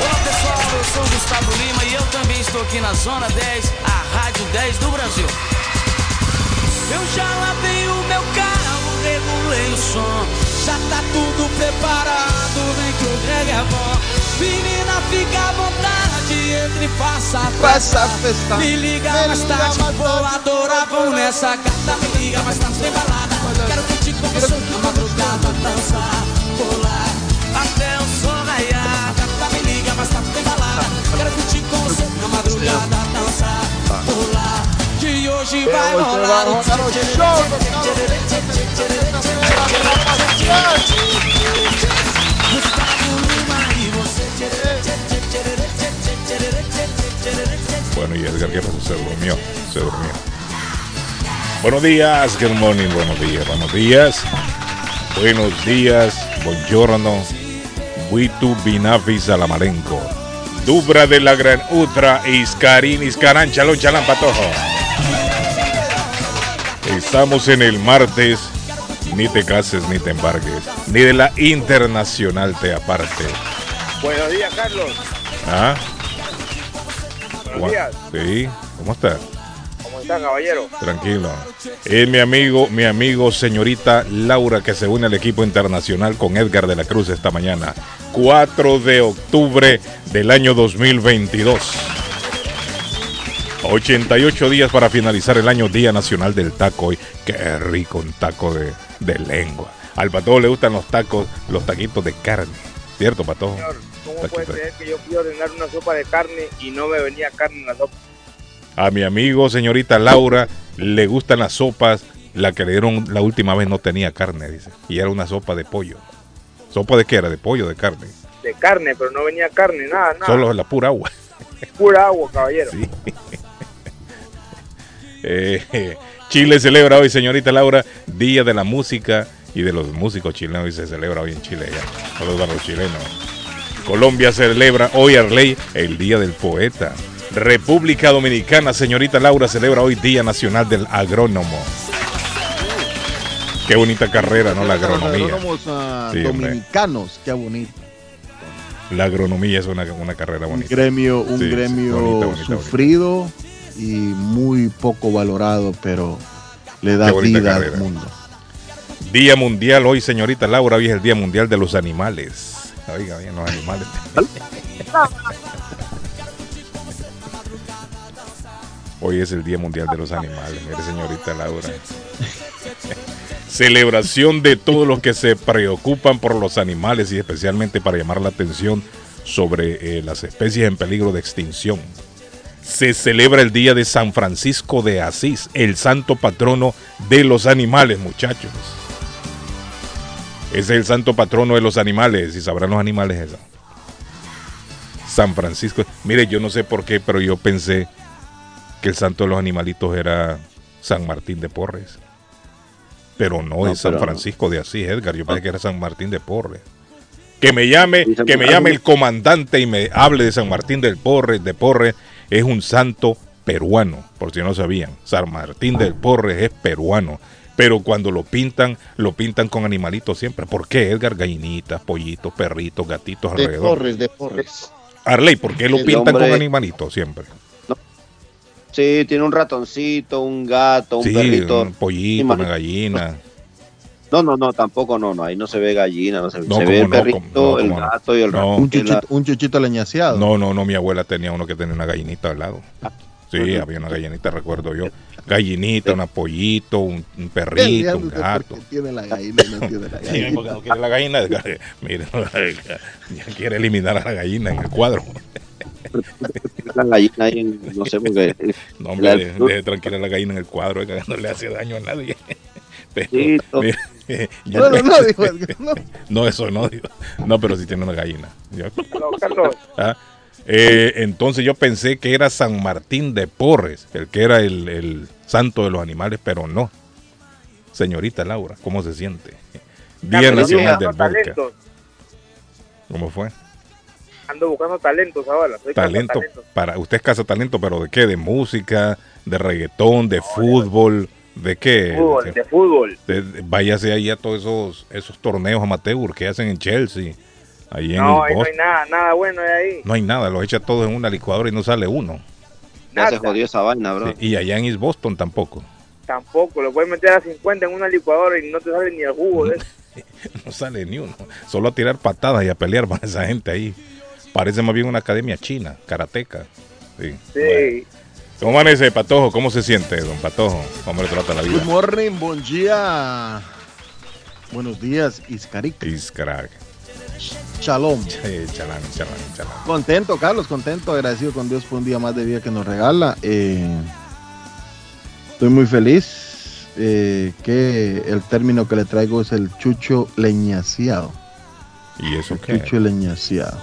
Olá pessoal, eu sou o Gustavo Lima e eu também estou aqui na Zona 10, a Rádio 10 do Brasil. Eu já lavei o meu carro, regulei o som, já tá tudo preparado, vem que o Greg é bom. Menina, fica à vontade, entre e faça a festa. festa. Me liga Me mais liga tarde, mais vou tarde. adorar, vamos nessa gata. Me liga mais tarde, tem balada. Quero curtir com você na madrugada, dançar, tchê, tchê, tchê, tchê, tchê, tchê. Bueno, y Edgar, ¿qué? Se durmió, se durmió. Buenos días, good morning, buenos días, buenos días. Buenos días, buongiorno, Buitu Binafis Alamalenco. Dubra de la Gran Ultra, Iscarín, Iscarán, Chalón, Chalán, Patojo. Estamos en el martes, ni te cases ni te embargues, ni de la internacional te aparte. Buenos días, Carlos. ¿Ah? Buenos días. Sí, ¿cómo estás? ¿Cómo está, caballero? Tranquilo. Es mi amigo, mi amigo, señorita Laura, que se une al equipo internacional con Edgar de la Cruz esta mañana. 4 de octubre del año 2022. 88 días para finalizar el año Día Nacional del Taco. Y qué rico un taco de, de lengua. Al patojo le gustan los tacos, los taquitos de carne. ¿Cierto, patojo? Señor, ¿cómo Taquito. puede ser que yo fui a ordenar una sopa de carne y no me venía carne en la sopa? A mi amigo, señorita Laura, le gustan las sopas. La que le dieron la última vez no tenía carne, dice. Y era una sopa de pollo. ¿Sopa de qué era? ¿De pollo de carne? De carne, pero no venía carne, nada, nada. Solo la pura agua. Pura agua, caballero. Sí. Eh, Chile celebra hoy, señorita Laura, Día de la Música y de los músicos chilenos. Y se celebra hoy en Chile ya. Saludos a los chilenos. Colombia celebra hoy, Arley, el Día del Poeta. República Dominicana, señorita Laura, celebra hoy Día Nacional del Agrónomo. Qué bonita carrera, ¿no? La Los agronomía. agrónomos, ah, Sí, hombre. dominicanos, qué bonito. La agronomía es una, una carrera Un bonita. gremio, un Sí, sí, gremio bonita, bonita, sufrido y muy poco valorado, pero le da vida carrera. al mundo. Día Mundial hoy, señorita Laura, hoy es el Día Mundial de los Animales. Oiga bien, los animales. Hoy es el Día Mundial de los Animales, mire señorita Laura. Celebración de todos los que se preocupan por los animales y especialmente para llamar la atención sobre eh, las especies en peligro de extinción. Se celebra el Día de San Francisco de Asís, el santo patrono de los animales, muchachos. Ese es el santo patrono de los animales. Y sabrán los animales eso. San Francisco. Mire, yo no sé por qué, pero yo pensé que el santo de los animalitos era San Martín de Porres. Pero no, No, es San Francisco de Asís, Edgar. Yo pensé que era San Martín de Porres. Que me llame, que me llame el comandante y me hable de San Martín del Porres, de Porres. Es un santo peruano, por si no sabían. San Martín del Porres es peruano. Pero cuando lo pintan, lo pintan con animalitos siempre. ¿Por qué, Edgar? Gallinitas, pollitos, perritos, gatitos De alrededor. Porres, de Porres. Arley, ¿por qué lo El pintan con animalitos siempre? Sí, tiene un ratoncito, un gato, un sí, perrito. un pollito, una gallina. No, no, no, tampoco no, no, ahí no se ve gallina, no se, No, se cómo ve el no, perrito, cómo no, el gato y el No. ratón. Un chuchito, un chuchito leñaseado. No, no, no, mi abuela tenía uno que tenía una gallinita al lado. Sí, había una gallinita, recuerdo yo. Gallinita, un pollito, un, un perrito, un gato. Tiene la gallina no tiene la Sí, gallina. porque no quiere la gallina. Mire, ya quiere eliminar a la gallina en el cuadro. la gallina ahí en- no sé por qué. No, hombre, deje, deje tranquila a la gallina en el cuadro, Edgar, no le hace daño a nadie. Pero, Sí, no. No, no, no, dijo Edgar, no. no, eso no, digo. no, pero sí tiene una gallina. Carlos, ¿Ah? Eh, entonces yo pensé que era San Martín de Porres, el que era el, el santo de los animales, pero no. Señorita Laura, ¿cómo se siente? Día Nacional del Vodka. ¿Cómo fue? Ando buscando talentos ahora. Soy Talento para usted es casa talento, pero ¿de qué? ¿De música, de reggaetón, de fútbol, de qué? Fútbol, de fútbol. De- de- váyase ahí a todos esos esos torneos amateur que hacen en Chelsea, ahí en No, el ahí no hay nada, nada bueno de ahí. No hay nada, los echa todos en una licuadora y no sale uno. Ya se jodió esa vaina, bro. Sí, y allá en East Boston tampoco. Tampoco, lo puedes meter a 50 en una licuadora y no te sale ni el jugo de eso. No sale ni uno. Solo a tirar patadas y a pelear para esa gente ahí. Parece más bien una academia china, karateca. Sí. Bueno. Sí. ¿Cómo amanece, Patojo? ¿Cómo se siente, don Patojo? ¿Cómo le trata la vida? Good morning, buen día. Buenos días, Iscaric. Is crack. Shalom. Eh, chalán, chalán, chalán. Contento, Carlos, contento, agradecido con Dios por un día más de vida que nos regala. Eh, estoy muy feliz eh, que el término que le traigo es el chucho leñaciado. ¿Y eso El qué? chucho leñaciado.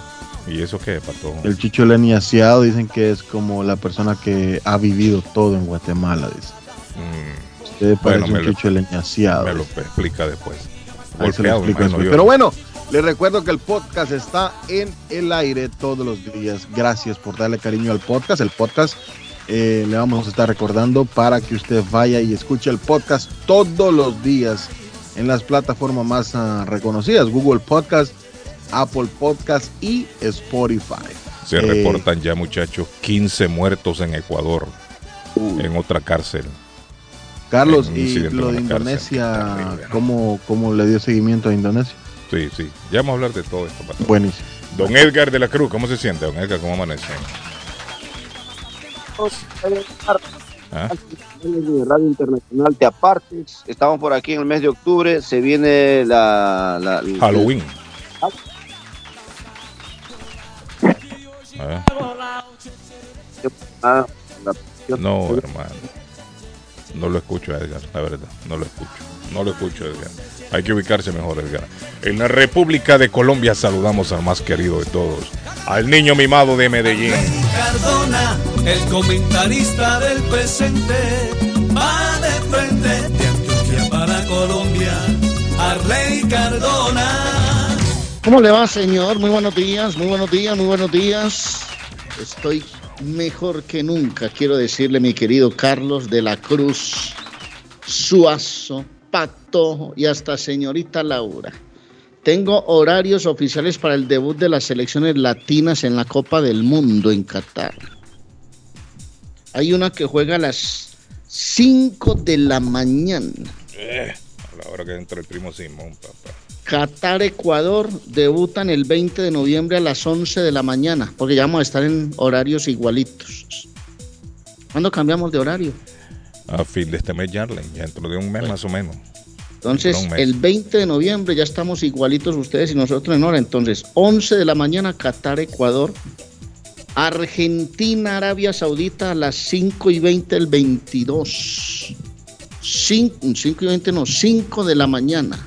¿Y eso qué, Patojo? El chucho leñaciado dicen que es como la persona que ha vivido todo en Guatemala. Dice. Mm, Usted parece Bueno, un lo- chucho leñaciado. me lo explica después. Lo Golpeado, explico imagino después. Pero bueno, les recuerdo que el podcast está en el aire todos los días. Gracias por darle cariño al podcast. El podcast eh, le vamos a estar recordando para que usted vaya y escuche el podcast todos los días en las plataformas más ah, reconocidas, Google Podcast, Apple Podcast y Spotify. Se Eh, reportan ya, muchachos, 15 muertos en Ecuador, uh, en otra cárcel. Carlos, y lo de cárcel. Indonesia. ¿cómo, ¿cómo le dio seguimiento a Indonesia? Sí, sí. Ya vamos a hablar de todo esto. Buenísimo. Don Edgar de la Cruz, ¿cómo se siente, don Edgar? ¿Cómo amanece? ¿Ah? de Radio Internacional Te Apartes. Estamos por aquí en el mes de octubre. Se viene la. la- la- Halloween. Ah, Ah, No, hermano. No lo escucho, Edgar, la verdad. No lo escucho. No lo escucho, Edgar. Hay que ubicarse mejor, Edgar. En la República de Colombia saludamos al más querido de todos, al niño mimado de Medellín. Cardona, el comentarista del presente, va de frente de Antioquia para Colombia, Arley Cardona. ¿Cómo le va, señor? Muy buenos días, muy buenos días, muy buenos días. Estoy mejor que nunca, quiero decirle, mi querido Carlos de la Cruz, Suazo, Patojo y hasta señorita Laura. Tengo horarios oficiales para el debut de las selecciones latinas en la Copa del Mundo en Qatar. Hay una que juega a las 5 de la mañana. Eh, a la hora que entra el primo Simón, papá. Qatar, Ecuador debutan el 20 de noviembre a las 11 de la mañana, porque ya vamos a estar en horarios igualitos. ¿Cuándo cambiamos de horario? A fin de este mes, Jarlen, ya dentro de un mes más o menos. Entonces, el 20 de noviembre ya estamos igualitos ustedes y nosotros en hora. Entonces, 11 de la mañana, Qatar, Ecuador. Argentina, Arabia Saudita a las 5 y 20 el 22. 5, 5 y 20 no, 5 de la mañana.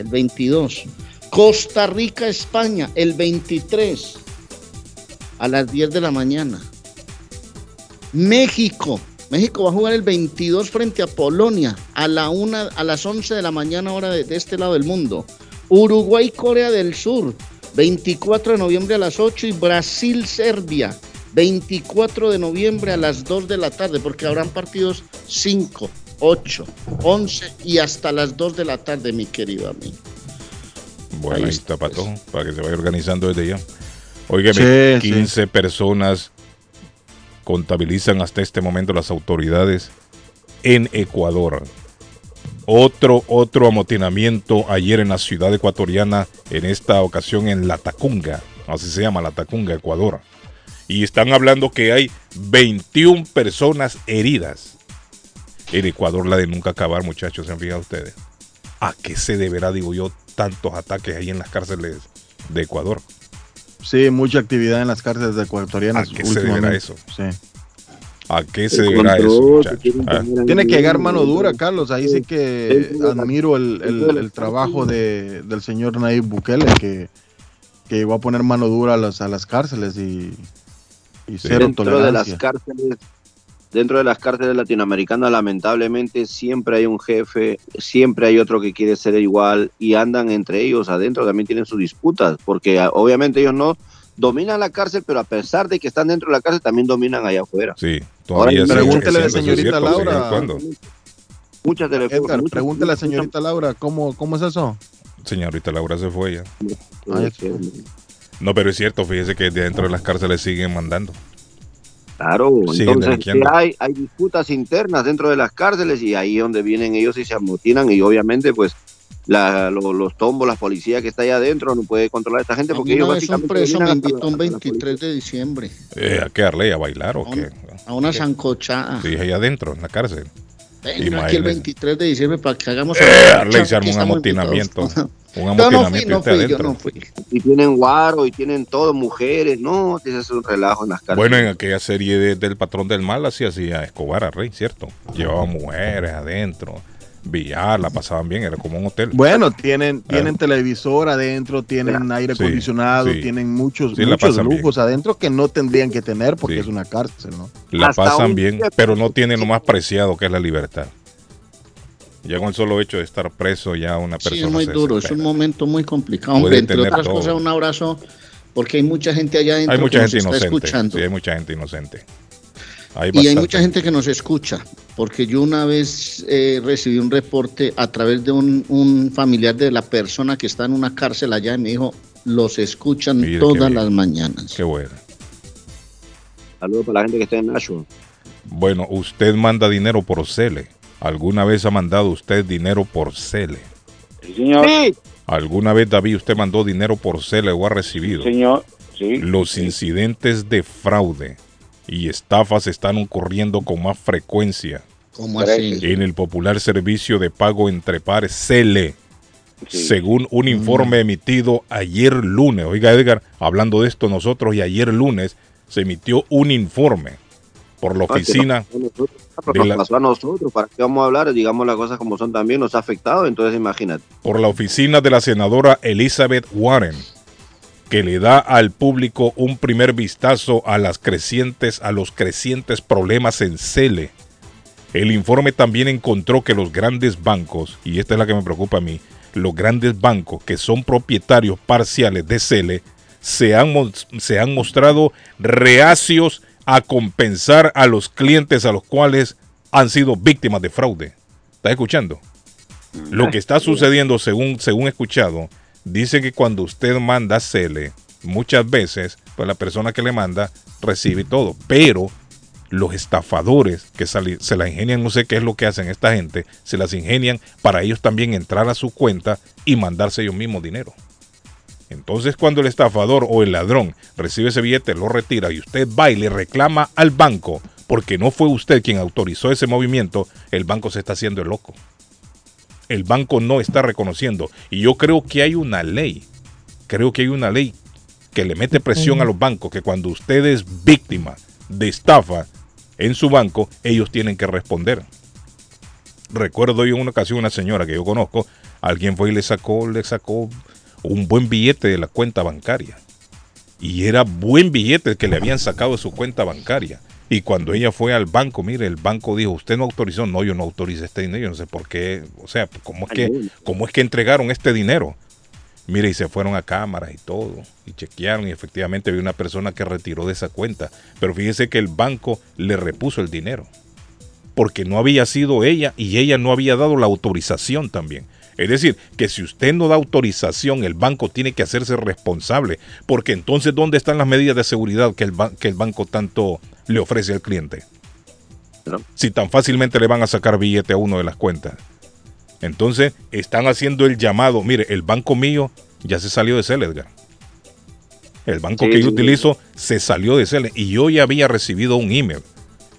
El 22. Costa Rica, España, el 23. A las 10 de la mañana. México. México va a jugar el 22 frente a Polonia a, la una, a las 11 de la mañana hora de, de este lado del mundo. Uruguay, Corea del Sur, 24 de noviembre a las 8 y Brasil, Serbia, 24 de noviembre a las 2 de la tarde, porque habrán partidos 5, 8, 11 y hasta las 2 de la tarde, mi querido amigo. Bueno, Ahí está, está, pues. Para que se vaya organizando desde ya. Óigame, Sí, sí. 15 personas contabilizan hasta este momento las autoridades en Ecuador. Otro, otro amotinamiento ayer en la ciudad ecuatoriana, en esta ocasión en La Tacunga, así se llama La Tacunga, Ecuador. Y están hablando que hay 21 personas heridas. En Ecuador la de nunca acabar, muchachos, ¿se han fijado ustedes? ¿A qué se deberá, digo yo, tantos ataques ahí en las cárceles de Ecuador? Sí, mucha actividad en las cárceles ecuatorianas. ¿A qué se deberá eso? Sí. ¿A qué se deberá eso, muchachos? Ah, Tiene que llegar mano dura, Carlos. Ahí sí que admiro el, el- el trabajo de, del señor Nayib Bukele, que que llegó a poner mano dura a las, a las cárceles y, y cero dentro de las cárceles dentro de las cárceles latinoamericanas lamentablemente siempre hay un jefe siempre hay otro que quiere ser igual y andan entre ellos adentro también tienen sus disputas porque ah, obviamente ellos no dominan la cárcel pero a pesar de que están dentro de la cárcel también dominan allá afuera Sí, Ahora, todavía pregúntele a la señorita Laura. muchas tele- Edgar, muchas- pregúntale a la señorita Laura, ¿cómo, cómo es eso? Señorita Laura se fue ya. Ay, No, pero es cierto, fíjese que dentro de las cárceles siguen mandando. Claro, Siguen entonces delinquiendo. ¿qué hay, hay disputas internas dentro de las cárceles y ahí es donde vienen ellos y se amotinan y obviamente pues la- lo- los tombos, las policías que está allá adentro no puede controlar a esta gente A porque mí ellos una vez un básicamente preso me invitó un la- hasta la 23 de diciembre Eh, ¿A qué darle? ¿A bailar o a, qué? a una zancochada. Sí, ahí adentro, en la cárcel. Venga aquí el Imagínese. 23 de diciembre para que hagamos Eh, marcha, se arma aquí un amotinamiento. Un Yo no fui, no fui, yo no fui. y tienen guaro y tienen todo, mujeres, no, ese es un relajo en las cárceles. Bueno, en aquella serie de- del patrón del mal así hacía Escobar a Rey, ¿cierto? Llevaba mujeres adentro, billar, la pasaban bien, era como un hotel. Bueno, tienen, tienen televisor adentro, tienen aire acondicionado, sí. tienen muchos, Sí, muchos lujos adentro que no tendrían que tener porque Sí. es una cárcel, ¿no? La Hasta pasan bien, pero no tienen lo más preciado que es la libertad. Ya con el solo hecho de estar preso ya una persona Sí, es muy se duro, es un momento muy complicado. Hombre, entre tener otras todo. cosas, un abrazo, porque hay mucha gente allá adentro Hay que nos está escuchando. Sí, hay mucha gente inocente. Hay Y hay mucha gente que nos escucha, porque yo una vez eh, recibí un reporte a través de un, un familiar de la persona que está en una cárcel allá y me dijo, los escuchan todas las mañanas. Qué bueno. Saludos para la gente que está en Nashville. Bueno, usted manda dinero por Cele. ¿Alguna vez ha mandado usted dinero por Cele? Sí, señor. Sí, ¿Alguna vez, David, usted mandó dinero por Cele o ha recibido? Señor. Sí. Los incidentes de fraude y estafas están ocurriendo con más frecuencia ¿Cómo así? en el popular servicio de pago entre pares Cele, Sí. según un informe emitido ayer lunes. Oiga, Edgar, hablando de esto nosotros y ayer lunes se emitió un informe por la que oficina. Pero nos pasó a nosotros, ¿para qué vamos a hablar? Digamos las cosas como son también, nos ha afectado, entonces imagínate. por la oficina de la senadora Elizabeth Warren, que le da al público un primer vistazo a las crecientes, a los crecientes problemas en Cele. El informe también encontró que los grandes bancos, y esta es la que me preocupa a mí, los grandes bancos que son propietarios parciales de Cele, se han, se han mostrado reacios a compensar a los clientes a los cuales han sido víctimas de fraude. ¿Estás escuchando? Lo que está sucediendo, según, según he escuchado, dice que cuando usted manda Cele, muchas veces, pues la persona que le manda recibe todo, pero los estafadores que se la ingenian, no sé qué es lo que hacen esta gente, se las ingenian para ellos también entrar a su cuenta y mandarse ellos mismos dinero. Entonces cuando el estafador o el ladrón recibe ese billete, lo retira y usted va y le reclama al banco porque no fue usted quien autorizó ese movimiento, el banco se está haciendo el loco el banco no está reconociendo. Y yo creo que hay una ley, creo que hay una ley que le mete presión a los bancos, que cuando usted es víctima de estafa en su banco, ellos tienen que responder. Recuerdo yo en una ocasión una señora que yo conozco, alguien fue y le sacó, le sacó un buen billete de la cuenta bancaria. Y era buen billete que le habían sacado de su cuenta bancaria. Y cuando ella fue al banco, mire, el banco dijo, usted no autorizó, no, yo no autoricé este dinero, yo no sé por qué, o sea, ¿cómo es que, cómo es que entregaron este dinero? Mire, y se fueron a cámaras y todo, y chequearon, y efectivamente había una persona que retiró de esa cuenta. Pero fíjese que el banco le repuso el dinero, porque no había sido ella y ella no había dado la autorización también. Es decir, que si usted no da autorización, el banco tiene que hacerse responsable, porque entonces, ¿dónde están las medidas de seguridad que el, ba- que el banco tanto le ofrece al cliente? ¿No? Si tan fácilmente le van a sacar billete a uno de las cuentas. Entonces, están haciendo el llamado. Mire, el banco mío ya se salió de Cel, Edgar. El banco Sí, que yo sí. utilizo se salió de Cel y yo ya había recibido un email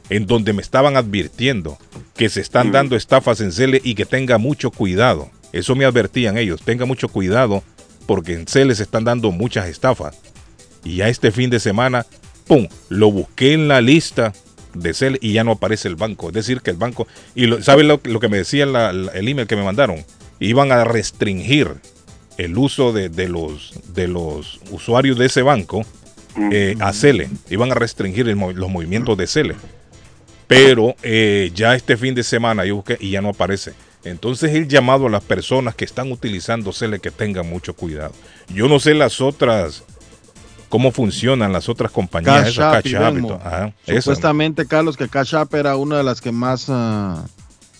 en donde me estaban advirtiendo que se están dando estafas en Cele y que tenga mucho cuidado. Eso me advertían ellos, tenga mucho cuidado porque en Cele se están dando muchas estafas. Y ya este fin de semana, ¡pum!, lo busqué en la lista de Cele y ya no aparece el banco. Es decir, que el banco... ¿Y lo, saben lo, lo que me decía la- la- el email que me mandaron? Iban a restringir el uso de, de los, de los usuarios de ese banco eh, a Cele. Iban a restringir el los movimientos de Cele. Pero eh, ya este fin de semana yo busqué y ya no aparece. Entonces el llamado a las personas que están utilizando Cele que tengan mucho cuidado. Yo no sé las otras, cómo funcionan las otras compañías. Cash esas, App Cash y App y. Ajá, Supuestamente, Carlos, que Cash App era una de las que más ah,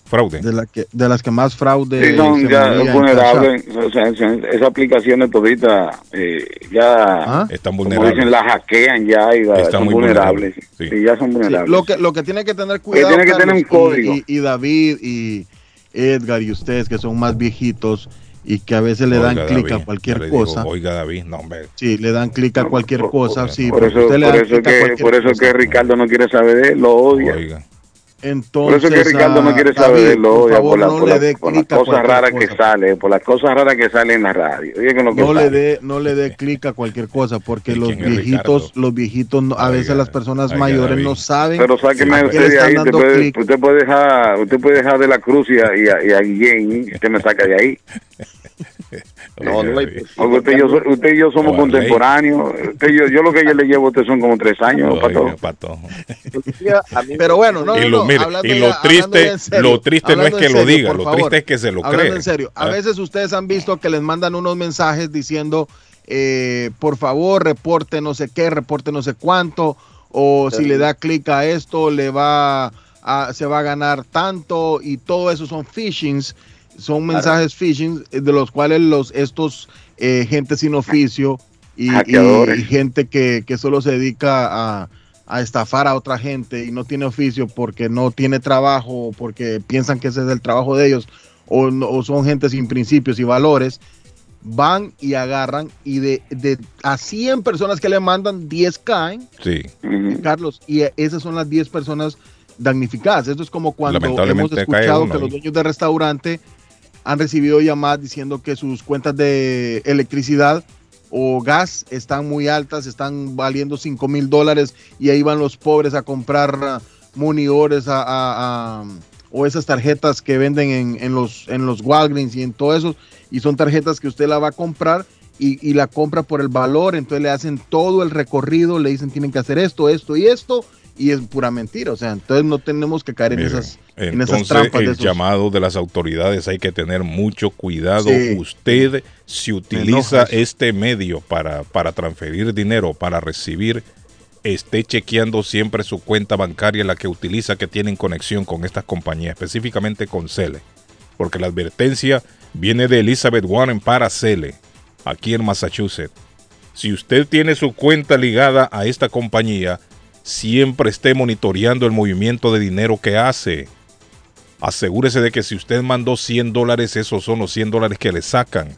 fraude. de, la que, de las que más fraude Sí, son ya vulnerables. O sea, son- esas aplicaciones toditas eh, ya, ¿Ah? Están como vulnerables. dicen, las hackean ya y la- Están son muy vulnerables. vulnerables, sí. Sí, ya son Sí, vulnerables. lo que lo que tiene que tener cuidado tiene que tener un código. y, y- y David y Edgar y ustedes que son más viejitos y que a veces le dan clic a cualquier le digo, cosa. Oiga, David, no, hombre. Sí, le dan clic a cualquier por- cosa. Sí, por eso, usted le por eso que, por eso que Ricardo no quiere saber de él, lo odia. Oiga. Entonces, Por eso que Ricardo no quiere saber de David, él, lo por por, la- no por la- por las cosas raras que cosa. sale, por las cosas raras que salen en la radio. Oye, que lo que no le dé no le dé clic a cualquier cosa porque ¿Y los es viejitos los viejitos no- a Oiga, veces las personas oiga, mayores no saben Pero sáqueme usted de están ahí, usted dando puede, usted puede dejar, usted puede dejar de la cruz y a, y a, y a Guillén, usted me saca de ahí. No, no usted y yo, usted y yo somos contemporáneos. Usted y yo, yo lo que yo le llevo a usted son como tres años, Oiga, pato. Pero bueno, no, y lo, no, mire, y lo triste, serio, lo triste no es que lo diga, lo favor. triste es que se lo cree. en serio, a Ah. veces ustedes han visto que les mandan unos mensajes diciendo, eh, por favor, reporte no sé qué, reporte no sé cuánto, o si le da clic a esto, le va a, se va a ganar tanto, y todo eso son phishings, son mensajes phishing eh, de los cuales los estos eh, gente sin oficio y, y- Hackeadores. y gente que, que solo se dedica a, a estafar a otra gente y no tiene oficio porque no tiene trabajo o porque piensan que ese es el trabajo de ellos o, no- o son gente sin principios y valores, van y agarran y de, de a 100 personas que le mandan, 10 caen, Sí. Carlos, y esas son las 10 personas damnificadas. Esto es como cuando hemos escuchado uno que los dueños de restaurante han recibido llamadas diciendo que sus cuentas de electricidad o gas están muy altas, están valiendo 5 mil dólares y ahí van los pobres a comprar ah, monitores o esas tarjetas que venden en, en los, en los Walgreens y en todo eso y son tarjetas que usted la va a comprar y, y la compra por el valor, entonces le hacen todo el recorrido, le dicen tienen que hacer esto, esto y esto y es pura mentira, o sea, entonces no tenemos que caer en esas, en esas trampas de el esos. llamado de las autoridades hay que tener mucho cuidado. Sí. Usted, si utiliza este medio para, para transferir dinero, para recibir, esté chequeando siempre su cuenta bancaria, la que utiliza que tienen conexión con estas compañías, específicamente con Cele. Porque la advertencia viene de Elizabeth Warren para Cele, aquí en Massachusetts. Si usted tiene su cuenta ligada a esta compañía, siempre esté monitoreando el movimiento de dinero que hace. Asegúrese de que si usted mandó 100 dólares, esos son los 100 dólares que le sacan.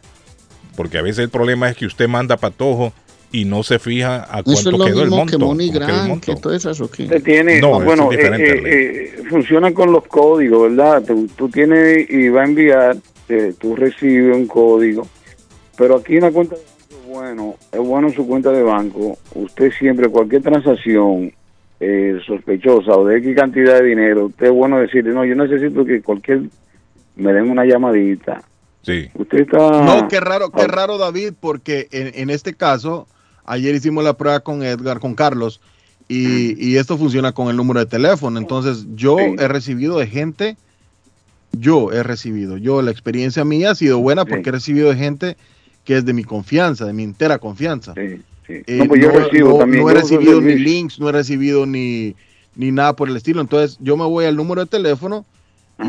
Porque a veces el problema es que usted manda patojo y no se fija a cuánto Eso es lo quedó el mismo monto. que el MoneyGram, monto. que todas esas o qué. Usted tiene, No, eso bueno, es eh, eh, eh, funciona con los códigos, ¿verdad? Tú, tú tienes y va a enviar, eh, tú recibes un código, pero aquí en la cuenta de bueno, es bueno en su cuenta de banco, usted siempre, cualquier transacción eh, sospechosa o de X cantidad de dinero, usted es bueno decirle, no, yo necesito que cualquier, me den una llamadita. Sí. Usted está... No, qué raro, qué Ah. raro, David, porque en, en este caso, ayer hicimos la prueba con Edgar, con Carlos, y, y esto funciona con el número de teléfono. Entonces, yo Sí. he recibido de gente, yo he recibido, yo, la experiencia mía ha sido buena porque Sí. he recibido de gente que es de mi confianza, de mi entera confianza. Sí, sí. Eh, no, pues yo recibo no- también. no he el recibido ni links, no he recibido ni, ni nada por el estilo. Entonces, yo me voy al número de teléfono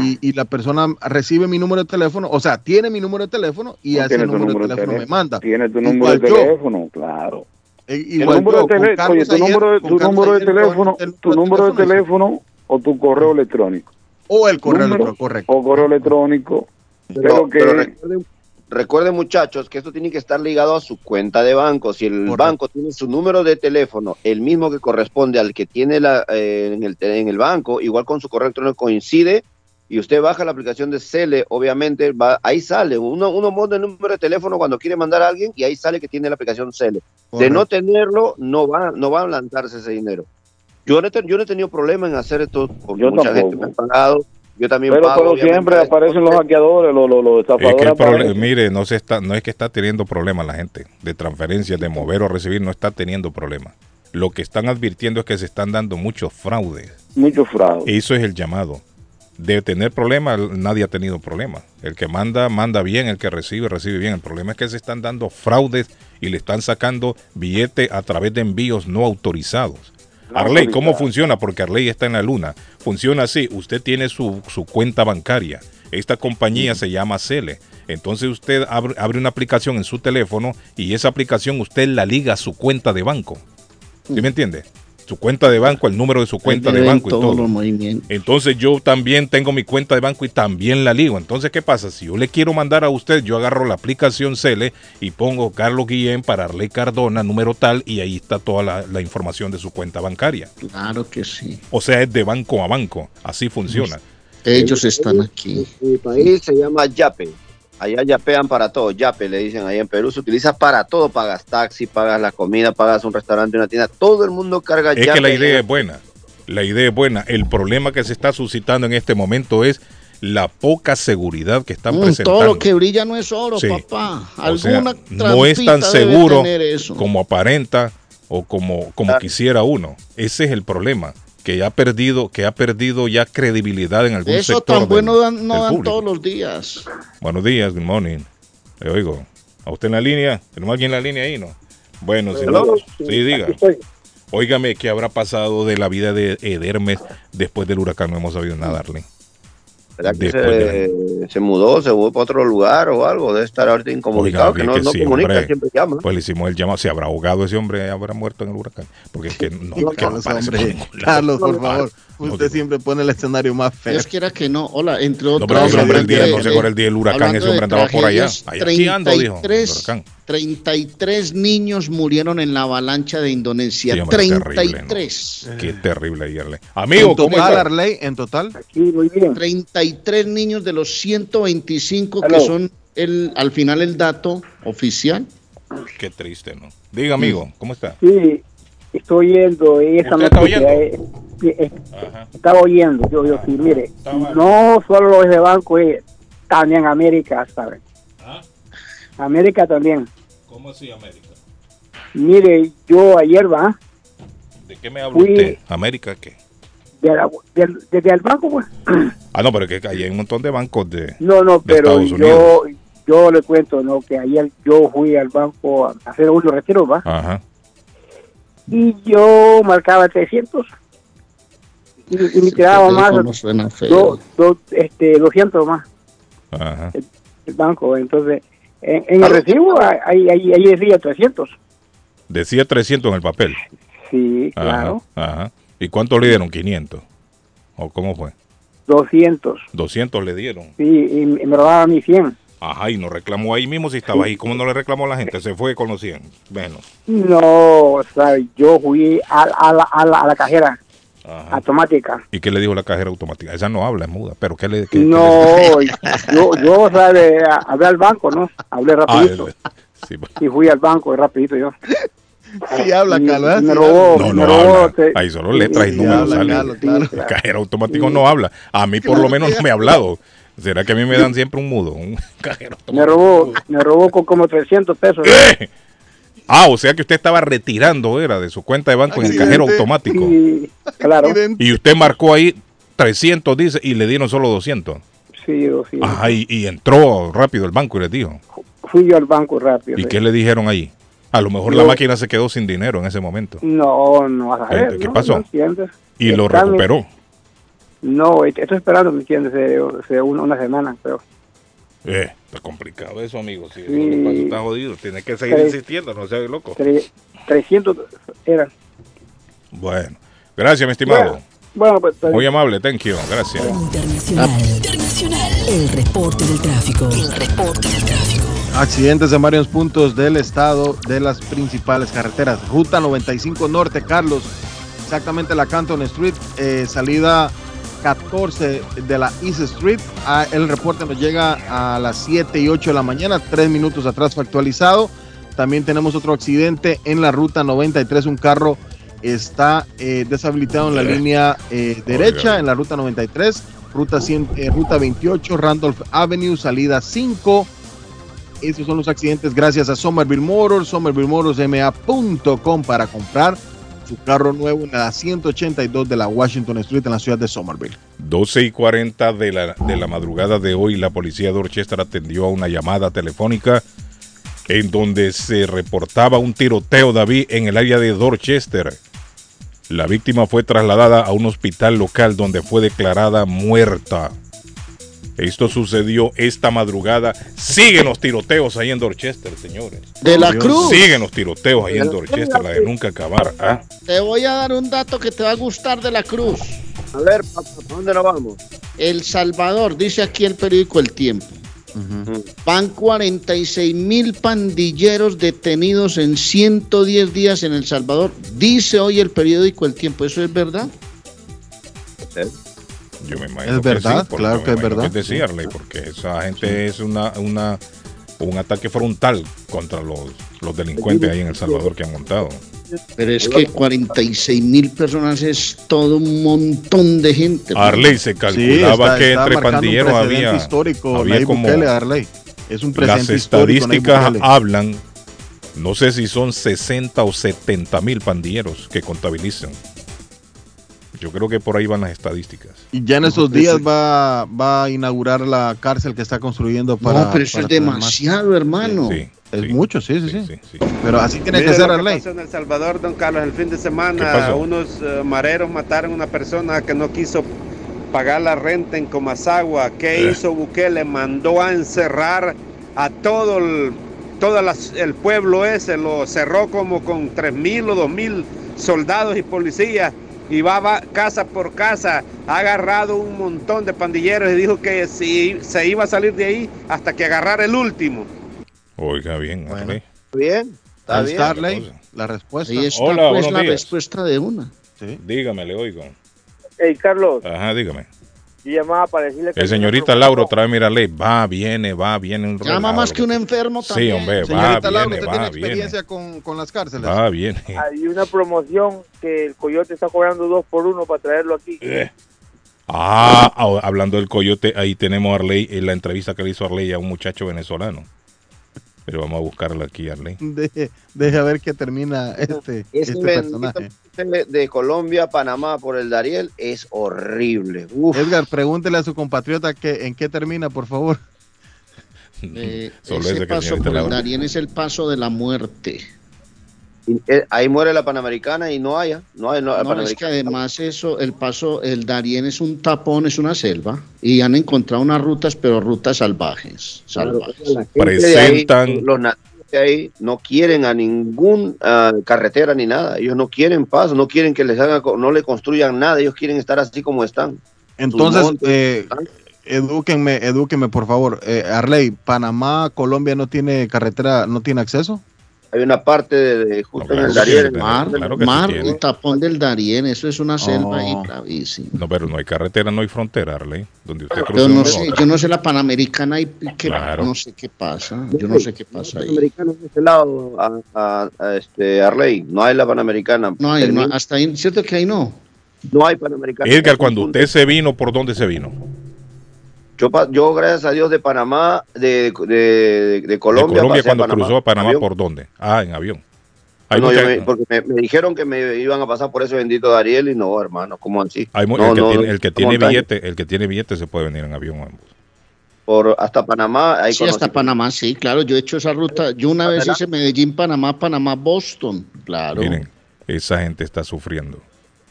y, y la persona recibe mi número de teléfono, o sea, tiene mi número de teléfono y No a ese tiene tu número, número de de teléfono me teléfono. manda. Tiene tu Igual número de yo. teléfono, claro. El número yo, de Carlos oye, tu ayer- número tu número de teléfono, el tu número de teléfono o tu correo electrónico. O el correo electrónico, correcto. O correo electrónico. Pero, Pero, que pero recuerden, recuerden, muchachos, que esto tiene que estar ligado a su cuenta de banco. Si el Correcto. banco tiene su número de teléfono, el mismo que corresponde al que tiene la, eh, en, el, en el banco, igual con su correo electrónico coincide, y usted baja la aplicación de Cele, obviamente, va, ahí sale. Uno, uno monta el número de teléfono cuando quiere mandar a alguien y ahí sale que tiene la aplicación Cele. De no tenerlo, no va, no va a lanzarse ese dinero. Yo no, he, yo no he tenido problema en hacer esto porque Yo mucha tampoco. gente me ha pagado yo también Pero, pago. pero siempre aparecen los hackeadores, los, los, los Es que mire, no se está, no es que está teniendo problemas la gente de transferencias, de mover o recibir, no está teniendo problemas. Lo que están advirtiendo es que se están dando muchos fraudes. Mucho fraude. Eso es el llamado. De tener problemas, nadie ha tenido problemas. El que manda, manda bien, el que recibe, recibe bien. El problema es que se están dando fraudes y le están sacando billetes a través de envíos no autorizados. Arley, ¿cómo funciona? Porque Arley está en la luna. Funciona así, usted tiene su, su cuenta bancaria. Esta compañía se llama Cele. Entonces usted abre, abre una aplicación en su teléfono y esa aplicación usted la liga a su cuenta de banco. ¿Sí me entiende? Su cuenta de banco, el número de su cuenta de banco y todo. los movimientos. Entonces yo también tengo mi cuenta de banco y también la ligo. Entonces, ¿qué pasa? Si yo le quiero mandar a usted, yo agarro la aplicación Cele y pongo Carlos Guillén para Arley Cardona, número tal, y ahí está toda la, la información de su cuenta bancaria. Claro que sí. O sea, es de banco a banco. Así funciona. Ellos están aquí. Mi país se llama Yape. Allá yapean para todo. Yape le dicen ahí en Perú. Se utiliza para todo. Pagas taxi, pagas la comida, pagas un restaurante, una tienda. Todo el mundo carga Es Yape. que la idea es buena. La idea es buena. El problema que se está suscitando en este momento es la poca seguridad que están Mm, presentando. todo lo que brilla no es oro, Sí. papá. O sea, Alguna no es tan seguro como aparenta o como, como Claro. quisiera uno. Ese es el problema, que ya ha perdido, que ha perdido ya credibilidad en algún Eso sector. tan del- bueno dan- no del dan público. todos los días. Buenos días, good morning. Le oigo. ¿A usted en la línea? ¿Tenemos alguien en la línea ahí, no? Bueno, si no, sí, diga. Óigame, ¿qué habrá pasado de la vida de Edermes después del huracán? No hemos sabido nada, Arlen. ¿Será que Después se, se mudó, se fue para otro lugar o algo? Debe estar ahorita incomunicado, Oiga, que no, que no sí, comunica, hombre. siempre llama. Pues le hicimos el llamado. ¿Se habrá ahogado ese hombre? ¿Habrá muerto en el huracán? Porque es que no, No, que no lado. Carlos, por favor. No, Usted siempre pone el escenario más feo. Dios quiera que no. Hola, entre No, otros. pero ese hombre el día, no sé cuál era el día del huracán, ese hombre andaba por allá. Allá esquiando, dijo. el 33, huracán. 33 niños murieron en la avalancha de Indonesia. Sí, hombre, terrible, ¿no? 33. Qué terrible ayer. le- Amigo, en ¿cómo total, está? Arley, en total. Sí, muy bien. 33 niños de los 125 que Aló. son el, al final el dato oficial. Qué triste, ¿no? Diga, amigo, ¿cómo está? Sí, estoy oyendo esa ¿Usted está noticia. oyendo? Ajá. estaba oyendo, yo, yo sí, mire, Está mal. no solo los de banco, eh, también América, ¿sabe? ¿Ah? América también. ¿Cómo así, América? Mire, yo ayer, va, ¿De qué me habla Fui- usted? ¿América qué? de la- del- desde el banco, pues. Ah, no, pero es que hay un montón de bancos de... No, no, de pero yo, yo le cuento, ¿no? Que ayer yo fui al banco a hacer unos retiros, va, Ajá. y yo marcaba 300 y, y me quedaba El más, teléfono suena feo. do- do- este, 200 más. Ajá. el banco. Entonces, en, en el recibo ahí, ahí, ahí decía 300. Decía 300 en el papel. Sí, Ajá. claro. Ajá. ¿Y cuánto le dieron? 500. ¿O cómo fue? 200. 200 le dieron. Sí, y, me lo daba a mí 100. Ajá, y nos reclamó ahí mismo si estaba ahí. ¿Cómo no le reclamó a la gente? Se fue con los 100. Bueno. No, o sea, yo fui a, a, la, a, la, a la cajera Ajá. automática. ¿Y qué le dijo la cajera automática? Esa no habla, es muda. ¿Pero qué le qué- qué No, yo, yo, sabe, hablé al banco, ¿no? Hablé Ah, rapidito. el- sí, pues. Y fui al banco rapidito yo. Sí habla, Y- Carlos. ¿eh? y me robó. No, me no robó, habla. Ahí solo letras y sí, números habla, salen. Carlos, claro. El cajero automático no habla. A mí por lo menos no me ha hablado. ¿Será que a mí me dan siempre un mudo? Un cajero automático. Me robó, me robó con como 300 pesos. ¡Eh! Ah, o sea que usted estaba retirando, era, de su cuenta de banco en el cajero automático. Sí, claro. Y usted marcó ahí 300, dice, y le dieron solo 200. Sí, sí. Ajá, y, y entró rápido el banco y les dijo. Fui yo al banco rápido. ¿Y sí. qué le dijeron ahí? A lo mejor la máquina se quedó sin dinero en ese momento. No, no a ¿Qué- ver. qué no, pasó? no. Y lo recuperó. No, est- estoy esperando, ¿me entiendes? De, de una, una semana, pero. Eh, está complicado eso, amigo. Si Sí. lo pasa, está jodido. Tiene que seguir insistiendo, no sea loco. tre- 300 eran. Bueno, gracias, mi estimado. Bueno, bueno, pues. pues, Muy amable, thank you. Gracias. Internacional. Internacional. El reporte del tráfico. El reporte del tráfico. Accidentes en varios puntos del estado de las principales carreteras. Ruta 95 Norte, Carlos. Exactamente la Canton Street, eh, salida 14 de la East Street. Ah, el reporte nos llega a las 7 y 8 de la mañana, tres minutos atrás fue actualizado. También tenemos otro accidente en la ruta 93. Un carro está eh, deshabilitado en la línea eh, derecha, en la ruta 93. ruta, 100, eh, ruta 28, Randolph Avenue, salida 5. Esos son los accidentes gracias a Somerville Motors, somervillemotorsma.com para comprar su carro nuevo en la 182 de la Washington Street en la ciudad de Somerville. 12 y 40 de la, de la madrugada de hoy, la policía de Dorchester atendió a una llamada telefónica en donde se reportaba un tiroteo, David, en el área de Dorchester. La víctima fue trasladada a un hospital local donde fue declarada muerta. Esto sucedió esta madrugada. Siguen los tiroteos ahí en Dorchester, señores. De la Cruz. Siguen los tiroteos ahí en Dorchester, la de nunca acabar. ¿ah? Te voy a dar un dato que te va a gustar de la Cruz. A ver, papá, ¿a dónde nos vamos? El Salvador, dice aquí el periódico El Tiempo. Van 46 mil pandilleros detenidos en 110 días en El Salvador. Dice hoy el periódico El Tiempo. ¿Eso es verdad? Yo me imagino Es verdad, sí, claro que es verdad. es decirle, porque esa gente es una, una, un ataque frontal contra los, los delincuentes ahí en El Salvador que han montado. Pero es que 46 mil personas es todo un montón de gente. Arley se calculaba que entre pandilleros un había, histórico, había Nayib como Bukele, Arley. Es un las estadísticas hablan, no sé si son 60 o 70 mil pandilleros que contabilizan. Yo creo que por ahí van las estadísticas. Y ya en esos días va, va a inaugurar la cárcel que está construyendo para. no, pero eso es más. demasiado, hermano. Es mucho, sí, sí, sí. Pero así tiene que ser, Arley. pasó en El Salvador, don Carlos, el fin de ¿Qué semana unos eh, mareros mataron a una persona que no quiso pagar la renta en Comasagua. ¿Qué Eh. hizo Bukele? Mandó a encerrar a todo el, todo las- el pueblo ese, lo cerró como con 3.000 o 2.000 soldados y policías y va, va casa por casa, ha agarrado un montón de pandilleros y dijo que si, se iba a salir de ahí hasta que agarrara el último. Oiga bien, Arley. Bien, está Ahí bien. está, Arley, la respuesta. Ahí está Hola, pues la días. respuesta de una. Dígame, le oigo. Hey, Carlos, Ajá, dígame. Yo llamaba para decirle que... El señorita Laura otra vez, mira, ley, va, viene, va, viene. Un Llama más que un enfermo Sí, también. hombre, va, Señorita Laura, viene, ¿usted va, tiene viene. experiencia con, con las cárceles? Va, viene. Hay una promoción que el Coyote está cobrando dos por uno para traerlo aquí. Eh. Ah, ah, hablando del coyote, ahí tenemos a Arley, en la entrevista que le hizo Arley a un muchacho venezolano. Pero vamos a buscarla aquí, Arley. Deje, deje a ver que termina este, este personaje. De- de Colombia a Panamá por el Dariel es horrible. Uf. Edgar, pregúntele a su compatriota que, en qué termina, por favor. Eh, Solo ese paso por el. Darién es el paso de la muerte. Y, eh, ahí muere la Panamericana y no haya. No hay, no, No, es que además eso, el paso, el Darién es un tapón, es una selva, y han encontrado unas rutas, pero rutas salvajes. salvajes. Ahí, los ahí no quieren a ningún ah, carretera ni nada. Ellos no quieren paso, no quieren que les hagan, no le construyan nada. Ellos quieren estar así como están. Entonces, montes, eh, edúquenme, edúquenme, por favor. Eh, Arley, Panamá, Colombia no tiene carretera, no tiene acceso. Hay una parte de, de justo en el sí, Mar, Claro sí tapón del Darién, eso es una selva ahí Oh. bravísima. No, pero no hay carretera, no hay frontera, Arley. Donde usted Yo no sé, yo no sé la Panamericana y qué, Claro. no sé qué pasa, yo no sé qué pasa ahí. Panamericana de ese lado, a, a- a este, Arley. No hay la Panamericana. No hay, no, hasta ahí, cierto que ahí no. no hay Panamericana. Edgar, cuando usted se vino, ¿por dónde se vino? Yo, pa- yo, gracias a Dios, de Panamá, de, de, de Colombia. de Colombia pasé a cuando cruzó a Panamá, Avión. ¿por dónde? Ah, en avión. Hay, No, mucha- yo me- porque me, me dijeron que me iban a pasar por ese bendito Dariel y no, hermano, ¿cómo así? hay No, el que no, tiene, el que tiene billete, el que tiene billete se puede venir en avión. ambos. Por, hasta Panamá. Ahí Sí, hasta Panamá, sí, claro, yo he hecho esa ruta. Yo una vez hice Medellín, Panamá, Panamá, Boston, claro. Miren, esa gente está sufriendo.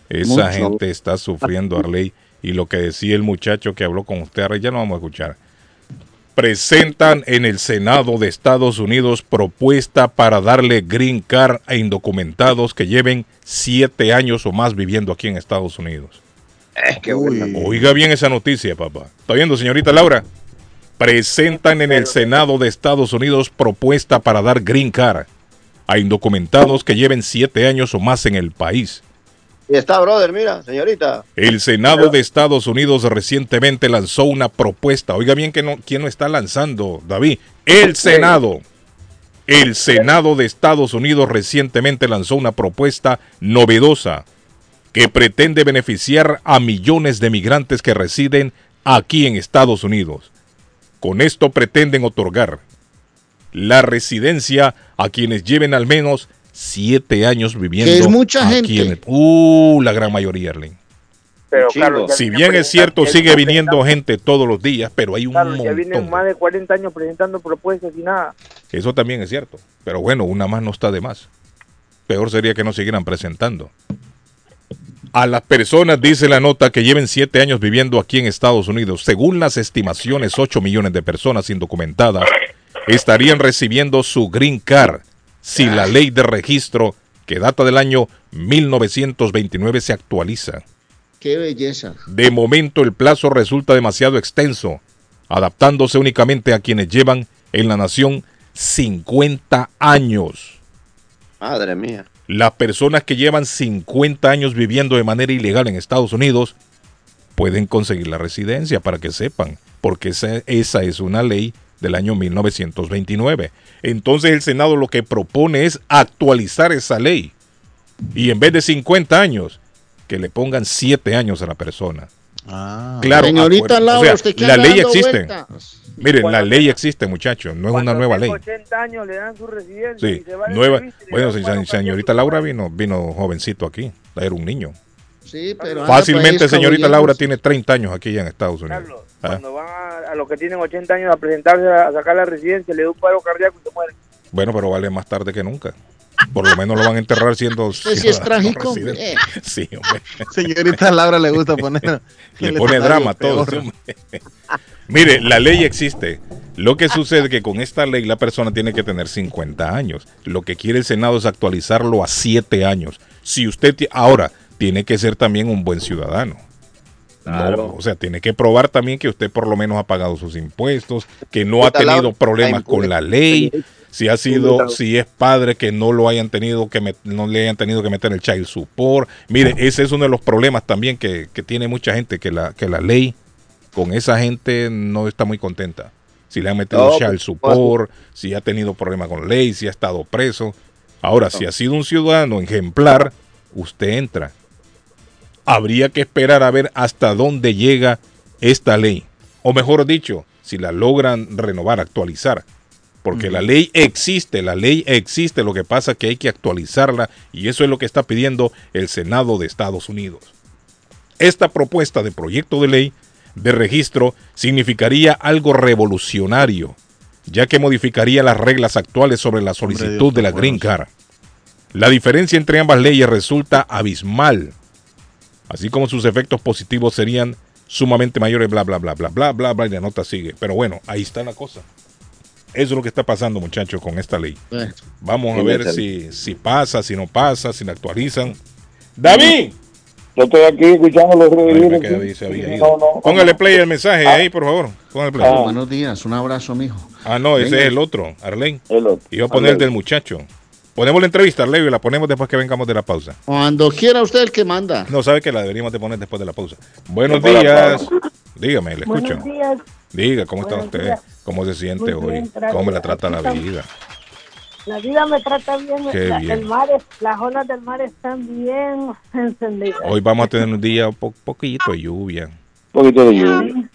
Esa Mucho. gente está sufriendo, Arley. Y lo que decía el muchacho que habló con usted, ya no vamos a escuchar. Presentan en el Senado de Estados Unidos propuesta para darle green card a indocumentados que lleven siete años o más viviendo aquí en Estados Unidos. Es que. Oiga bien esa noticia, papá. ¿Está viendo, señorita Laura? Presentan en el Senado de Estados Unidos propuesta para dar green card a indocumentados que lleven siete años o más en el país. Y está, brother, mira, señorita. El Senado de Estados Unidos recientemente lanzó una propuesta. Oiga bien que no, quién lo está lanzando, David. El Senado. El Senado de Estados Unidos recientemente lanzó una propuesta novedosa que pretende beneficiar a millones de migrantes que residen aquí en Estados Unidos. Con esto pretenden otorgar la residencia a quienes lleven al menos siete años viviendo Que es mucha aquí gente. en el- Uh, la gran mayoría, Arlen. Pero. Carlos, ya Si bien es cierto, sigue viniendo gente todos los días, pero hay un Carlos, ya vienen montón. más de 40 años presentando propuestas y nada. Eso también es cierto. Pero bueno, una más no está de más. Peor sería que no siguieran presentando. A las personas, dice la nota, que lleven siete años viviendo aquí en Estados Unidos, según las estimaciones, 8 millones de personas indocumentadas estarían recibiendo su green card si la ley de registro, que data del año 1929, se actualiza. Qué belleza. De momento el plazo resulta demasiado extenso, adaptándose únicamente a quienes llevan en la nación 50 años. Madre mía. Las personas que llevan 50 años viviendo de manera ilegal en Estados Unidos pueden conseguir la residencia para que sepan, porque esa, esa es una ley del año 1929. Entonces el Senado lo que propone es actualizar esa ley y en vez de 50 años, que le pongan 7 años a la persona. Ah. Claro, Señorita Laura, o sea, usted que la ley existe. vueltas. Miren, la ley existe, muchachos, no es una nueva ley. 80 años le dan su residencia Sí, y se va nueva. Bueno, señorita. Laura vino, vino jovencito aquí, era un niño. Sí, pero Fácilmente, país señorita Laura tiene 30 años aquí ya en Estados Unidos. Carlos, Ah, cuando van a, a los que tienen 80 años a presentarse a, a sacar la residencia, le da un paro cardíaco y se mueren. Bueno, pero vale más tarde que nunca. Por lo menos lo van a enterrar siendo Usted sí es trágico. Eh. Sí, hombre. Señorita Laura le gusta poner. Le pone drama a todo. sí. Mire, la ley existe. Lo que sucede es que con esta ley la persona tiene que tener 50 años. Lo que quiere el Senado es actualizarlo a 7 años. Si usted ahora tiene que ser también un buen ciudadano. No, o sea, tiene que probar también que usted por lo menos ha pagado sus impuestos, que no ha tenido problemas la con la ley, si ha sido, si es padre que no lo hayan tenido que met- no le hayan tenido que meter el child support. Mire, ese es uno de los problemas también que, que tiene mucha gente, que la, que la ley con esa gente no está muy contenta. Si le han metido No, child por support, si ha tenido problemas con ley, si ha estado preso. Ahora, si ha sido un ciudadano ejemplar, usted entra. Habría que esperar a ver hasta dónde llega esta ley. O mejor dicho, si la logran renovar, actualizar. Porque la ley existe, la ley existe, lo que pasa es que hay que actualizarla y eso es lo que está pidiendo el Senado de Estados Unidos. Esta propuesta de proyecto de ley de registro significaría algo revolucionario, ya que modificaría las reglas actuales sobre la solicitud Dios, de la Green. Card. La diferencia entre ambas leyes resulta abismal, así como sus efectos positivos serían sumamente mayores, bla, bla, bla, bla, bla, bla, bla, y la nota sigue. Pero bueno, ahí está la cosa. Eso es lo que está pasando, muchachos, con esta ley. Bueno, Vamos a ver si, si pasa, si no pasa, si la actualizan. ¡David! Yo estoy aquí escuchando los No, no. Póngale play el mensaje ahí, por favor. Póngale play. Ah. buenos días, un abrazo, mijo. Ah, no, ese Venga. es el otro, Arlene. El otro. Iba a poner el Arlene. del muchacho. Ponemos la entrevista, Arlene, y la ponemos después que vengamos de la pausa. Cuando quiera usted el que manda. No, sabe que la deberíamos de poner después de la pausa. Buenos la días. Dígame, le escucho. Buenos días. Diga, ¿cómo está Buenos usted? días. ¿Cómo se siente hoy? gracias. ¿Cómo le trata la vida? La vida me trata bien. Qué la- bien. El mar es- las olas del mar están bien encendidas. Hoy vamos a tener un día un po- poquito de lluvia. Un poquito de lluvia.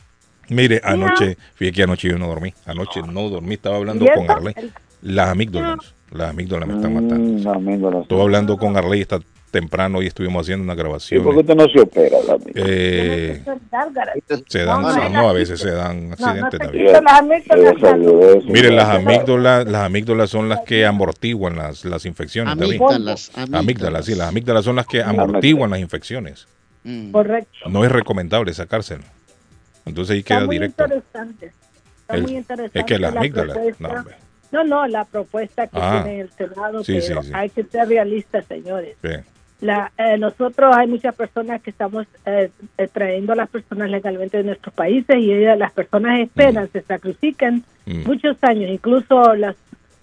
Mire, anoche, fíjate que anoche yo no dormí. Anoche no dormí, estaba hablando con Arley. Las amígdalas, las amígdalas me están matando. Mm, amígdalas. Estuve hablando con Arley esta temprano y estuvimos haciendo una ¿Y grabación. por qué usted no se opera, David? Eh, se dan, No, no, a veces se dan accidentes te también. amígdalas. Miren, las Ya, amígdalas, las amígdalas son las que amortiguan las, las infecciones, David. Amígdalas, Amígdalas, sí, las amígdalas son las que amortiguan las infecciones. Mm. Correcto. No es recomendable sacárselo. Entonces ahí Está queda muy directo. interesante. Está muy interesante. es que las la amígdalas, no, hombre. No, no, la propuesta que Ah. tiene el Senado, Sí, pero sí, sí. hay que ser realistas, señores. Bien. La, eh, nosotros hay muchas personas que estamos eh, eh, trayendo a las personas legalmente de nuestros países y ellas- las personas esperan, se sacrifican Mm. muchos años, incluso las,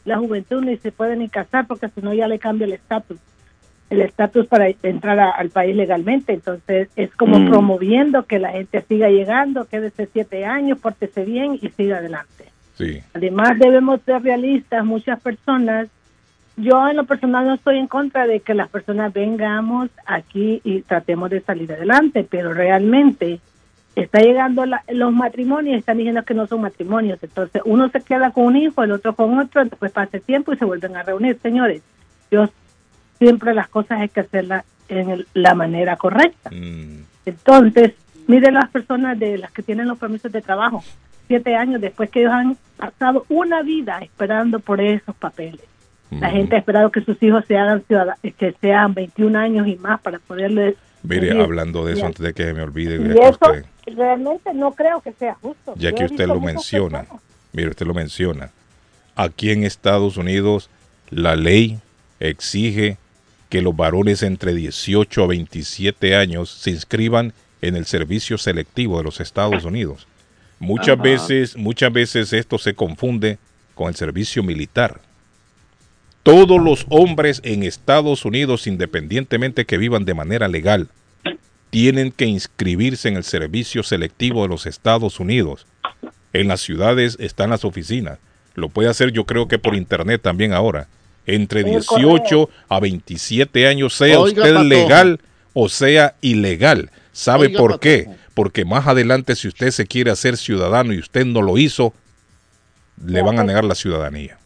la juventud ni se pueden ni casar porque si no ya le cambia el estatus, el estatus para entrar a- al país legalmente. Entonces es como Mm. promoviendo que la gente siga llegando, quédese siete años, pórtese bien y siga adelante. Sí. Además, debemos ser realistas. Muchas personas, yo en lo personal no estoy en contra de que las personas vengamos aquí y tratemos de salir adelante, pero realmente está llegando la- los matrimonios y están diciendo que no son matrimonios. Entonces, uno se queda con un hijo, el otro con otro, después pasa el tiempo y se vuelven a reunir. Señores, yo siempre las cosas hay que hacerlas en el- la manera correcta. Entonces, miren las personas de las que tienen los permisos de trabajo, siete años después que ellos han pasado una vida esperando por esos papeles. La gente ha esperado que sus hijos se hagan ciudadanos, que sean 21 años y más para poderles... Mire, hablando de eso, Ya. antes de que se me olvide, Y eso usted, realmente no creo que sea justo. ya Yo que usted lo menciona, personas. mire, usted lo menciona, aquí en Estados Unidos la ley exige que los varones entre 18 a 27 años se inscriban en el servicio selectivo de los Estados Unidos. Muchas Ajá. veces, muchas veces esto se confunde con el servicio militar. Todos los hombres en Estados Unidos, independientemente que vivan de manera legal, tienen que inscribirse en el servicio selectivo de los Estados Unidos. En las ciudades están las oficinas. Lo puede hacer yo creo que por internet también ahora. Entre En el 18 a 27 años, sea Oiga, usted legal o sea ilegal. ¿Sabe Oiga, por qué? Porque más adelante si usted se quiere hacer ciudadano y usted no lo hizo, le van a negar la ciudadanía.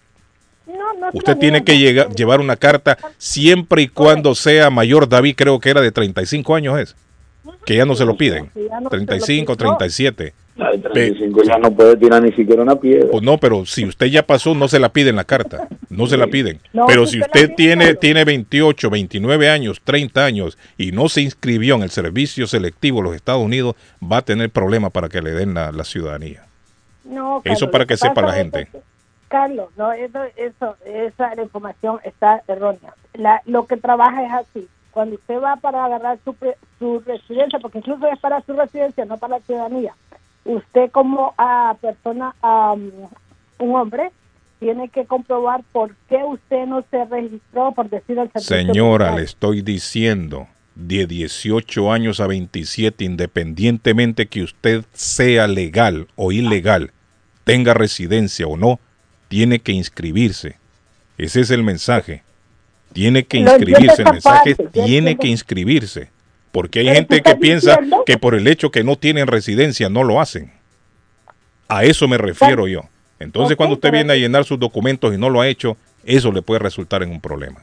No, no se Usted tiene que niegan. llega- llevar una carta siempre y cuando sea mayor. David creo que era de 35 años es. Que ya no se lo piden. Sí, ya no se lo 35, piden. No. 37. La de 35 ya no puede tirar ni siquiera una piedra. Pues no, pero si usted ya pasó, no se la piden la carta. No se la piden. No, pero si usted tiene, tiene 28, 29 años, 30 años y no se inscribió en el servicio selectivo de los Estados Unidos, va a tener problemas para que le den la, la ciudadanía. No, Eso Carlos, para que sepa la gente. que- Carlos, no, eso, eso, esa información está errónea. La, lo que trabaja es así. Cuando usted va para agarrar su, pre- su residencia, porque incluso es para su residencia, no para la ciudadanía, usted como ah, persona, am, un hombre, tiene que comprobar por qué usted no se registró, por decir el servicio Señora, militar. le estoy diciendo, de 18 años a 27, independientemente que usted sea legal o ilegal, tenga residencia o no, tiene que inscribirse. Ese es el mensaje. Tiene que inscribirse. El mensaje tiene que inscribirse. Porque hay gente que piensa que por el hecho que no tienen residencia no lo hacen. A eso me refiero yo. Entonces, cuando usted viene a llenar sus documentos y no lo ha hecho, eso le puede resultar en un problema.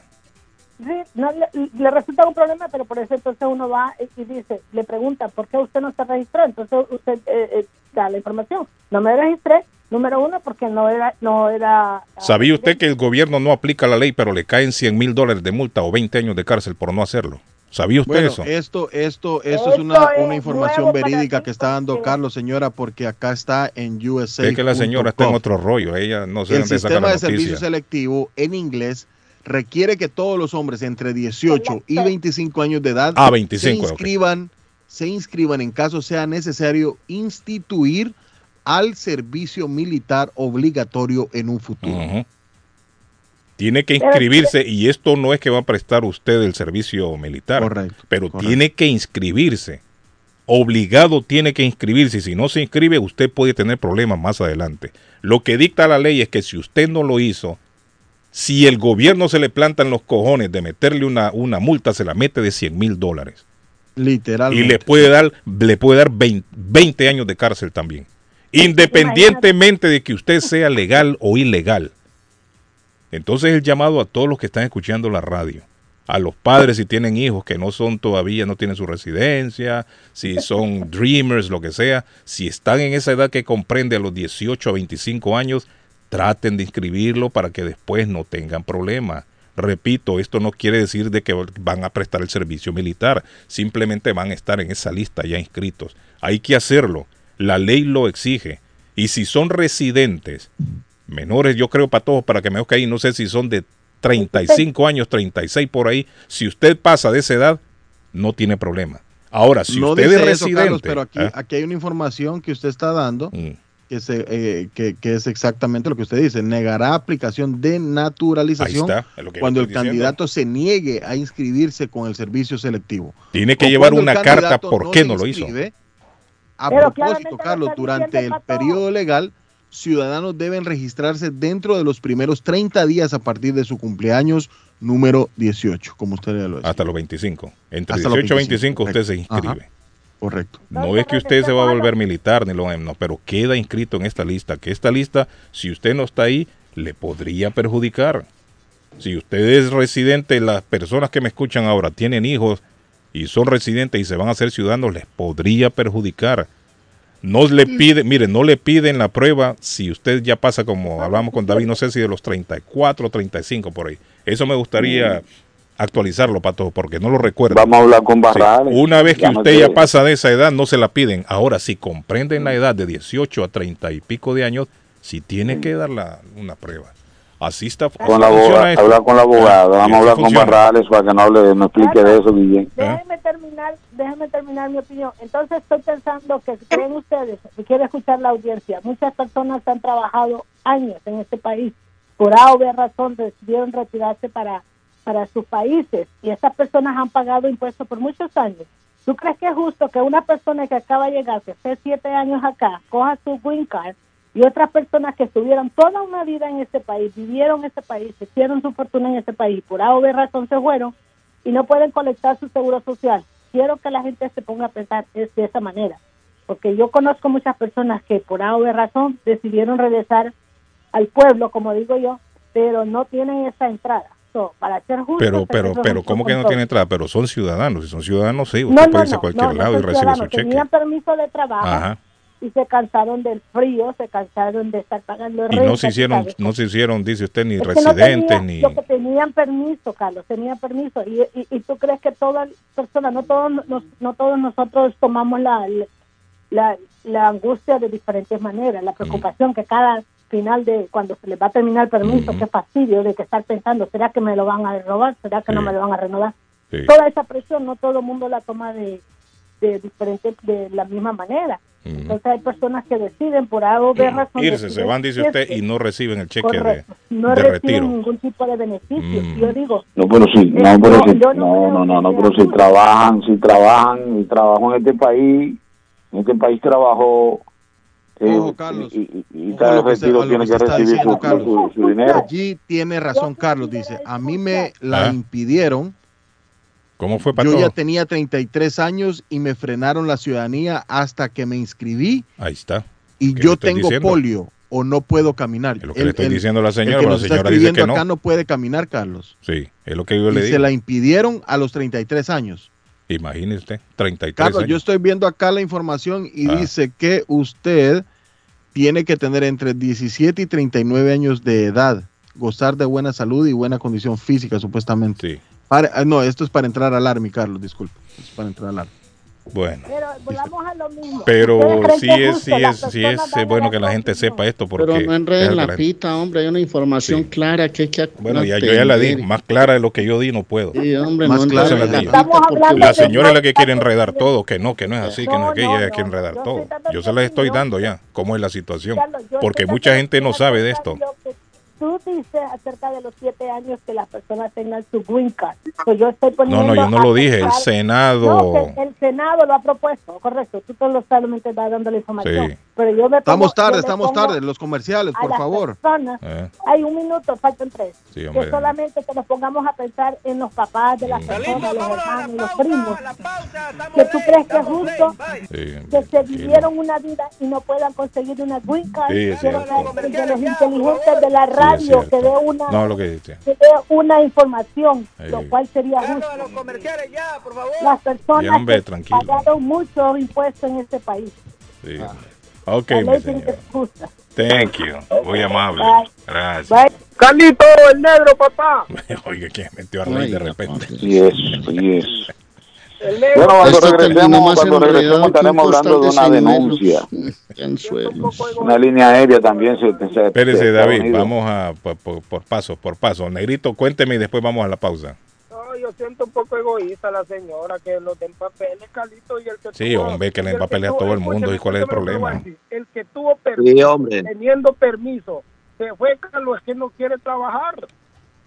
Sí, no, le, le resulta un problema, pero por eso entonces uno va y, y dice, le pregunta, ¿por qué usted no se registró? Entonces usted eh, eh, da la información. No me registré, número uno, porque no era... No era ¿Sabía usted que el gobierno no aplica la ley, pero le caen 100 mil dólares de multa o 20 años de cárcel por no hacerlo? ¿Sabía usted Bueno, eso? esto, esto, esto es Esto una, es una información verídica que está dando Carlos, señora, porque acá está en USA. Es que la señora está en otro rollo. Ella no sé el dónde saca sistema la de servicio selectivo en inglés requiere que todos los hombres entre 18 y 25 años de edad Ah, 25, se inscriban, se inscriban en caso sea necesario instituir al servicio militar obligatorio en un futuro. Tiene que inscribirse y esto no es que va a prestar usted el servicio militar, pero tiene que inscribirse. Obligado tiene que inscribirse y si no se inscribe usted puede tener problemas más adelante. Lo que dicta la ley es que si usted no lo hizo, si el gobierno se le planta en los cojones de meterle una, una multa, se la mete de 100 mil dólares. Literalmente. Y le puede dar, le puede dar 20, 20 años de cárcel también. Independientemente de que usted sea legal o ilegal. Entonces el llamado a todos los que están escuchando la radio, a los padres si tienen hijos que no son todavía, no tienen su residencia, si son dreamers, lo que sea, si están en esa edad que comprende a los 18 a 25 años, traten de inscribirlo para que después no tengan problemas. Repito, esto no quiere decir de que van a prestar el servicio militar, simplemente van a estar en esa lista ya inscritos. Hay que hacerlo, la ley lo exige. Y si son residentes, menores, yo creo para todos, para que me que ahí, no sé si son de 35 años, 36 por ahí, si usted pasa de esa edad, no tiene problema. Ahora, si no usted dice es eso, residente, Carlos, pero aquí, ¿eh? aquí hay una información que usted está dando Mm. que, se, eh, que, que es exactamente lo que usted dice. Negará aplicación de naturalización está, cuando el diciendo. candidato se niegue a inscribirse con el servicio selectivo. tiene que O llevar una carta por no qué no lo hizo. inscribe, A Pero propósito, Carlos, durante el periodo legal, ciudadanos deben registrarse dentro de los primeros 30 días a partir de su cumpleaños número 18, como usted ya lo dice. Hasta los 25. Entre Hasta los 18 y 25 usted se 25, inscribe. Correcto. No es que usted se va a volver militar, ni lo no, pero queda inscrito en esta lista. Que esta lista, si usted no está ahí, le podría perjudicar. Si usted es residente, las personas que me escuchan ahora tienen hijos y son residentes y se van a hacer ciudadanos, les podría perjudicar. No le pide, mire, no le piden la prueba si usted ya pasa como hablamos con David, no sé si de los 34 35 por ahí. Eso me gustaría actualizarlo, Pato, porque no lo recuerdo. Vamos a hablar con Sí, Barrales. Una vez que Ya no usted ya pasa de esa edad, no se la piden. Ahora, si comprenden la edad de 18 a 30 y pico de años, si tiene que dar la- una prueba. Así está. Con la abogada, hablar con la abogada. Ah, Vamos a hablar con. Barrales para que no, hable, no explique de eso, Guillén. Déjeme terminar, déjeme terminar mi opinión. Entonces estoy pensando que creen ustedes, y quiero escuchar la audiencia, muchas personas han trabajado años en este país, por A o B razón decidieron retirarse para, para sus países y estas personas han pagado impuestos por muchos años. ¿Tú crees que es justo que una persona que acaba de llegar, que esté siete años acá, coja su green card y otras personas que estuvieron toda una vida en este país, vivieron en este país, hicieron su fortuna en este país, por A o B razón se fueron y no pueden colectar su seguro social? Quiero que la gente se ponga a pensar es de esa manera, porque yo conozco muchas personas que por A o B razón decidieron regresar al pueblo, como digo yo, pero no tienen esa entrada. So, para ser justo, Pero, pero, pero, ¿cómo que no tiene entrada? Pero son ciudadanos. Si son ciudadanos, sí. Usted no, puede no, irse a cualquier no, no lado y recibe su cheque. Tenían permiso de trabajo Ajá. Y se cansaron del frío, se cansaron de estar pagando Y no se hicieron, no se hicieron, dice usted, ni Es no residentes, ni... lo que tenían permiso, Carlos, tenían permiso. Y, y, y tú crees que todas personas, no todos, nos- no todos nosotros tomamos la, la, la angustia de diferentes maneras, la preocupación que cada final de cuando se les va a terminar el permiso, qué fastidio de que estar pensando, ¿será que me lo van a robar? ¿Será que no me lo van a renovar? Sí. Toda esa presión no todo el mundo la toma de, de diferente, de la misma manera. Entonces hay personas que deciden por algo de razón. Irse, se van, dice usted, y no reciben el cheque de, Correcto. no de reciben retiro. Mm. ningún tipo de beneficio. Yo digo, No, pero sí, Eh, no, pero no, sí, yo no no, no, no, no, pero si trabajan, si trabajan, y trabajo en este país, en este país trabajó, eh, Ojo, Carlos. y, y, cada que retiro tiene recibir su dinero. Allí tiene razón Carlos, dice, a mí me la Ah. impidieron. ¿Cómo fue, Pato? Yo ya tenía 33 años y me frenaron la ciudadanía hasta que me inscribí Ahí está. y ¿Qué yo tengo diciendo? polio o no puedo caminar. lo que le estoy diciendo a la señora, el pero la señora dice que no. acá no puede caminar, Carlos. Sí, es lo que yo Y le se digo. la impidieron a los 33 años. Imagínese usted, 33 Carlos, años. yo estoy viendo acá la información y Ah. dice que usted tiene que tener entre 17 y 39 años de edad, gozar de buena salud y buena condición física, supuestamente. Sí. Para- ah, no, esto es para entrar al Army, Carlos, disculpe. Es para entrar al Army. Bueno. pero volvamos a lo mismo. Pero ¿Ustedes creen sí que es, sí es, sí es bueno la que la gente sepa esto porque Pero no enreden la la pita, hombre. Hay una información clara que hay que Bueno, ya, yo ya la di, más clara de lo que yo di no puedo. Sí, hombre, Más no clara la la La de- señora es la que quiere enredar todo, que no, que no es así, que no es que ella no, quiere enredar todo. Yo se la estoy dando ya, cómo es la situación. Porque mucha gente no sabe de esto. Tú dices acerca de los siete años que las personas tengan su green card. Pues yo estoy poniendo No, no, yo no lo dije, el Senado. No, el Senado lo ha propuesto, correcto. Tú solo solamente estás dando la información. Sí. Pero yo me Estamos pongo- yo tarde, me estamos pongo tarde. Los comerciales, por favor. personas- Eh, Hay un minuto, faltan tres. Sí, hombre. que solamente que nos pongamos a pensar en los papás de las personas, los hermanos, los primos. Que tú crees que es justo sí, que se vivieron una vida y no puedan conseguir una green card. Sí, de los inteligentes de la radio que dé una, No, lo que que dé una información, lo cual sería justo. Las personas Ya, hombre, que pagaron muchos impuestos en este país. Sí. Ok, la mi señor. Thank you. Muy amable. Bye. Gracias. Bye. Carlito, el negro, papá. Oiga, ¿quién metió a reír de repente? Sí es, Bueno, cuando Esto regresemos, más cuando regresemos estaremos hablando de una denuncia. Una línea aérea también se, se Espérese, se- David, vamos a por, por, por paso, por paso. Negrito, cuénteme y después vamos a la pausa. No, yo siento un poco egoísta la señora que los den papeles, Carlito, y el que Sí, tuvo- hombre, que le den papeles a todo el mundo, ¿y cuál es el problema? El que tuvo permiso, Sí, hombre. teniendo permiso, se fue, Carlos, es que no quiere trabajar.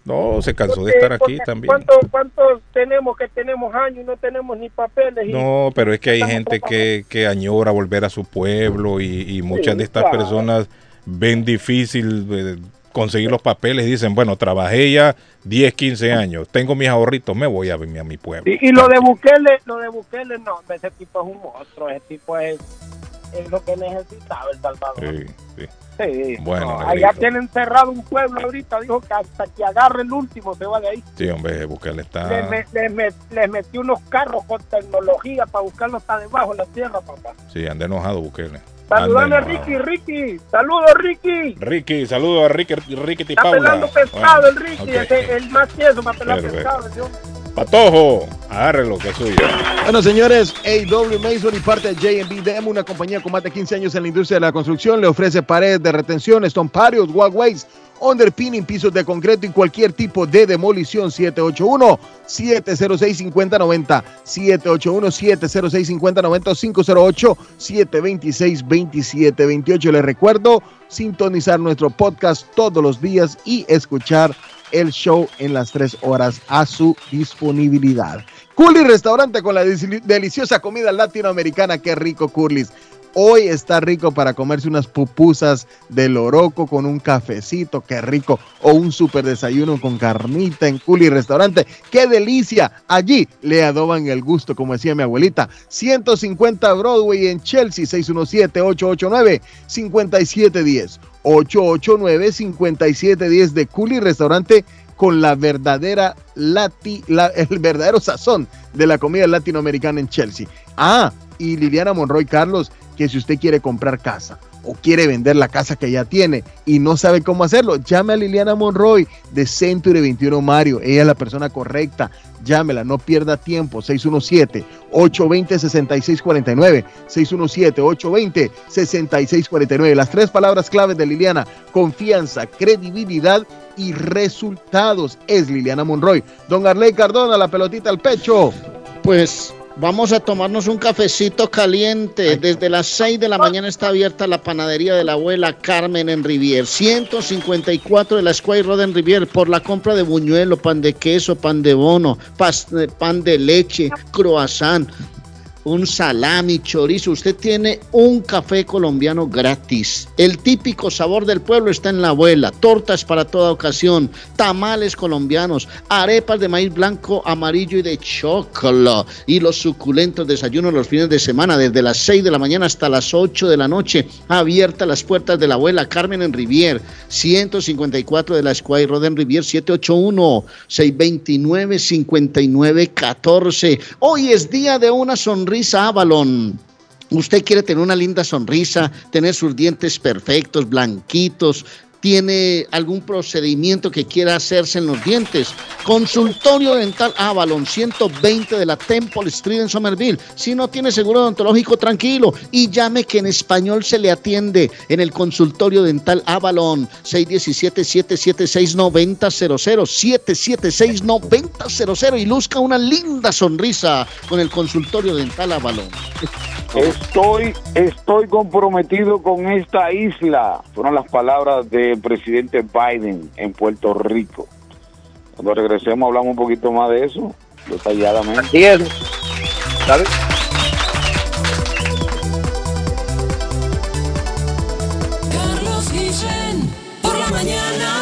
No, se cansó de estar aquí también. ¿Cuántos tenemos que tenemos años y no tenemos ni papeles? y- No, pero es que hay gente que, que añora volver a su pueblo y, y muchas Sí, de estas claro. personas ven difícil eh, conseguir los papeles y dicen, bueno, trabajé ya 10, 15 años, tengo mis ahorritos, me voy a venir a mi pueblo. Y, y lo de Bukele, lo de Bukele, no, ese tipo es un monstruo, ese tipo es, es lo que necesitaba El Salvador. Sí, sí. Sí, Bueno, no, allá tienen cerrado un pueblo ahorita, dijo que hasta que agarre el último se va de ahí. Sí, hombre, Les, está... me- les me- les metió unos carros con tecnología para buscarlo hasta debajo de la tierra, papá. Sí, anda enojado Bukele. Saludame a Ricky. Ricky. Saludos, Ricky. Ricky, saludos a Ricky, Ricky Está pelando pescado el Ricky, ok. ese- el más tieso para pelar Perfecto. Patojo, agárrelo, que es suyo. Bueno, señores, AW Mason y parte de J&B Demo, una compañía con más de 15 años en la industria de la construcción, le ofrece paredes de retención, stone patios, walkways, underpinning, pisos de concreto y cualquier tipo de demolición. 781-706-5090, 781-706-5090, 508-726-2728. Les recuerdo sintonizar nuestro podcast todos los días y escuchar el show en las tres horas a su disponibilidad. Curly Restaurante con la deli- deliciosa comida latinoamericana. Qué rico, Curly's. Hoy está rico para comerse unas pupusas de loroco con un cafecito, qué rico, o un super desayuno con carnita en Curly Restaurante. ¡Qué delicia! Allí le adoban el gusto, como decía mi abuelita. 150 Broadway en Chelsea, 617-889-5710. 889-5710 de Curly Restaurante con la verdadera lati, la- el verdadero sazón de la comida latinoamericana en Chelsea. Ah, y Liliana Monroy Carlos, que si usted quiere comprar casa o quiere vender la casa que ya tiene y no sabe cómo hacerlo, llame a Liliana Monroy de Century 21 Mario. Ella es la persona correcta. Llámela, no pierda tiempo. 617-820-6649. 617-820-6649. Las tres palabras claves de Liliana, confianza, credibilidad y resultados. Es Liliana Monroy. Don Arley Cardona, la pelotita al pecho. Pues vamos a tomarnos un cafecito caliente. Desde las 6 de la mañana está abierta la panadería de la abuela Carmen en Rivier. 154 de la Square Road en Rivier por la compra de buñuelo, pan de queso, pan de bono, pan de leche, croissant. Un salami, chorizo. Usted tiene un café colombiano gratis. El típico sabor del pueblo está en la abuela. Tortas para toda ocasión. Tamales colombianos. Arepas de maíz blanco, amarillo y de chocolate. Y los suculentos desayunos los fines de semana. Desde las 6 de la mañana hasta las 8 de la noche. Abiertas las puertas de la abuela Carmen en Rivier. 154 de la Square Road en Rivier. 781-629-5914. Hoy es día de una sonrisa Avalon. Usted quiere tener una linda sonrisa, tener sus dientes perfectos, blanquitos, tiene algún procedimiento que quiera hacerse en los dientes. Consultorio Dental Avalon 120 de la Temple Street en Somerville. Si no tiene seguro odontológico, tranquilo y llame que en español se le atiende en el consultorio dental Avalon 617-776-9000 776-9000 y luzca una linda sonrisa con el consultorio dental Avalon. Estoy, estoy comprometido con esta isla. Fueron las palabras del presidente Biden en Puerto Rico. Cuando regresemos hablamos un poquito más de eso, detalladamente. Así es. ¿Sabes? Carlos Guillén, por la mañana.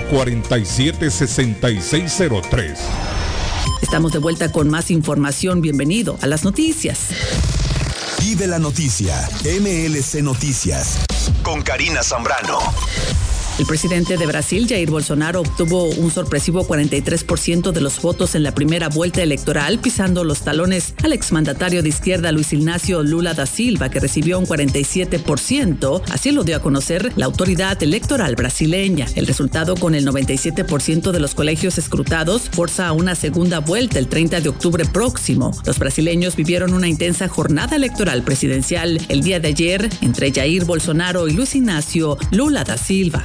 617-447-6603. Estamos de vuelta con más información. Bienvenido a las noticias. Vive la noticia. MLC Noticias. Con Karina Zambrano. El presidente de Brasil, Jair Bolsonaro, obtuvo un sorpresivo 43% de los votos en la primera vuelta electoral, pisando los talones al exmandatario de izquierda Luis Ignacio Lula da Silva, que recibió un 47%. Así lo dio a conocer la autoridad electoral brasileña. El resultado con el 97% de los colegios escrutados forza a una segunda vuelta el 30 de octubre próximo. Los brasileños vivieron una intensa jornada electoral presidencial el día de ayer entre Jair Bolsonaro y Luis Ignacio Lula da Silva.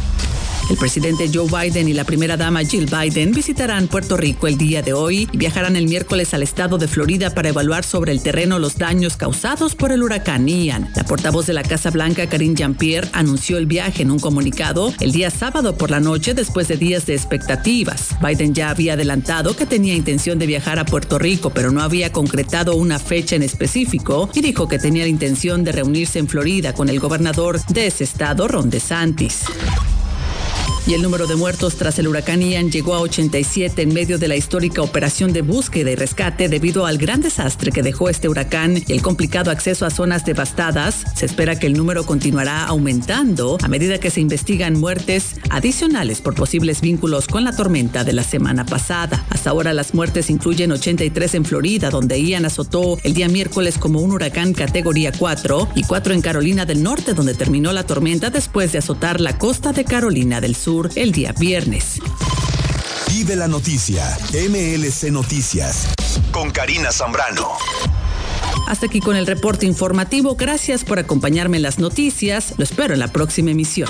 El presidente Joe Biden y la primera dama Jill Biden visitarán Puerto Rico el día de hoy y viajarán el miércoles al estado de Florida para evaluar sobre el terreno los daños causados por el huracán Ian. La portavoz de la Casa Blanca, Karine Jean-Pierre, anunció el viaje en un comunicado el día sábado por la noche después de días de expectativas. Biden ya había adelantado que tenía intención de viajar a Puerto Rico, pero no había concretado una fecha en específico y dijo que tenía la intención de reunirse en Florida con el gobernador de ese estado, Ron DeSantis y el número de muertos tras el huracán Ian llegó a 87 en medio de la histórica operación de búsqueda y rescate debido al gran desastre que dejó este huracán y el complicado acceso a zonas devastadas. Se espera que el número continuará aumentando a medida que se investigan muertes adicionales por posibles vínculos con la tormenta de la semana pasada. Hasta ahora las muertes incluyen 83 en Florida, donde Ian azotó el día miércoles como un huracán categoría 4 y 4 en Carolina del Norte, donde terminó la tormenta después de azotar la costa de Carolina del Sur el día viernes. Vive la noticia, MLC Noticias, con Karina Zambrano. Hasta aquí con el reporte informativo. Gracias por acompañarme en las noticias. Lo espero en la próxima emisión.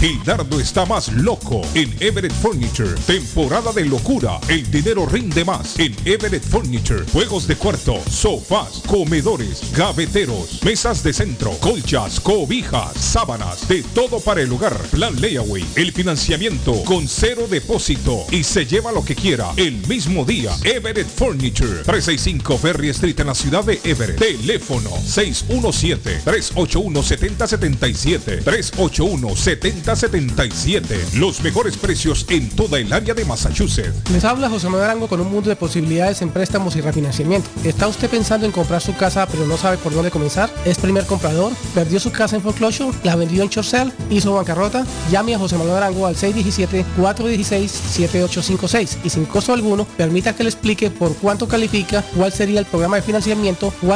El dardo está más loco en Everett Furniture. Temporada de locura. El dinero rinde más en Everett Furniture. Juegos de cuarto, sofás, comedores, gaveteros, mesas de centro, colchas, cobijas, sábanas, de todo para el hogar. Plan Layaway. El financiamiento con cero depósito y se lleva lo que quiera el mismo día. Everett Furniture. 365 Ferry Street en la ciudad de Everett. Teléfono 617-381-7077. 381-7077. Los mejores precios en toda el área de Massachusetts. Les habla José Manuel Arango con un mundo de posibilidades en préstamos y refinanciamiento. ¿Está usted pensando en comprar su casa pero no sabe por dónde comenzar? ¿Es primer comprador? ¿Perdió su casa en foreclosure? ¿La vendió en Chorcel? ¿Hizo bancarrota? Llame a José Manuel Arango al 617-416-7856 y sin costo alguno permita que le explique por cuánto califica, cuál sería el programa de financiamiento, cuál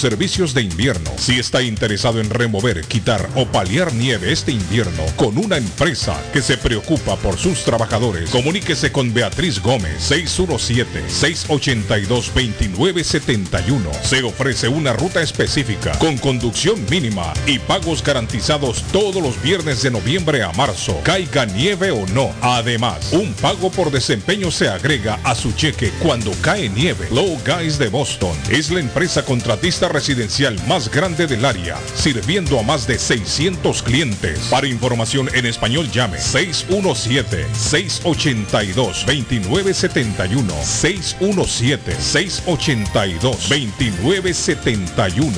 servicios de invierno. Si está interesado en remover, quitar o paliar nieve este invierno con una empresa que se preocupa por sus trabajadores, comuníquese con Beatriz Gómez 617-682-2971. Se ofrece una ruta específica con conducción mínima y pagos garantizados todos los viernes de noviembre a marzo, caiga nieve o no. Además, un pago por desempeño se agrega a su cheque cuando cae nieve. Low Guys de Boston es la empresa contratista residencial más grande del área, sirviendo a más de 600 clientes. Para información en español llame 617-682-2971. 617-682-2971.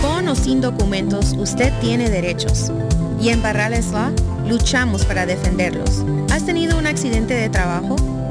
Con o sin documentos, usted tiene derechos. Y en Barrales Law luchamos para defenderlos. ¿Has tenido un accidente de trabajo?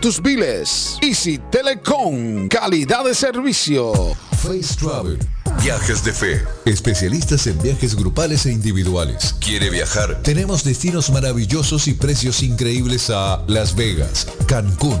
tus biles. Easy Telecom, calidad de servicio. Face Travel. Viajes de fe. Especialistas en viajes grupales e individuales. ¿Quiere viajar? Tenemos destinos maravillosos y precios increíbles a Las Vegas, Cancún,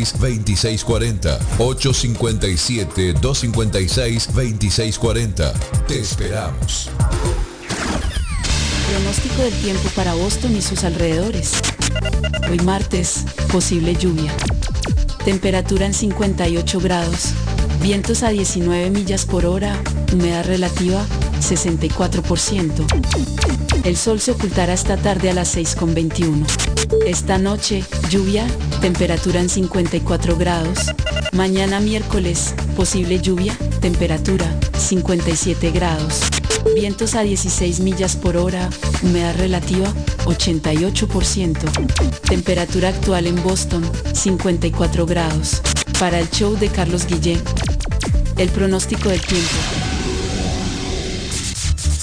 857-256-2640. 857-256-2640. Te esperamos. Pronóstico del tiempo para Boston y sus alrededores. Hoy martes, posible lluvia. Temperatura en 58 grados. Vientos a 19 millas por hora. Humedad relativa 64%. El sol se ocultará esta tarde a las 6.21. Esta noche, lluvia, temperatura en 54 grados. Mañana miércoles, posible lluvia, temperatura 57 grados. Vientos a 16 millas por hora, humedad relativa 88%. Temperatura actual en Boston 54 grados. Para el show de Carlos Guillén, el pronóstico del tiempo.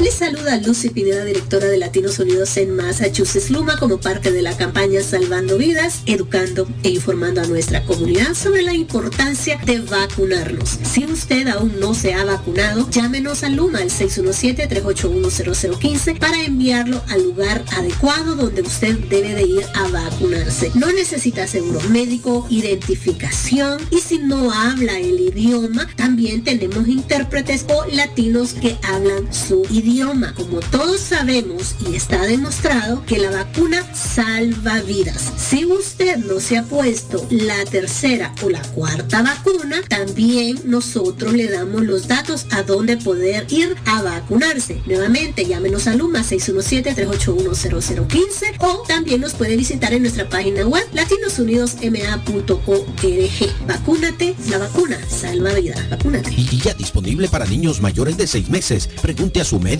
Les saluda Lucy Pineda, directora de Latinos Unidos en Massachusetts Luma, como parte de la campaña Salvando Vidas, educando e informando a nuestra comunidad sobre la importancia de vacunarnos. Si usted aún no se ha vacunado, llámenos a Luma al 617-381-0015 para enviarlo al lugar adecuado donde usted debe de ir a vacunarse. No necesita seguro médico, identificación y si no habla el idioma, también tenemos intérpretes o latinos que hablan su idioma. Como todos sabemos y está demostrado que la vacuna salva vidas. Si usted no se ha puesto la tercera o la cuarta vacuna, también nosotros le damos los datos a dónde poder ir a vacunarse. Nuevamente, llámenos a Luma 617-381-0015 o también nos puede visitar en nuestra página web latinosunidosma.org. Vacúnate, la vacuna salva vidas. Vacúnate. Y ya disponible para niños mayores de 6 meses. Pregunte a su médico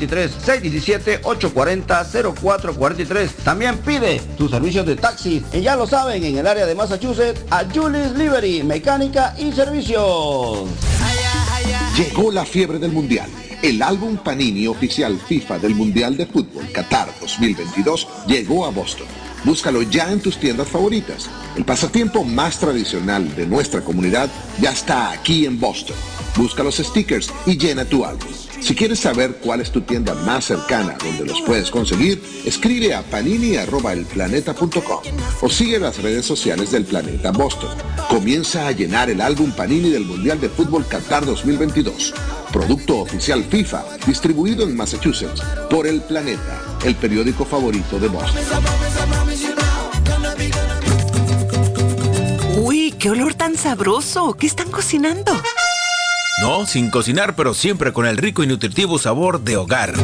617-840-0443. 617-840-0443. También pide tus servicios de taxi. Y ya lo saben, en el área de Massachusetts, a Julie's Liberty, mecánica y servicios. Llegó la fiebre del mundial El álbum Panini oficial FIFA del Mundial de Fútbol Qatar 2022 llegó a Boston. Búscalo ya en tus tiendas favoritas. El pasatiempo más tradicional de nuestra comunidad ya está aquí en Boston. Busca los stickers y llena tu álbum. Si quieres saber cuál es tu tienda más cercana donde los puedes conseguir, escribe a panini.elplaneta.com o sigue las redes sociales del Planeta Boston. Comienza a llenar el álbum Panini del Mundial de Fútbol Qatar 2022. Producto oficial FIFA, distribuido en Massachusetts por El Planeta, el periódico favorito de Boston. Uy, qué olor tan sabroso. ¿Qué están cocinando? No, sin cocinar, pero siempre con el rico y nutritivo sabor de hogar.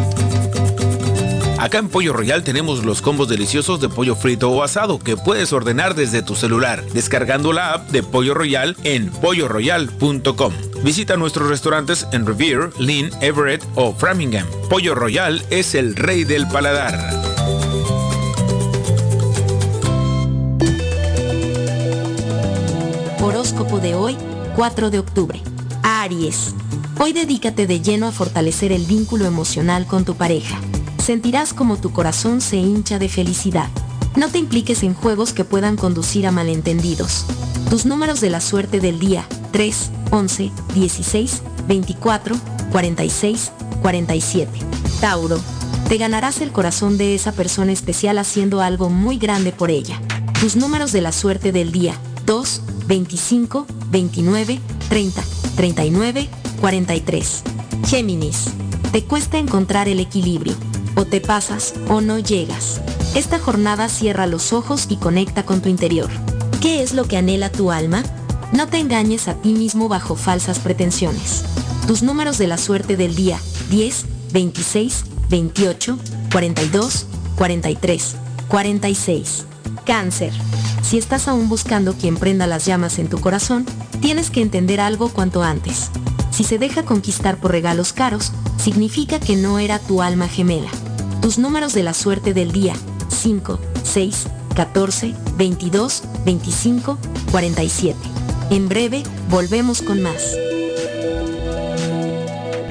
Acá en Pollo Royal tenemos los combos deliciosos de pollo frito o asado que puedes ordenar desde tu celular, descargando la app de Pollo Royal en polloroyal.com. Visita nuestros restaurantes en Revere, Lynn, Everett o Framingham. Pollo Royal es el rey del paladar. Horóscopo de hoy, 4 de octubre. Aries. Hoy dedícate de lleno a fortalecer el vínculo emocional con tu pareja. Sentirás como tu corazón se hincha de felicidad. No te impliques en juegos que puedan conducir a malentendidos. Tus números de la suerte del día, 3, 11, 16, 24, 46, 47. Tauro. Te ganarás el corazón de esa persona especial haciendo algo muy grande por ella. Tus números de la suerte del día, 2, 25, 29, 30, 39, 43. Géminis. Te cuesta encontrar el equilibrio. O te pasas o no llegas. Esta jornada cierra los ojos y conecta con tu interior. ¿Qué es lo que anhela tu alma? No te engañes a ti mismo bajo falsas pretensiones. Tus números de la suerte del día 10, 26, 28, 42, 43, 46. Cáncer. Si estás aún buscando quien prenda las llamas en tu corazón, tienes que entender algo cuanto antes. Si se deja conquistar por regalos caros, significa que no era tu alma gemela. Tus números de la suerte del día 5, 6, 14, 22, 25, 47. En breve, volvemos con más.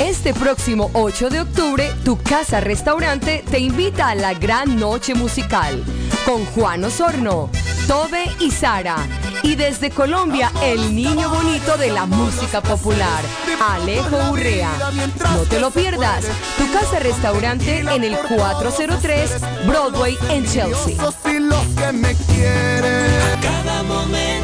Este próximo 8 de octubre, tu casa restaurante te invita a la gran noche musical con Juan Osorno, Tobe y Sara. Y desde Colombia, el niño bonito de la música popular, Alejo Urrea. No te lo pierdas. Tu casa restaurante en el 403 Broadway en Chelsea. A cada momento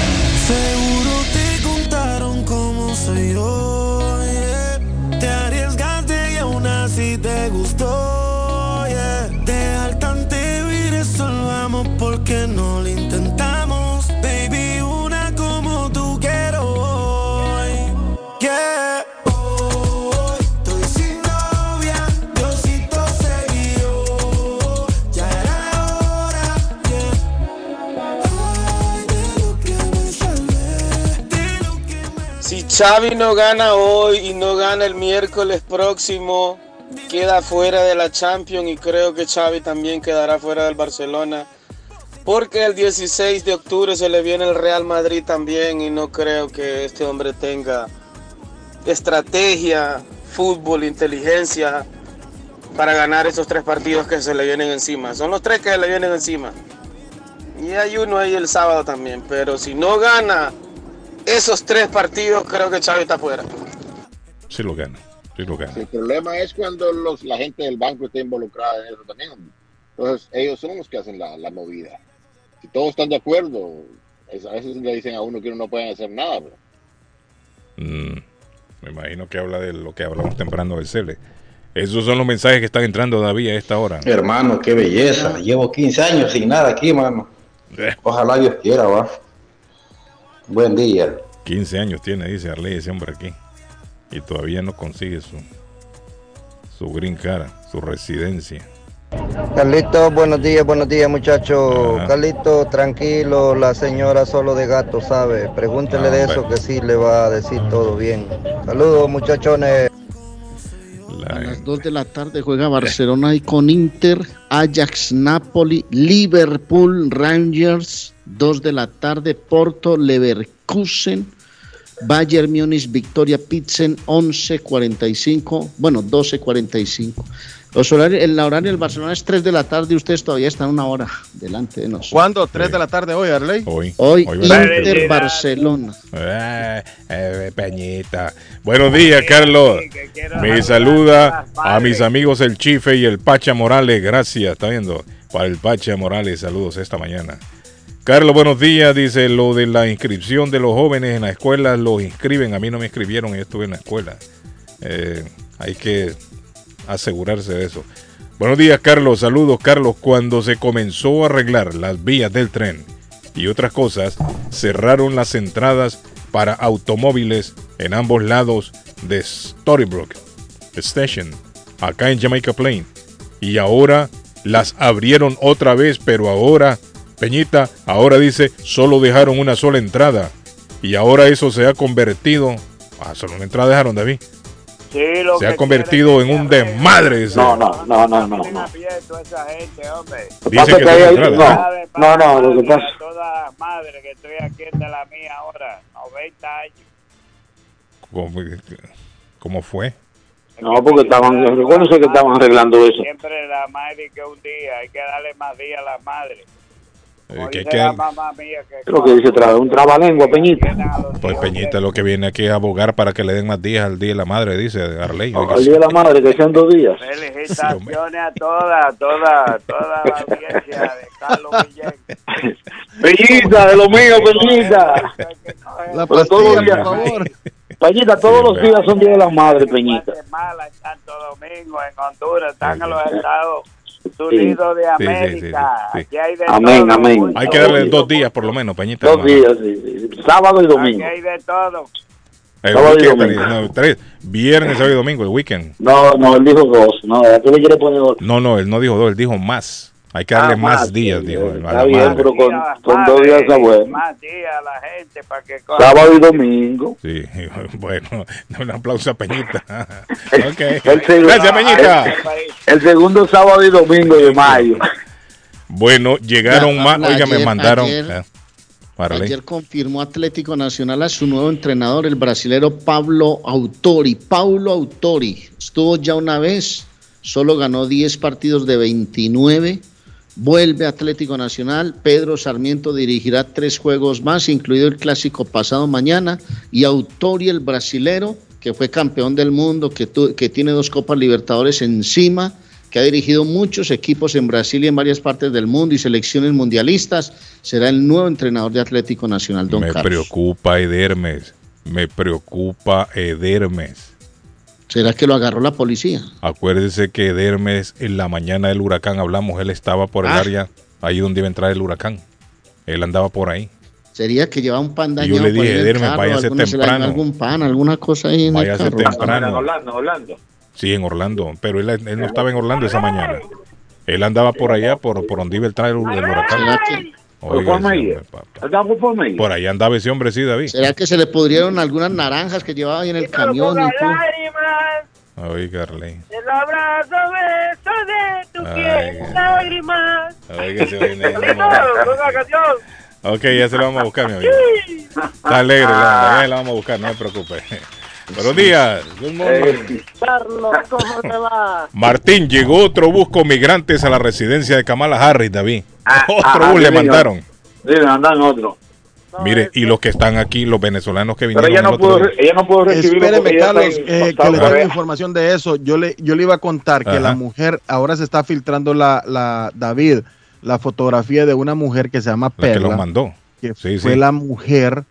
Xavi no gana hoy y no gana el miércoles próximo, queda fuera de la Champions y creo que Xavi también quedará fuera del Barcelona. Porque el 16 de octubre se le viene el Real Madrid también y no creo que este hombre tenga estrategia, fútbol, inteligencia para ganar esos tres partidos que se le vienen encima. Son los tres que se le vienen encima. Y hay uno ahí el sábado también. Pero si no gana esos tres partidos, creo que Xavi está fuera. Sí lo gana. Sí lo gana. El problema es cuando los, la gente del banco está involucrada en eso también. Entonces, ellos son los que hacen la, la movida. Si todos están de acuerdo, es- a veces le dicen a uno que uno no pueden hacer nada. pero- Mm, me imagino que habla de lo que hablamos temprano del Cele. Esos son los mensajes que están entrando David a esta hora. Hermano, qué belleza. Llevo 15 años sin nada aquí, mano. Ojalá Dios quiera, va. Buen día. 15 años tiene, dice Arley, ese hombre aquí. Y todavía no consigue su, su green cara, su residencia. Carlito, buenos días, buenos días muchachos. Ajá. Carlito, tranquilo, la señora solo de gato sabe. Pregúntele de eso que sí le va a decir todo bien. Saludos muchachones. A las 2 de la tarde juega Barcelona y con Inter, Ajax, Napoli, Liverpool, Rangers. 2 de la tarde, Porto, Leverkusen, Bayern Múnich, Victoria Pilsen, 11.45, bueno, 12.45. Los horarios, el horario del Barcelona es 3 de la tarde y ustedes todavía están una hora delante de nosotros. ¿Cuándo? ¿3 de la tarde hoy, Arley? Hoy. Hoy, ¿verdad? Inter Barcelona. Eh, eh, Peñita. Buenos días, Carlos. Me saluda a mis amigos el Chife y el Pacha Morales. Gracias, está viendo. Para el Pacha Morales, saludos esta mañana. Carlos, buenos días. Dice lo de la inscripción de los jóvenes en la escuela, los inscriben. A mí no me inscribieron, yo estuve en la escuela. Eh, hay que asegurarse de eso. Buenos días, Carlos. Saludos, Carlos. Cuando se comenzó a arreglar las vías del tren y otras cosas, cerraron las entradas para automóviles en ambos lados de Storybrooke Station, acá en Jamaica Plain. Y ahora las abrieron otra vez, pero ahora, Peñita, ahora dice, solo dejaron una sola entrada. Y ahora eso se ha convertido... Ah, solo una entrada dejaron, David. Sí, lo Se ha convertido en un desmadre. dice. No, no, no, no, no. quieren abierto a esa gente, hombre. Dice que que hay- no, no, no, lo que pasa- A todas las madres que estoy aquí de la mía ahora, 90 años. ¿Cómo, cómo fue? No, porque estaban, recuérdense que estaban arreglando eso. Siempre la madre que un día, hay que darle más días a la madre. Eh, que lo que dice tra- un trabalengua, Peñita. Pues Peñita lo que viene aquí es abogar para que le den más días al Día de la Madre, dice Arley. Al día de la madre, que sean dos días. Felicitaciones a toda, toda, toda la audiencia de Carlos Guillén. Peñita, de lo mío, Peñita. La Pero todos los pastilla, días, por favor. Peñita, todos los días son día de la madre, Peñita. Guatemala, en Santo Domingo, en Honduras, están en los Estados Unidos de Sí, sí, sí, América. sí, sí. Aquí hay de Amén, todo. amén. Hay que darle dos días por lo menos, Peñita. Dos días, sí, sí. sábado y Aquí domingo. hay de todo. El Sábado y weekend, domingo. no, tres. Viernes, sábado y domingo, el weekend. No, no, él dijo dos. No, ¿a qué le quiere poner dos? No, no, él no dijo dos, él dijo más. Hay que darle Ah, más, más, días, sí, dijo. él, a está la bien, madre. pero con, con dos días está bueno. Más días a la gente para que coja. Sábado y domingo. Sí, bueno, un aplauso a Peñita. ok. El segundo- Gracias, Peñita. El, el segundo sábado y domingo de mayo. Bueno, llegaron más. Oiga, me mandaron. ayer- eh. Ayer confirmó Atlético Nacional a su nuevo entrenador, el brasilero Pablo Autori. Paulo Autori estuvo ya una vez, solo ganó 10 partidos de 29. Vuelve Atlético Nacional. Pedro Sarmiento dirigirá tres juegos más, incluido el clásico pasado mañana. Y Autori, el brasilero, que fue campeón del mundo, que, tu- que tiene dos Copas Libertadores encima, que ha dirigido muchos equipos en Brasil y en varias partes del mundo y selecciones mundialistas, será el nuevo entrenador de Atlético Nacional, don Me Carlos. preocupa Edermes. Me preocupa Edermes. ¿Será que lo agarró la policía? Acuérdese que Edermes en la mañana del huracán hablamos, él estaba por el Ah. área ahí donde iba a entrar el huracán. Él andaba por ahí. Sería que lleva un pan Y yo dañado le dije, en carro, váyase temprano. algún pan, alguna cosa ahí en Váyase el carro. temprano. Orlando, Orlando. Sí, en Orlando, pero él, él no estaba en Orlando esa mañana. Él andaba por allá, por, por donde iba a entrar el, el huracán. ¿Será que, Oiga, ese hombre, papá. Por ahí andaba ese hombre, sí, David. será que se le pudrieron algunas naranjas que llevaba ahí en el camión? y todo? lágrimas, Oiga, Arley. el abrazo beso de tu Ay, piel, lágrimas. Oiga, ese viene. Ok, ya se lo vamos a buscar, mi amigo. Está alegre, la, ya la vamos a buscar, no se preocupe. Buenos días. morning. Carlos, ¿cómo te va? Martín, llegó otro bus con migrantes a la residencia de Kamala Harris, David. otro ah, bus le mandaron. Sí, le mandan otro. Mire, y los que están aquí, los venezolanos que Pero vinieron ella no el pudo, ella no pudo recibirlo Espéreme, Carlos, en- eh, que le ahí. información de eso. Yo le, yo le iba a contar que la mujer, ahora se está filtrando la, la David, la fotografía de una mujer que se llama La que Perla. los mandó. que Sí, fue sí. la mujer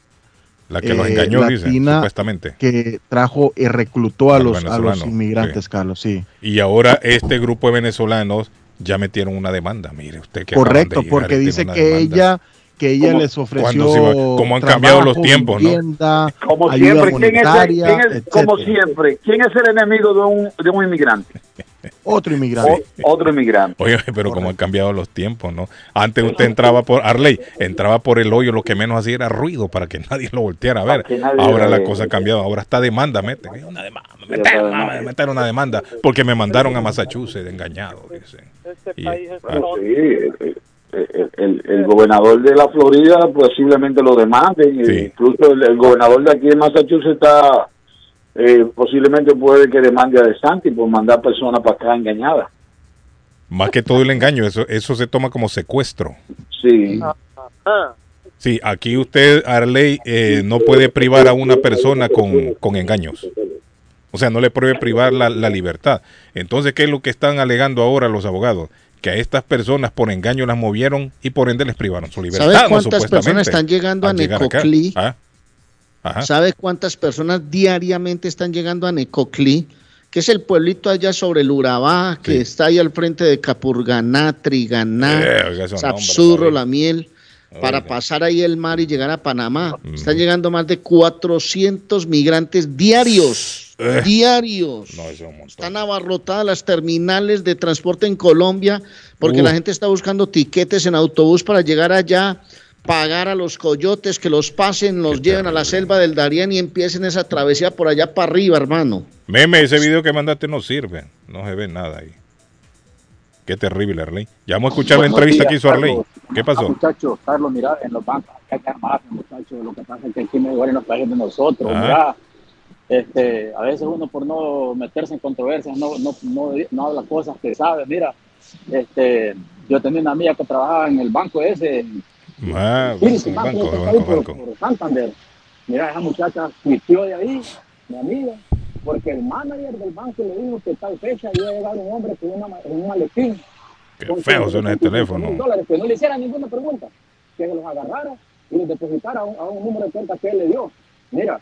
La que los eh, engañó, dice, latina supuestamente. que trajo y reclutó a los, a los inmigrantes, sí. Carlos, sí. Y ahora este grupo de venezolanos ya metieron una demanda. Mire usted que Correcto, porque dice que demanda. ella que ella ¿Cómo- les ofreció cómo han cambiado los tiempos, no? Como ayuda siempre, ¿quién es, el- monetaria, quién es- como siempre, ¿quién es el enemigo de un, de un inmigrante? Otro inmigrante. O- otro inmigrante. Oye, pero como han cambiado los tiempos, ¿no? Antes usted entraba por Arley, entraba por el hoyo, lo que menos hacía era ruido para que nadie lo volteara a ver. Ahora la cosa ha cambiado, ahora está demanda, mete una demanda, meter, una- meter una demanda, porque me mandaron a Massachusetts engañado, dice. Y- Ah, sí, el, el- el- el gobernador de la Florida posiblemente lo demanden. Sí. Incluso el, el gobernador de aquí de Massachusetts está eh, posiblemente puede que demande a DeSantis por mandar personas para acá engañadas. Más que todo el engaño, eso, eso se toma como secuestro. Sí. Sí, aquí usted, Arley, eh, no puede privar a una persona con, con engaños. O sea, no le puede privar la, la libertad. Entonces, ¿qué es lo que están alegando ahora los abogados? Que a estas personas por engaño las movieron y por ende les privaron su libertad. ¿Sabes cuántas personas están llegando a. Necoclí? Ah, ajá. ¿Sabe cuántas personas diariamente están llegando a Necoclí? Que es el pueblito allá sobre el Urabá, que está ahí al frente de Capurganá, Triganá, Eh, Sapsurro, La Miel, para Oiga. pasar ahí el mar y llegar a Panamá. Están llegando más de 400 migrantes diarios. Eh. Diarios. No, es un montón. Están abarrotadas las terminales de transporte en Colombia porque Uh. la gente está buscando tiquetes en autobús para llegar allá, pagar a los coyotes que los pasen, los lleven a la selva del Darién y empiecen esa travesía por allá para arriba, hermano. Meme, ese video que mandaste no sirve. No se ve nada ahí. Qué terrible, Arley. Ya vamos a escuchar la Buenos entrevista que días, hizo Arley. Carlos. ¿Qué Ah, pasó? muchachos, Carlos, mira, en los bancos hay que armarse, muchachos. Lo que pasa es que aquí no igual en los países de nosotros. Mira, este, a veces uno por no meterse en controversias no, no, no, no habla cosas que sabe. Mira, este, yo tenía una amiga que trabajaba en el banco ese, en Ah, Iris, banco, banco, banco, por, banco. por Santander. Mira, esa muchacha quitió de ahí, mi amiga, porque el manager del banco le dijo que tal fecha iba a llegar un hombre con, una, un maletín. Qué con feo suena el 75 teléfono. dólares, que no le hiciera ninguna pregunta, que los agarrara y los depositara a un, a un número de cuenta que él le dio. Mira,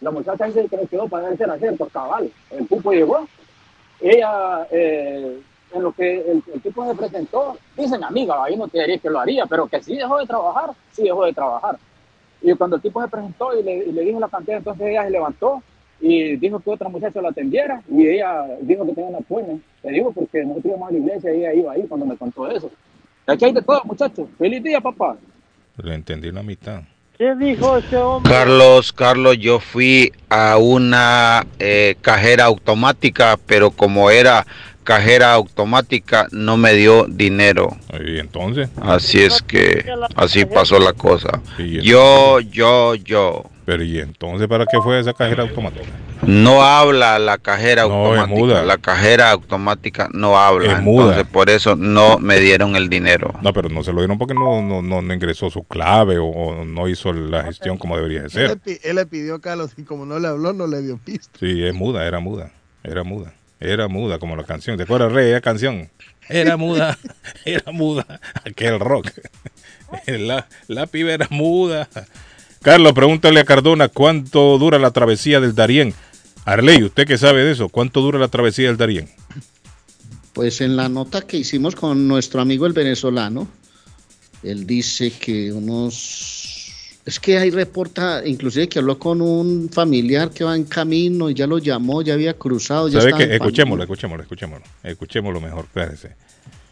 la muchacha dice que le quedó para era cierto, cabal. El tipo llegó, ella, eh, en lo que el, el tipo se presentó, dice mi amiga, ahí no te diría que lo haría, pero que sí dejó de trabajar, sí dejó de trabajar. Y cuando el tipo se presentó y le, y le dijo la cantidad, entonces ella se levantó y dijo que otra muchacha la atendiera y ella dijo que tenía una puña. Te digo porque nosotros íbamos a la iglesia y ella iba ahí cuando me contó eso. Aquí hay de todo, muchachos. Feliz día, papá. Le entendí la mitad. ¿Qué dijo ese hombre? Carlos, Carlos, yo fui a una eh, cajera automática, pero como era cajera automática, no me dio dinero. Y entonces. Así es que así pasó la cosa. Yo, yo, yo. Pero ¿y entonces para qué fue esa cajera automática? No habla la cajera No, es automática. muda. La cajera automática no habla. Es muda. Entonces por eso no me dieron el dinero. No, pero no se lo dieron porque no, no, no, no ingresó su clave o, o no hizo la gestión como debería de Él le, ser. él le pidió a Carlos y como no le habló, no le dio pista. Sí, es muda, era muda, era muda, era muda como la canción. ¿Te acuerdas, Rey, esa canción? Era muda, era muda, aquel rock. La, la piba era muda. Carlos, pregúntale a Cardona cuánto dura la travesía del Darién. Arley, ¿usted qué sabe de eso? ¿Cuánto dura la travesía del Darién? Pues en la nota que hicimos con nuestro amigo el venezolano, él dice que unos... Es que hay reporta, inclusive que habló con un familiar que va en camino y ya lo llamó, ya había cruzado. Ya ¿Sabe estaba qué? en Escuchémoslo, escuchémoslo, escuchémoslo. Escuchémoslo mejor, espérese.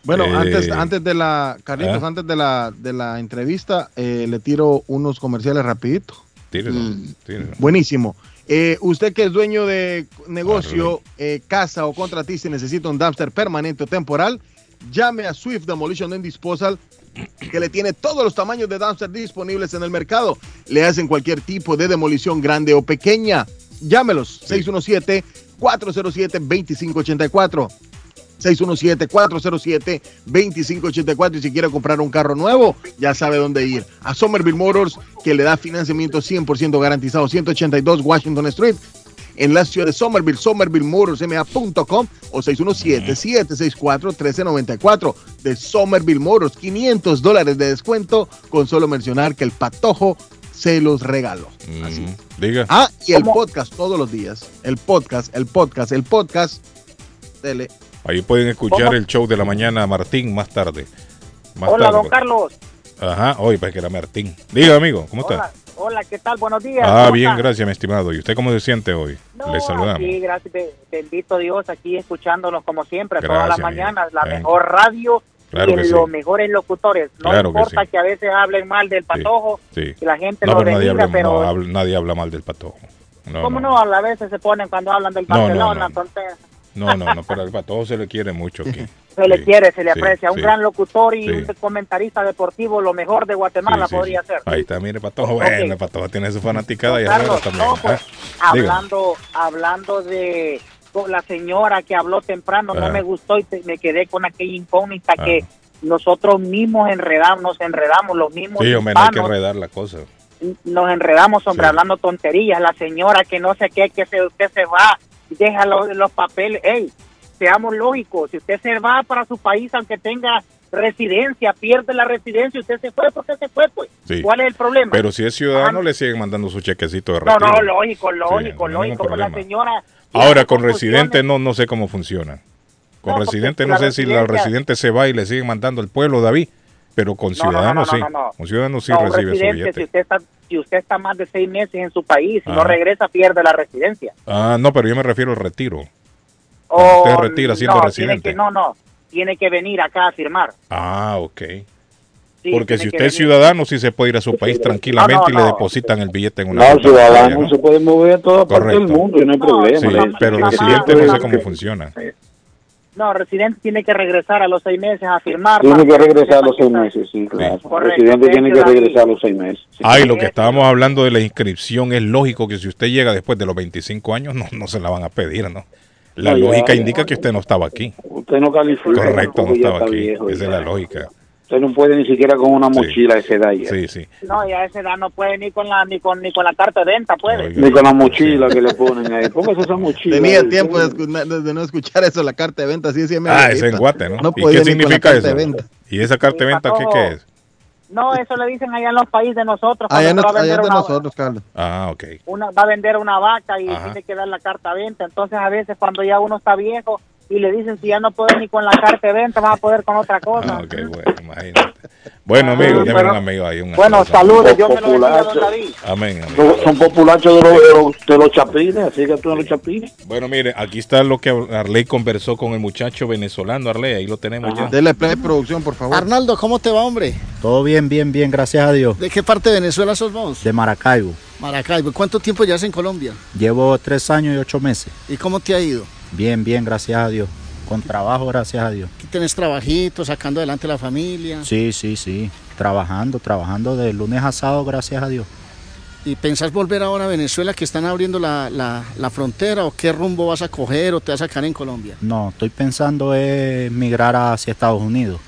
Bueno, Eh, antes, antes de la, Carlitos, ¿ah? antes de la, de la entrevista, eh, le tiro unos comerciales rapidito. Tírelo, Mm. tírelo. Buenísimo. Eh, usted que es dueño de negocio, eh, casa o contratista y necesita un dumpster permanente o temporal, llame a Swift Demolition and Disposal que le tiene todos los tamaños de dumpster disponibles en el mercado. Le hacen cualquier tipo de demolición grande o pequeña. Llámelos 617-407-2584. 617-407-2584 y si quiere comprar un carro nuevo, ya sabe dónde ir. A Somerville Motors, que le da financiamiento 100% garantizado, 182 Washington Street, en la ciudad de Somerville, somervillemotorsma.com o 617-764-1394 de Somerville Motors, 500 dólares de descuento con solo mencionar que el patojo se los regaló. Así. Diga. Ah, y el podcast todos los días. El podcast, el podcast, el podcast. Dele. Ahí pueden escuchar ¿Cómo? el show de la mañana Martín más tarde. Más Hola, tarde. don Carlos. Ajá, hoy para que era Martín. Diga, amigo, ¿cómo Hola, está? hola, ¿qué tal? Buenos días. Ah, ¿Cómo bien, está? gracias, mi estimado. ¿Y usted cómo se siente hoy? Le saludamos. Sí, gracias. Be- Bendito Dios, aquí escuchándonos como siempre, todas Gracias, las amigo. mañanas, la Thank mejor radio Claro y que sí. los mejores locutores. No Claro que importa sí. que, a veces hablen mal del patojo, Sí. que la gente No, lo pero nadie habla, pero no habla- nadie habla mal del patojo. No, ¿cómo no, no? A veces se ponen cuando hablan del No, no, Barcelona, no. entonces no, no, no, pero al patojo se le quiere mucho aquí. se le quiere, se le sí, aprecia. Un sí. gran locutor y un comentarista deportivo, lo mejor de Guatemala podría ser. Ahí está, mire, Patojo. Ok. Bueno, Patojo tiene su fanaticada y Carlos, también. no, pues, Ah, diga. hablando, hablando de la señora que habló temprano, Ah. no me gustó y te- me quedé con aquella incógnita Ah. que nosotros mismos enredamos, nos enredamos, los mismos Sí, hombre, hay que enredar la cosa. nos enredamos, hombre, hablando tonterías, la señora que no sé qué, que se, usted se va, deja los, los papeles, ey, seamos lógicos, si usted se va para su país, aunque tenga residencia, pierde la residencia, usted se fue, ¿por qué se fue? Pues? Sí. ¿Cuál es el problema? Pero si es ciudadano, le siguen mandando su chequecito de No, retiro. no, lógico, lógico, no hay ningún lógico. Con la señora. Ahora, con residente no, no sé cómo funciona. Con No, residente no sé si la residente se va y le siguen mandando el pueblo, David. Pero con No, no, no, ciudadano no, sí. no, no. Un ciudadano sí recibe su billete. si usted, está, si usted está más de seis meses en su país y no Ajá. regresa, pierde la residencia. Ah, no, pero yo me refiero al retiro. O, usted retira siendo no, residente. Tiene que, no, no, tiene que venir acá a firmar. Ah, ok. Sí, Porque si usted es ciudadano, sí se puede ir a su país tranquilamente No, no, y le no. depositan el billete en una No, ciudadano se puede mover a toda parte del Correcto. mundo y no hay problema. Sí, pero residente no sé cómo funciona. No, residente tiene que regresar a los seis meses a firmar. Tiene que regresar a los seis meses, sí, claro. Correcto, residente tiene que regresar a los seis meses. sí. Ah, y lo que estábamos hablando de la inscripción es lógico que si usted llega después de los 25 años, no, no se la van a pedir, ¿no? La No, lógica ya. indica que usted no estaba aquí. Usted no califica. Correcto, no estaba está aquí. viejo, Esa ya. es la lógica. Usted no puede ni siquiera con una mochila a esa edad ya. Sí, sí. No, y a esa edad no puede ni con la ni con ni con la carta de venta, puede. Ni con la mochila que le ponen ahí. Póngase esa mochila. Tenía ahí. tiempo de, de no escuchar eso, la carta de venta. Sí, sí, me Ah, es en Guate, ¿no? No ¿Y qué significa eso? ¿Y esa carta de venta qué, qué es? No, eso le dicen allá en los países de nosotros. Allá, no, va a allá de una- nosotros, Carlos. Ah, ok. una, va a vender una vaca y Ajá. tiene que dar la carta a venta. Entonces, a veces, cuando ya uno está viejo, y le dicen si ya no puedes ni con la carta de venta, vas a poder con otra cosa. Ah, bueno, imagínate. Bueno, amigo, tengo un amigo ahí. Un Bueno, saludos, Dios me lo bendiga, don David. Amén, amén. Son- populachos de los, de los, de los chapines, así que tú en los chapines. Bueno, mire, aquí está lo que Arley conversó con el muchacho venezolano, Arley, ahí lo tenemos ya. Dele play producción, por favor. Arnaldo, ¿cómo te va, hombre? Todo bien, bien, bien, gracias a Dios. ¿De qué parte de Venezuela sos vos? De Maracaibo. Maracaibo. ¿Cuánto tiempo llevas en Colombia? Llevo tres años y ocho meses. ¿Y cómo te ha ido? Bien, bien, gracias a Dios. Con trabajo, gracias a Dios. Aquí tenés trabajito, sacando adelante la familia. Sí, sí, sí. Trabajando, trabajando de lunes a sábado, gracias a Dios. ¿Y pensás volver ahora a Venezuela que están abriendo la, la- la frontera o qué rumbo vas a coger o te vas a sacar en Colombia? No, estoy pensando en migrar hacia Estados Unidos.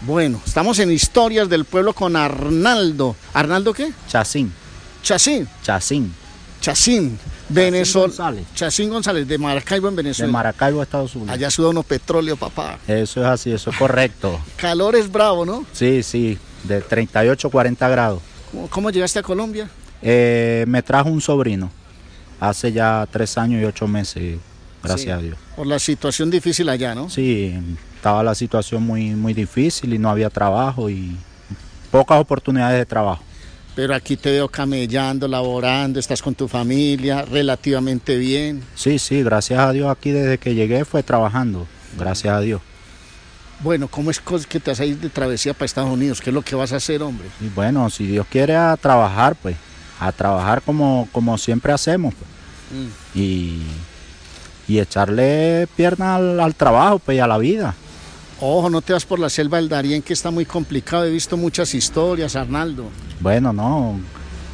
Bueno, estamos en Historias del Pueblo con Arnaldo. ¿Arnaldo qué? Chacín. Chacín. Chacín. Chacín. Venezuela. González. Chacín González, de Maracaibo en De Venezuela. Maracaibo, Estados Unidos. Allá suda uno petróleo, papá. Eso es así, eso es correcto. Calor es bravo, ¿no? Sí, sí, de 38 40 grados. ¿Cómo, cómo llegaste a Colombia? Eh, me trajo un sobrino hace ya tres años y ocho meses, gracias Sí. a Dios. Por la situación difícil allá, ¿no? Sí, estaba la situación muy, muy difícil y no había trabajo y pocas oportunidades de trabajo. Pero aquí te veo camellando, laborando, estás con tu familia, relativamente bien. Sí, sí, gracias a Dios aquí desde que llegué fue trabajando, gracias a Dios. Bueno, ¿cómo es que te vas a ir de travesía para Estados Unidos? ¿Qué es lo que vas a hacer, hombre? Y bueno, si Dios quiere a trabajar, pues, a trabajar como, como siempre hacemos, pues, Mm. y, y echarle pierna al, al trabajo, pues, y a la vida. Ojo, no te vas por la selva del Darién, que está muy complicado. He visto muchas historias, Arnaldo. Bueno, no,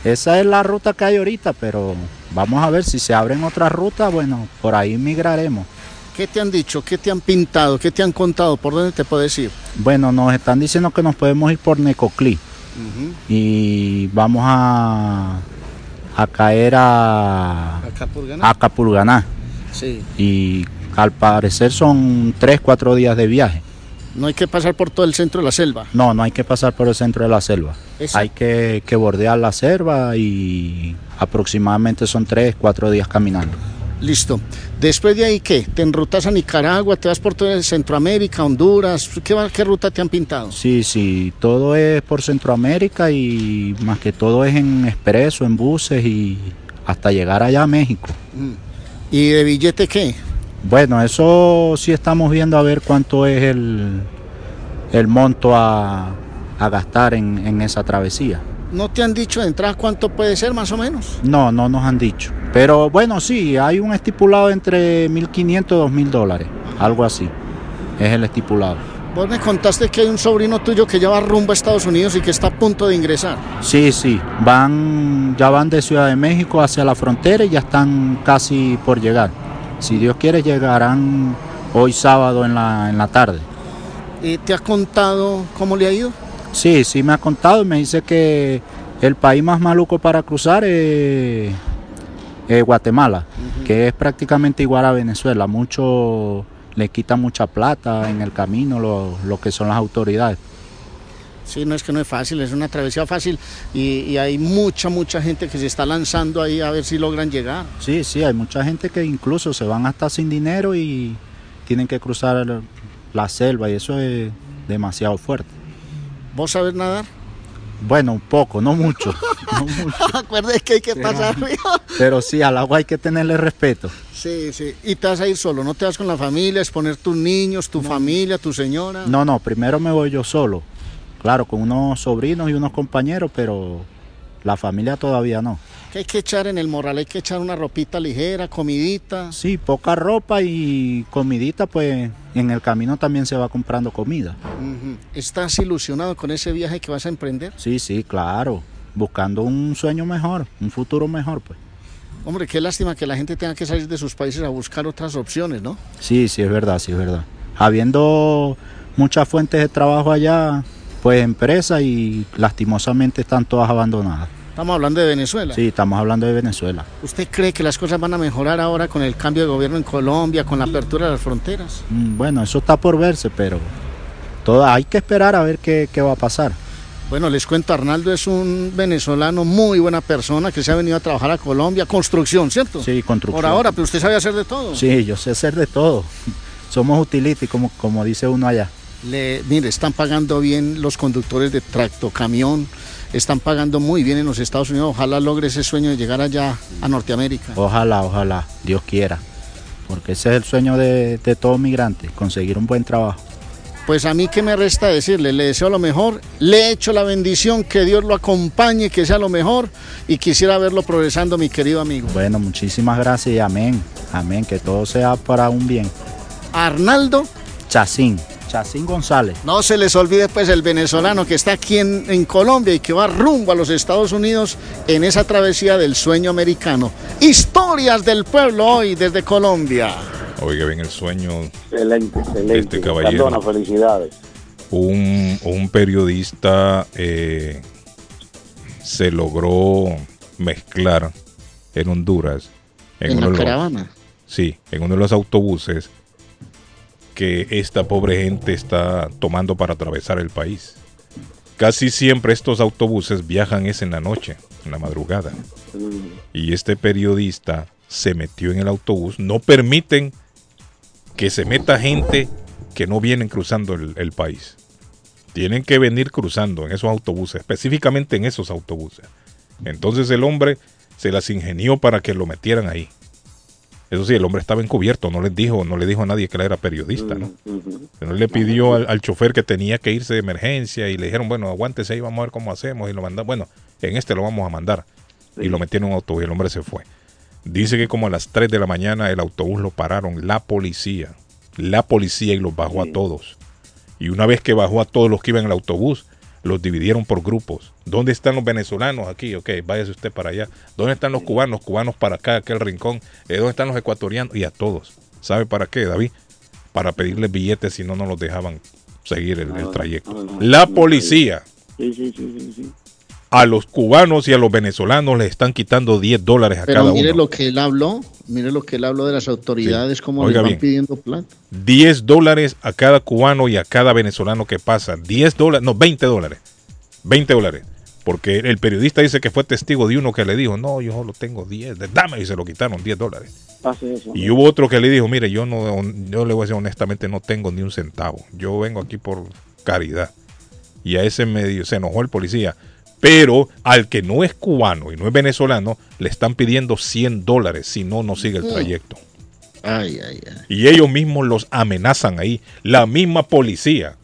esa es la ruta que hay ahorita, pero vamos a ver si se abren otras rutas, bueno, por ahí migraremos. ¿Qué te han dicho? ¿Qué te han pintado? ¿Qué te han contado? ¿Por dónde te puedes ir? Bueno, nos están diciendo que nos podemos ir por Necoclí y vamos a, a caer a, Acá por ganar. a Capurganá. Sí. Y al parecer son tres, cuatro días de viaje. No hay que pasar por todo el centro de la selva. No, no hay que pasar por el centro de la selva. Hay que, que bordear la selva y aproximadamente son tres, cuatro días caminando. Listo. Después de ahí, ¿qué? ¿Te enrutas a Nicaragua? ¿Te vas por todo Centroamérica, Honduras? ¿Qué, qué ruta te han pintado? Sí, sí, todo es por Centroamérica y más que todo es en expreso, en buses y hasta llegar allá a México. Mm. ¿Y de billete qué? Bueno, eso sí estamos viendo a ver cuánto es el, el monto a, a gastar en, en esa travesía. ¿No te han dicho de entrada cuánto puede ser más o menos? No, no nos han dicho. Pero bueno, sí, hay un estipulado entre 1.500 y 2.000 dólares, algo así. Es el estipulado. Vos me contaste que hay un sobrino tuyo que ya va rumbo a Estados Unidos y que está a punto de ingresar. Sí, sí, van, ya van de Ciudad de México hacia la frontera y ya están casi por llegar. Si Dios quiere, llegarán hoy sábado en la, en la tarde. ¿Y ¿Te ha contado cómo le ha ido? Sí, sí me ha contado y me dice que el país más maluco para cruzar es, es Guatemala, que es prácticamente igual a Venezuela. Mucho le quita mucha plata en el camino lo, lo que son las autoridades. Sí, no es que no es fácil, es una travesía fácil y, y hay mucha, mucha gente que se está lanzando ahí a ver si logran llegar. Sí, sí, hay mucha gente que incluso se van hasta sin dinero y tienen que cruzar la selva y eso es demasiado fuerte. ¿Vos sabés nadar? Bueno, un poco, no mucho, no mucho. Acuérdate que hay que Pero- pasar río. pero sí, al agua hay que tenerle respeto. Sí, sí. Y te vas a ir solo, no te vas con la familia, exponer tus niños, tu familia, tu señora. No, no, primero me voy yo solo. Claro, con unos sobrinos y unos compañeros, pero la familia todavía no. ¿Qué hay que echar en el morral? Hay que echar una ropita ligera, comidita. Sí, poca ropa y comidita, pues en el camino también se va comprando comida. ¿Estás ilusionado con ese viaje que vas a emprender? Sí, sí, claro. Buscando un sueño mejor, un futuro mejor, pues. Hombre, qué lástima que la gente tenga que salir de sus países a buscar otras opciones, ¿no? Sí, sí, es verdad, sí, es verdad. Habiendo muchas fuentes de trabajo allá, pues empresas y lastimosamente están todas abandonadas. Estamos hablando de Venezuela. Sí, estamos hablando de Venezuela. ¿Usted cree que las cosas van a mejorar ahora con el cambio de gobierno en Colombia, con la apertura de las fronteras? Mm, Bueno, eso está por verse, pero todo, hay que esperar a ver qué, qué va a pasar. Bueno, les cuento, Arnaldo es un venezolano muy buena persona que se ha venido a trabajar a Colombia, construcción, ¿cierto? Sí, construcción. Por ahora, pero usted sabe hacer de todo. Sí, yo sé hacer de todo. somos utility, como, como dice uno allá. Le, mire, están pagando bien los conductores de tracto, camión, están pagando muy bien en los Estados Unidos. Ojalá logre ese sueño de llegar allá a Norteamérica. Ojalá, ojalá, Dios quiera. Porque ese es el sueño de, de todo migrante, conseguir un buen trabajo. Pues a mí qué me resta decirle, le deseo lo mejor, le echo la bendición, que Dios lo acompañe, que sea lo mejor y quisiera verlo progresando, mi querido amigo. Bueno, muchísimas gracias y amén. Amén, que todo sea para un bien. Arnaldo Chacín, Chacín González. No se les olvide pues el venezolano que está aquí en, en Colombia y que va rumbo a los Estados Unidos en esa travesía del sueño americano. Historias del pueblo hoy desde Colombia. Oiga bien el sueño Excelente, excelente. Este caballero. Cardona, felicidades. un, un periodista eh, se logró mezclar en Honduras En de los- caravana. sí, en uno de los autobuses que esta pobre gente está tomando para atravesar el país. Casi siempre estos autobuses viajan es en la noche, en la madrugada. Y este periodista se metió en el autobús. No permiten que se meta gente que no vienen cruzando el, el país. Tienen que venir cruzando en esos autobuses, específicamente en esos autobuses. Entonces el hombre se las ingenió para que lo metieran ahí. Eso sí, el hombre estaba encubierto, no les dijo, no le dijo a nadie que él era periodista, ¿no? Pero él le pidió al, al chofer que tenía que irse de emergencia y le dijeron, bueno, aguántese ahí, vamos a ver cómo hacemos y lo mandan, bueno, en este lo vamos a mandar. Y lo metieron en un autobús y el hombre se fue. Dice que como a las 3 de la mañana el autobús lo pararon, la policía, la policía y los bajó a todos. Y una vez que bajó a todos los que iban en el autobús, los dividieron por grupos. ¿Dónde están los venezolanos aquí? Ok, váyase usted para allá. ¿Dónde están los cubanos? Cubanos para acá, aquel rincón. Eh, ¿Dónde están los ecuatorianos? Y a todos. ¿Sabe para qué, David? Para pedirles billetes si no, no los dejaban seguir el, el trayecto. La policía Sí, sí, sí, sí, sí. A los cubanos y a los venezolanos les están quitando 10 dólares a Pero cada mire uno. lo que él habló, mire lo que él habló de las autoridades, cómo Oiga les van bien. pidiendo plata. 10 dólares a cada cubano y a cada venezolano que pasa. 10 dólares, no, 20 dólares. 20 dólares. Porque el periodista dice que fue testigo de uno que le dijo, no, yo solo tengo 10, dame, y se lo quitaron 10 dólares. Hace eso. Y hubo otro que le dijo, mire, yo no, yo le voy a decir honestamente, no tengo ni un centavo. Yo vengo aquí por caridad. Y a ese medio se enojó el policía. Pero al que no es cubano y no es venezolano, le están pidiendo 100 dólares si no, no sigue el Mm. trayecto. Ay, ay, ay. Y ellos mismos los amenazan ahí. La misma policía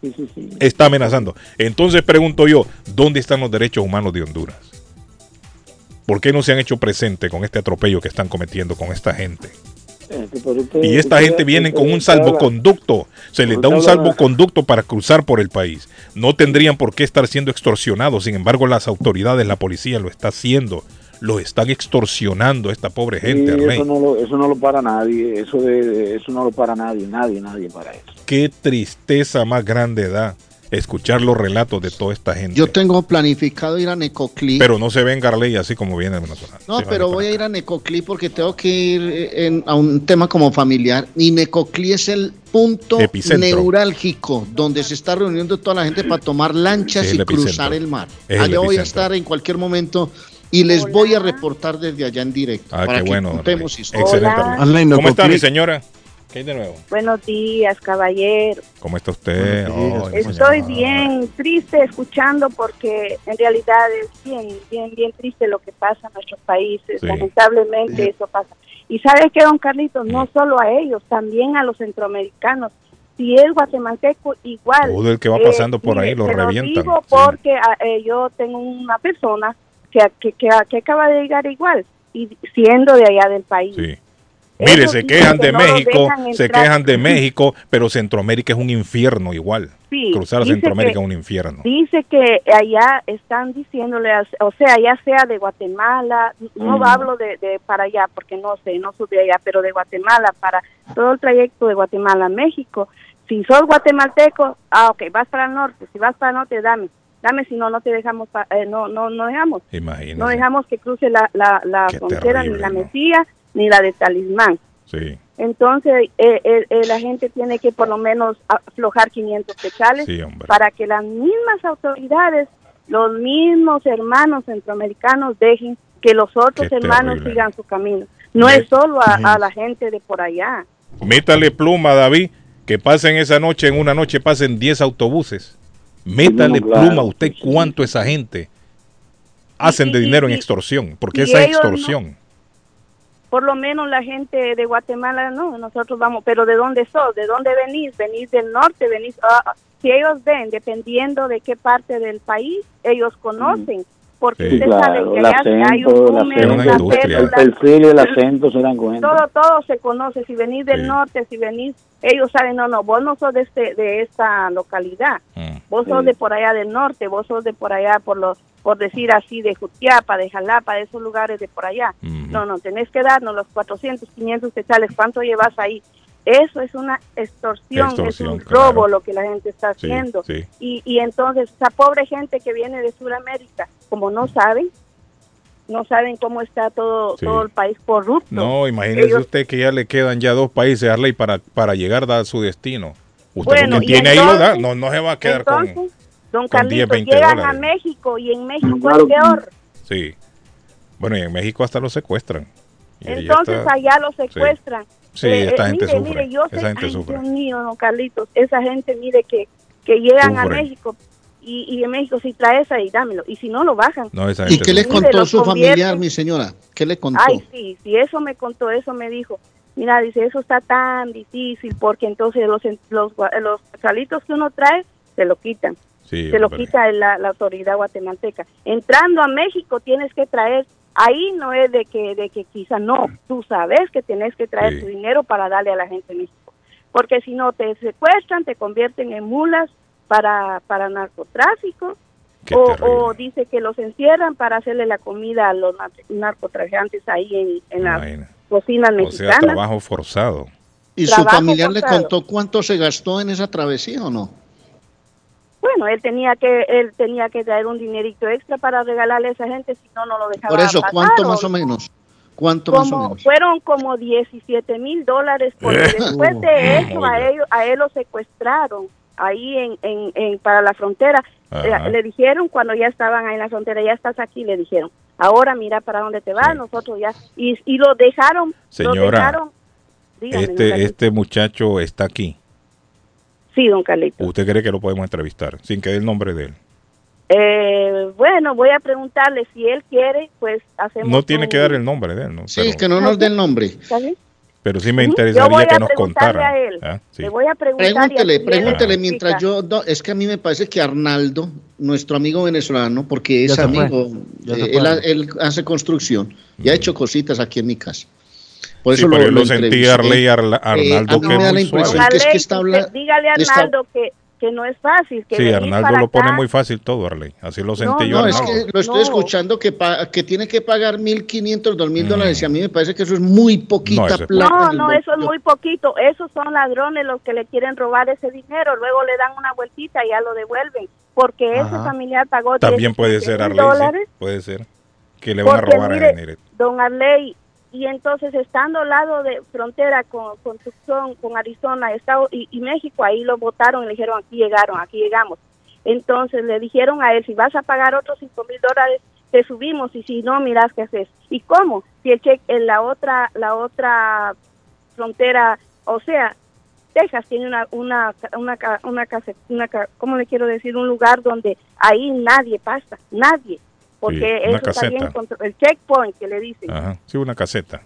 Sí, sí, sí. está amenazando. Entonces pregunto yo, ¿dónde están los derechos humanos de Honduras? ¿Por qué no se han hecho presente con este atropello que están cometiendo con esta gente? Y esta gente viene con un salvoconducto. Se les da un salvoconducto para cruzar por el país. No tendrían por qué estar siendo extorsionados. Sin embargo, las autoridades, la policía lo está haciendo. Lo están extorsionando a esta pobre gente. Sí, eso, no lo, eso no lo para nadie, eso de, de- eso no lo para nadie, nadie, nadie para eso. Qué tristeza más grande da escuchar los relatos de toda esta gente. Yo tengo planificado ir a Necoclí. Pero no se ven Garley así como viene el venezolano. No, van pero voy a ir a Necoclí porque tengo que ir eh, en- a un tema como familiar. Y Necoclí es el punto Epicentro. neurálgico donde se está reuniendo toda la gente para tomar lanchas Sí, el y epicentro. cruzar el mar. Es el Allá voy a estar en cualquier momento y les voy a reportar desde allá en directo. Ah, para qué que bueno. Excelente. Hola. ¿Cómo está mi señora? ¿Qué hay de nuevo? Buenos días, caballero. ¿Cómo está usted? Estoy bien triste escuchando porque en realidad es bien, bien, bien triste lo que pasa en nuestros países. Sí. Lamentablemente eso pasa. Y sabes que, don Carlitos, no solo a ellos, también a los centroamericanos. Si es guatemalteco, igual. Todo el que va Eh, pasando por ahí lo revientan. digo Sí. porque ah, eh, yo tengo una persona que, que, que, que acaba de llegar igual y siendo de allá del país. Sí. Mire, se quejan que de los México, se quejan de México, pero Centroamérica es un infierno igual. Sí, Cruzar Centroamérica que- es un infierno. Dice que allá están diciéndole, o sea, ya sea de Guatemala, no Mm. hablo de, de para allá, porque no sé, no de allá, pero de Guatemala, para todo el trayecto de Guatemala a México. Si sos guatemalteco, ah, ok, vas para el norte, si vas para el norte, dame, dame, si no, no te dejamos, pa- eh, no, no, no dejamos. Imagínate. No dejamos que cruce la, la, la Qué frontera, terrible, ni la ¿no? Ni la de Talismán. Sí, Entonces, eh, eh, eh, la gente tiene que por lo menos aflojar 500 quetzales sí, hombre. para que las mismas autoridades, los mismos hermanos centroamericanos dejen que los otros Qué hermanos terrible. sigan su camino. No es solo a, la gente de por allá. Métale pluma, David, que pasen esa noche, en una noche pasen 10 autobuses. Métale No, claro, pluma a usted cuánto esa gente hacen de y- dinero en extorsión, porque y esa es ellos no- extorsión. Por lo menos la gente de Guatemala, no, nosotros vamos, pero ¿de dónde sos? ¿De dónde venís? ¿Venís del norte? ¿Venís? ah, si ellos ven, dependiendo de qué parte del país, ellos conocen. Porque Sí, usted sabe que el allá hay un acento, el número, acento, una el perfil y el acento se dan cuenta. todo todo se conoce si venís del Sí. norte si venís ellos saben no no vos no sos de este de esta localidad Mm. vos sos Sí. de por allá del norte vos sos de por allá por los por decir así de Jutiapa de Jalapa de esos lugares de por allá no no tenés que darnos los 400 500 quetzales cuánto llevas ahí eso es una extorsión, Extorsión, es un robo claro. lo que la gente está haciendo sí. y, y entonces esa pobre gente que viene de Sudamérica como no saben no saben cómo está todo Sí. todo el país corrupto No, imagínese Ellos- usted que ya le quedan ya dos países Arley para, para llegar a su destino. Usted Bueno, lo que tiene ahí lo da, entonces- no, no se va a quedar con... Entonces, don con 10, Carlitos, 20 llegan dólares. a México y en México Claro. es peor. Sí. Bueno, y en México hasta lo secuestran. Y Entonces está- allá lo Sí. secuestran. Sí, Eh, esta eh, gente mire, sufre. mire, yo sé, esa gente ay, sufre. Dios mío, don Carlitos, esa gente, mire que, que llegan a Sufre. México y, y en México si traes ahí, dámelo. Y si no, lo bajan. No, esa ¿Y qué le sufre. contó Mire, su lo familiar, mi señora? ¿Qué le contó? Ay, sí, sí, eso me contó, eso me dijo. Mira, dice, eso está tan difícil porque entonces los, los, los salitos que uno trae, se lo quitan. Sí, se lo hombre. quita la, la autoridad guatemalteca. Entrando a México tienes que traer, ahí no es de que, de que quizá no, tú sabes que tienes que traer Sí. tu dinero para darle a la gente en México. Porque si no te secuestran, te convierten en mulas para, para narcotráfico. O, o dice que los encierran para hacerle la comida a los nar- narcotraficantes ahí en, en las Imagina. cocinas O sea, trabajo forzado. ¿Y su familiar le contó cuánto se gastó en esa travesía o no? Bueno, él tenía que él tenía que traer un dinerito extra para regalarle a esa gente, si no, no lo dejaba Por eso, pasar, ¿cuánto o- más o menos? ¿Cuánto más o menos? fueron como 17 mil dólares porque después de eso a ellos a él lo secuestraron ahí en, en, en- para la frontera Ajá. Eh, le dijeron cuando ya estaban ahí en la frontera ya estás aquí le dijeron ahora mira para dónde te vas nosotros ya y, y lo dejaron lo Señora, dejaron dígame, don Este, este muchacho está aquí. Sí don Carlitos ¿Usted cree que lo podemos entrevistar sin que dé el nombre de él? Eh, bueno voy a preguntarle si él quiere pues hacemos No tiene un- que dar el nombre de él, ¿no? Sí, pero, que no nos dé el nombre. ¿Está bien? pero sí me Ujú. Yo voy interesaría que a nos preguntarle contara. a él. ¿ah? Sí. Le voy a preguntar. Pregúntele, él pregúntele mientras yo, no, es que a mí me parece que Arnaldo, nuestro amigo venezolano, porque es amigo, eh, él, ha- él hace construcción y ha hecho cositas aquí en mi casa. Por Sí, eso pero lo, yo lo lo sentí entrevisté. Arley Arla- Eh, Arnaldo a mí que me es da la muy impresión suave. que es que está hablando. dígale a está- Arnaldo que, que no es fácil. Que Sí, Arnaldo lo pone acá- muy fácil todo, Arley. Así lo sentí yo. No, es Arnaldo. que lo estoy No. escuchando que, pa- que tiene que pagar 1.500, 2.000 dólares y a mí me parece que eso es muy poquita Mm. No, es plata. No, no, eso es muy poquito. Esos son ladrones los que le quieren robar ese dinero. Luego le dan una vueltita y ya lo devuelven. Porque ese Ajá. familiar pagó También 17 puede ser mil Arley, sí, dólares. puede ser. Que le van a robar mire, a dinero. Don Arley, y entonces estando al lado de frontera con, con con Arizona Estado, y, México, ahí lo votaron y le dijeron, aquí llegaron, aquí llegamos. Entonces le dijeron a él, si vas a pagar otros cinco mil dólares, te subimos, y si no, miras qué haces. ¿Y cómo? Si el cheque en la otra, la otra frontera, o sea, Texas tiene una, una, una, una, casa, una ca- ¿cómo le quiero decir? Un lugar donde ahí nadie pasa, nadie. Porque Sí, una eso está bien caseta. control- el checkpoint que le dicen. Ajá, sí, una caseta.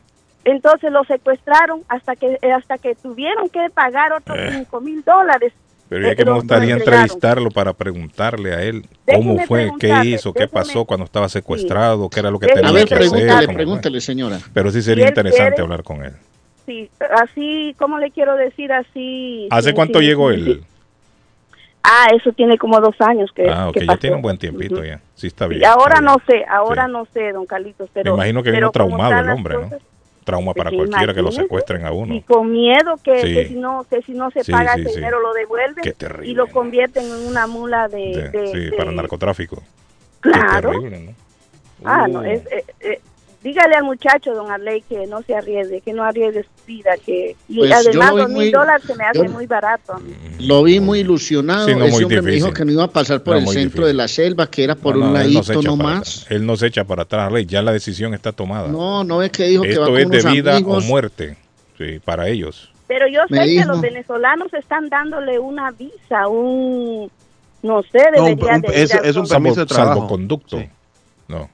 Entonces lo secuestraron hasta que hasta que tuvieron que pagar otros Eh. cinco mil dólares. Pero ya Eh, que me gustaría entrevistarlo para preguntarle a él Déjeme cómo fue, qué hizo, qué pasó cuando estaba secuestrado, qué era lo que Déjeme tenía A ver, que hacer. pregúntele, cómo fue. pregúntele, señora. Pero sí Si sería interesante quiere- hablar con él. Sí, así, ¿cómo le quiero decir así? ¿Hace cuánto llegó él? Ah, eso tiene como dos años que, Ah, ok, que ya pasó. tiene un buen tiempito Ujú. ya. Sí, está Sí, bien. ahora está no bien. sé, ahora no sé, don Carlitos, pero... Me imagino que vino traumado el hombre, ¿no? cosas, Trauma para Sí, cualquiera que lo secuestren a uno. Y con miedo que, Sí. que si no que si no se Sí, paga sí, ese sí. dinero lo devuelven terrible, y lo convierten en una mula de, De- de- sí, de- para narcotráfico. claro Qué terrible, ¿no? ah Uh. no es eh, eh, dígale al muchacho don Arley que no se arriesgue que no arriesgue su vida que y Pues además dos mil dólares se me hace yo- muy barato Lo vi muy ilusionado. Sí, no, Ese muy hombre me difícil. dijo que no iba a pasar por No, el centro difícil. de la selva, que era por No, un ladito echa para nomás. atrás. Él no se echa para atrás, Rey. Ya la decisión está tomada. No, no es que dijo que va Esto con es de unos vida amigos. o muerte. Sí, para ellos. Pero yo Me sé que dijo. los venezolanos están dándole una visa, un, no sé, No, un- debería un- de ir es- es un permiso de trabajo. Salvoconducto. No.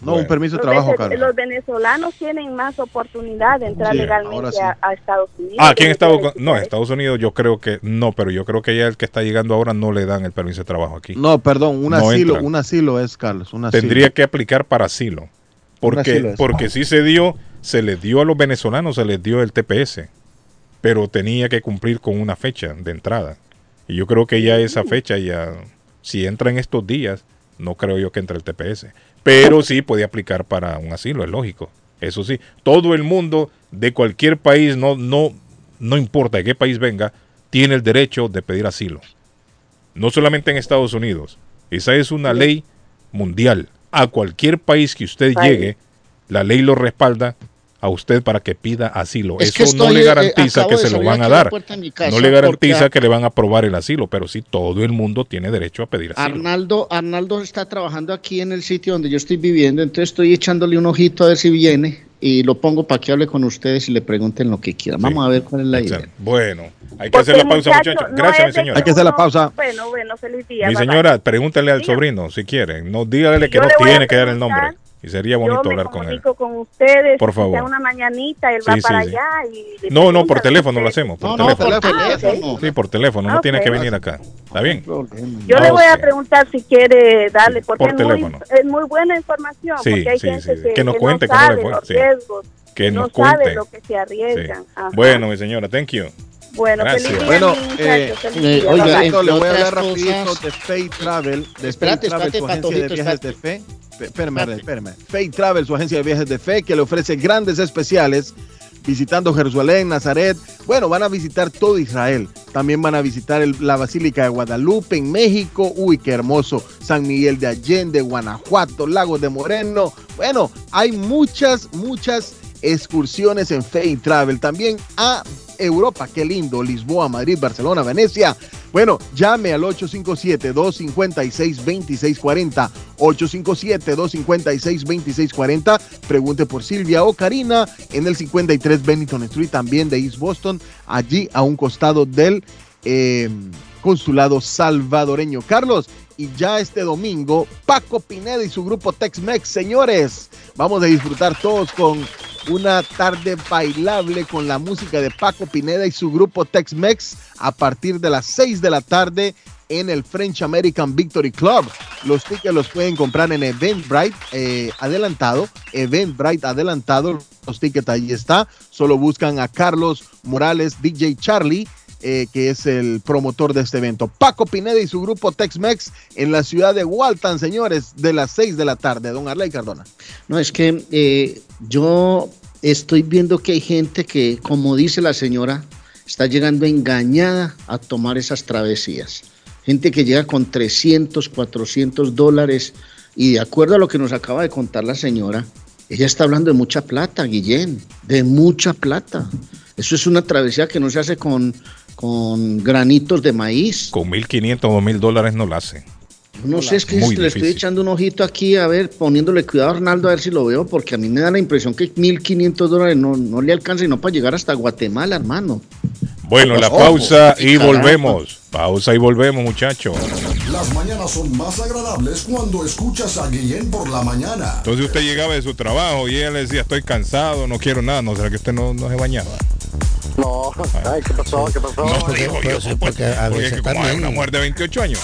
No, un permiso de trabajo, Carlos. Los venezolanos tienen más oportunidad de entrar legalmente sí. a, a Estados Unidos. Ah, aquí en Estados Unidos. No, en Estados Unidos yo creo que no, pero yo creo que ya el que está llegando ahora no le dan el permiso de trabajo aquí. No, perdón, un No asilo, entra. un asilo es, Carlos, un asilo. Tendría que aplicar para asilo. Porque, asilo es. porque sí se dio, se les dio a los venezolanos, se les dio el TPS, pero tenía que cumplir con una fecha de entrada. Y yo creo que ya esa fecha, ya, si entra en estos días, no creo yo que entre el TPS. Pero sí puede aplicar para un asilo, es lógico. Eso sí, todo el mundo de cualquier país, no, no, no importa de qué país venga, tiene el derecho de pedir asilo. No solamente en Estados Unidos. Esa es una ley mundial. A cualquier país que usted llegue, la ley lo respalda a usted para que pida asilo. Es Eso no le eh, garantiza que se lo van a dar. No le garantiza porque- que le van a aprobar el asilo, pero sí todo el mundo tiene derecho a pedir asilo. Arnaldo, Arnaldo está trabajando aquí en el sitio donde yo estoy viviendo, entonces estoy echándole un ojito a ver si viene y lo pongo para que hable con ustedes y le pregunten lo que quieran. Vamos a ver cuál es la idea. Bueno, hay que Porque hacer la pausa, muchacho muchachos. no Gracias, mi señora. Hay que hacer la pausa. Bueno, bueno, feliz día. Mi señora, pregúntale al sobrino si quiere. No dígale que Yo no tiene que dar el nombre. Y sería Yo bonito me hablar con él. comunico con ustedes. Por favor. una mañanita, él Sí, va sí, para sí. allá y... le No, no, por teléfono lo hacemos. Por No, no, por teléfono. teléfono. Sí, por teléfono. No Ah, tiene que venir acá. ¿Está bien? Yo le voy a preguntar si quiere darle, porque Por es, muy, teléfono. es muy buena información, Sí, porque hay sí, gente sí, sí. que, Que nos que cuente no cómo le sabe fue, los sí. riesgos, Que no nos sabe cuente. lo que se Sí. arriesgan. Ajá. Bueno, mi señora, thank you. Bueno, Gracias. feliz día, Bueno, eh, eh, oiga, le voy a hablar rapidito de Fate Travel. De Espérate, Fate Travel, espérate, su agencia Patojito, de viajes espérate. de fe. Espérame, espérame. Fate Travel, su agencia de viajes de fe, que le ofrece grandes especiales visitando Jerusalén, Nazaret. Bueno, van a visitar todo Israel. También van a visitar el- la Basílica de Guadalupe en México. Uy, qué hermoso. San Miguel de Allende, Guanajuato, Lagos de Moreno. Bueno, hay muchas, muchas excursiones en Fate Travel. También a Europa, qué lindo. Lisboa, Madrid, Barcelona, Venecia. Bueno, llame al 857-256-2640. 857-256-2640. Pregunte por Silvia o Karina en el 53 Bennington Street, también de East Boston, allí a un costado del eh, consulado salvadoreño. Carlos, y ya este domingo, Paco Pineda y su grupo Tex-Mex, señores, vamos a disfrutar todos con una tarde bailable con la música de Paco Pineda y su grupo Tex-Mex a partir de las 6 de la tarde en el French American Victory Club. Los tickets los pueden comprar en Eventbrite eh, adelantado, Eventbrite adelantado, los tickets ahí está. Solo buscan a Carlos Morales, DJ Charlie, eh, que es el promotor de este evento. Paco Pineda y su grupo Tex-Mex en la ciudad de Walton, señores, de las 6 de la tarde. Don Arley Cardona. No, es que eh, yo estoy viendo que hay gente que, como dice la señora, está llegando engañada a tomar esas travesías. Gente que llega con 300, 400 dólares y de acuerdo a lo que nos acaba de contar la señora, ella está hablando de mucha plata, Guillén, de mucha plata. Eso es una travesía que no se hace con, con granitos de maíz. Con 1.500 o 2.000 dólares no la hace. No sé, es que Muy le estoy echando un ojito aquí, a ver, poniéndole cuidado a Arnaldo, a ver si lo veo, porque a mí me da la impresión que 1.500 dólares no, no le alcanza y no para llegar hasta Guatemala, hermano. Bueno, la Ojo, pausa y volvemos. Pausa y volvemos, muchachos. Las mañanas son más agradables cuando escuchas a Guillén por la mañana. Entonces usted llegaba de su trabajo y ella le decía, estoy cansado, no quiero nada. ¿No será que usted no, no se bañaba? No, ay, ¿qué pasó? ¿Qué pasó? No, digo yo, pues, porque a porque veces es que como hay una mujer de 28 años.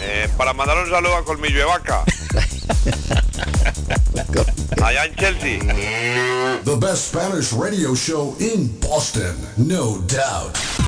Eh, para mandar un saludo a Colmillo de Vaca. Allá en Chelsea. The best Spanish radio show in Boston, no doubt.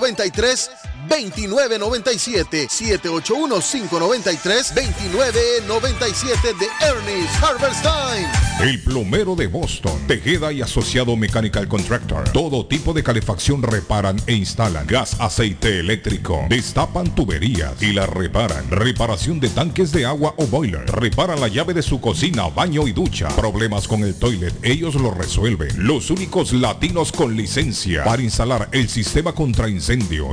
593 2997 781-593-2997 de Ernest Harvest Time. El plomero de Boston, Tejeda y Asociado Mechanical Contractor. Todo tipo de calefacción reparan e instalan. Gas, aceite eléctrico. Destapan tuberías y las reparan. Reparación de tanques de agua o boiler. Reparan la llave de su cocina, baño y ducha. Problemas con el toilet, ellos lo resuelven. Los únicos latinos con licencia para instalar el sistema contra incendio.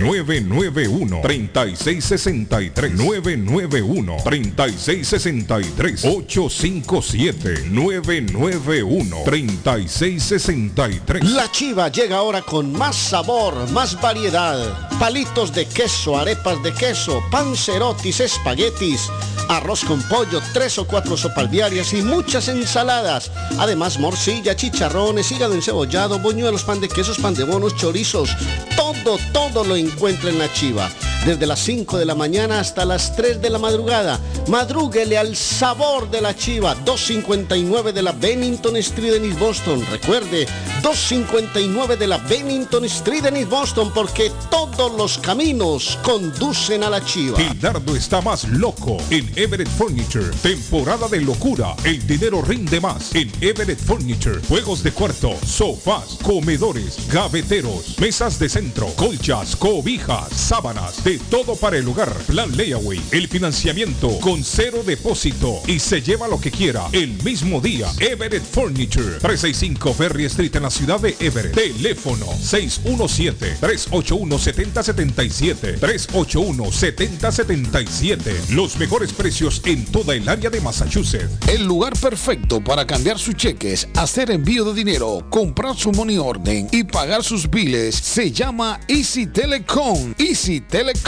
991 3663 991 3663 857 991 3663 La chiva llega ahora con más sabor, más variedad. Palitos de queso, arepas de queso, pancerotis, espaguetis, arroz con pollo, tres o cuatro sopalviarias y muchas ensaladas. Además, morcilla, chicharrones, hígado encebollado, boñuelos, pan de quesos, pan de bonos, chorizos. Todo, todo lo encuentra en la chiva. Desde las 5 de la mañana hasta las 3 de la madrugada. Madrúguele al sabor de la chiva. 259 de la Bennington Street en East Boston. Recuerde, 259 de la Bennington Street en East Boston porque todos los caminos conducen a la chiva. Gildardo está más loco en Everett Furniture. Temporada de locura. El dinero rinde más en Everett Furniture. Juegos de cuarto, sofás, comedores, gaveteros, mesas de centro, colchas, cobijas, sábanas, de todo para el hogar. Plan Layaway. El financiamiento con cero depósito y se lleva lo que quiera el mismo día. Everett Furniture. 365 Ferry Street en la ciudad de Everett. Teléfono 617-381-7077. 381-7077. Los mejores precios en toda el área de Massachusetts. El lugar perfecto para cambiar sus cheques, hacer envío de dinero, comprar su money orden y pagar sus biles se llama Easy Telecom. Easy Telecom.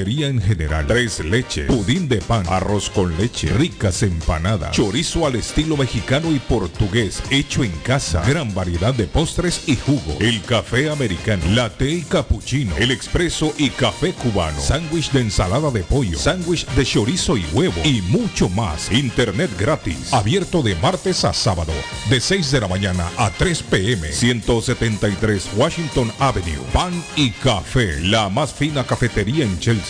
Repostería en general. Tres leches. Pudín de pan. Arroz con leche. Ricas empanadas. Chorizo al estilo mexicano y portugués. Hecho en casa. Gran variedad de postres y jugo. El café americano. Latte y cappuccino. El expreso y café cubano. Sándwich de ensalada de pollo. Sándwich de chorizo y huevo. Y mucho más. Internet gratis. Abierto de martes a sábado. De 6 de la mañana a 3 pm. 173 Washington Avenue. Pan y café. La más fina cafetería en Chelsea.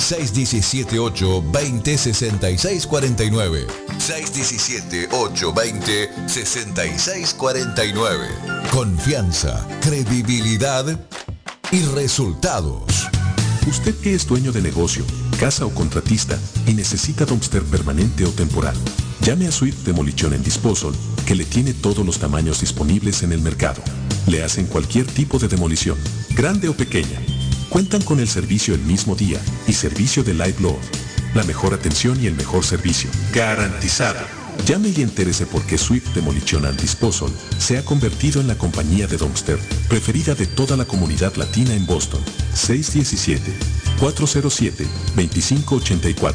617-820-6649. 617-820-6649. Confianza, credibilidad y resultados. Usted que es dueño de negocio, casa o contratista y necesita dumpster permanente o temporal, llame a Swift Demolition and Disposal que le tiene todos los tamaños disponibles en el mercado. Le hacen cualquier tipo de demolición, grande o pequeña. Cuentan con el servicio el mismo día y servicio de live load. La mejor atención y el mejor servicio. Garantizado. Llame y entérese por qué Swift Demolition and Disposal se ha convertido en la compañía de dumpster preferida de toda la comunidad latina en Boston. 617-407-2584.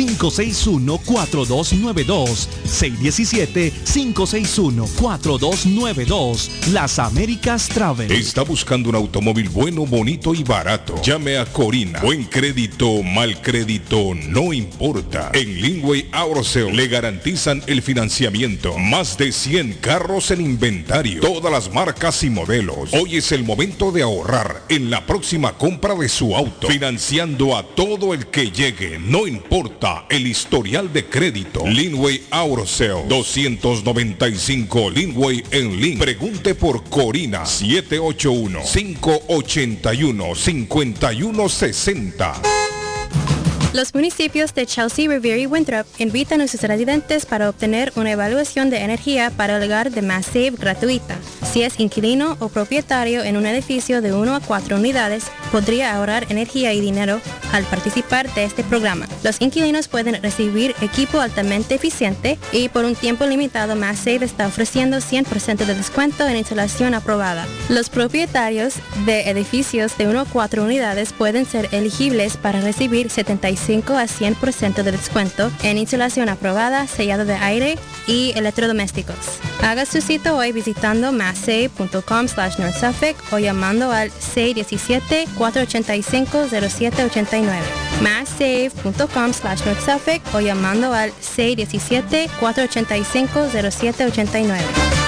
617-561-4292. 617-561-4292. Las Américas Travel. Está buscando un automóvil bueno, bonito y barato. Llame a Corina. Buen crédito, mal crédito, no importa. En Lingway Auto Sale le garantizan el financiamiento. Más de 100 carros en inventario. Todas las marcas y modelos. Hoy es el momento de ahorrar en la próxima compra de su auto. Financiando a todo el que llegue. No importa el historial de crédito. Linway Auto Sale. 295 Linway en Link. Pregunte por Corina 781-581-5160. Los municipios de Chelsea, Revere y Winthrop invitan a sus residentes para obtener una evaluación de energía para el hogar de Mass Save gratuita. Si es inquilino o propietario en un edificio de 1 a 4 unidades, podría ahorrar energía y dinero al participar de este programa. Los inquilinos pueden recibir equipo altamente eficiente y por un tiempo limitado Mass Save está ofreciendo 100% de descuento en instalación aprobada. Los propietarios de edificios de 1 a 4 unidades pueden ser elegibles para recibir 75 a 100% de descuento en insulación aprobada, sellado de aire y electrodomésticos. Haga su cita hoy visitando masssave.com slash Suffolk o llamando al 617-485-0789. masssave.com slash Suffolk o llamando al 617-485-0789.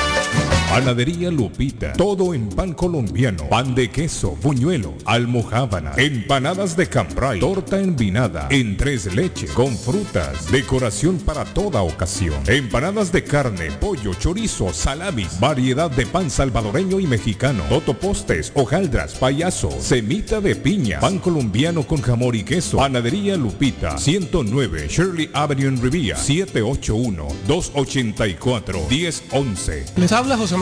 Panadería Lupita. Todo en pan colombiano. Pan de queso, buñuelo, almojábana, empanadas de cambray, torta envinada, en tres leches, con frutas, decoración para toda ocasión. Empanadas de carne, pollo, chorizo, salamis, variedad de pan salvadoreño y mexicano, totopostes, hojaldras, payaso, semita de piña, pan colombiano con jamón y queso. Panadería Lupita. 109 Shirley Avenue en Rivia. 781-284-1011. Les habla José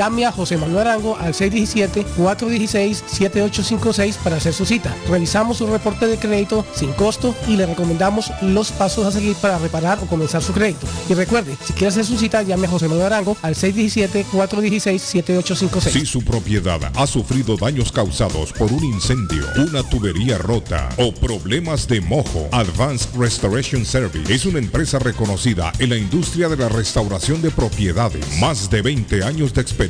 Llame a José Manuel Arango al 617-416-7856 para hacer su cita. Revisamos su reporte de crédito sin costo y le recomendamos los pasos a seguir para reparar o comenzar su crédito. Y recuerde, si quiere hacer su cita, llame a José Manuel Arango al 617-416-7856. Si su propiedad ha sufrido daños causados por un incendio, una tubería rota o problemas de mojo, Advanced Restoration Service es una empresa reconocida en la industria de la restauración de propiedades. Más de 20 años de experiencia.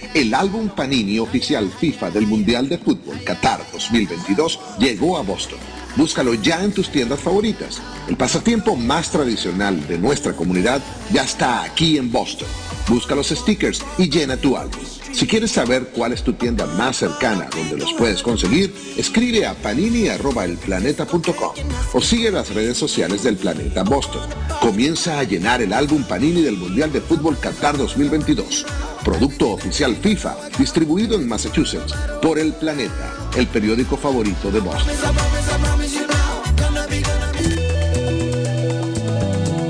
El álbum Panini oficial FIFA del Mundial de Fútbol Qatar 2022 llegó a Boston. Búscalo ya en tus tiendas favoritas. El pasatiempo más tradicional de nuestra comunidad ya está aquí en Boston. Busca los stickers y llena tu álbum. Si quieres saber cuál es tu tienda más cercana donde los puedes conseguir, escribe a panini.elplaneta.com o sigue las redes sociales del Planeta Boston. Comienza a llenar el álbum Panini del Mundial de Fútbol Qatar 2022. Producto oficial FIFA, distribuido en Massachusetts por El Planeta, el periódico favorito de Boston.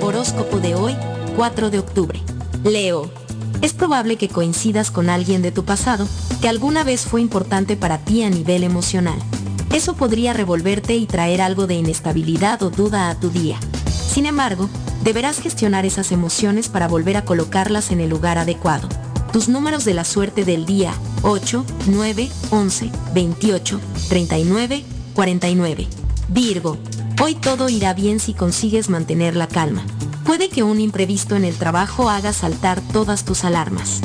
Horóscopo de hoy, 4 de octubre. Leo. Es probable que coincidas con alguien de tu pasado que alguna vez fue importante para ti a nivel emocional. Eso podría revolverte y traer algo de inestabilidad o duda a tu día. Sin embargo, deberás gestionar esas emociones para volver a colocarlas en el lugar adecuado. Tus números de la suerte del día 8, 9, 11, 28, 39, 49. Virgo. Hoy todo irá bien si consigues mantener la calma. Puede que un imprevisto en el trabajo haga saltar todas tus alarmas.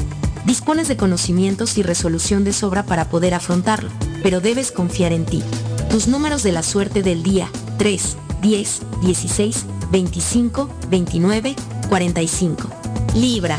Dispones de conocimientos y resolución de sobra para poder afrontarlo, pero debes confiar en ti. Tus números de la suerte del día 3, 10, 16, 25, 29, 45. Libra.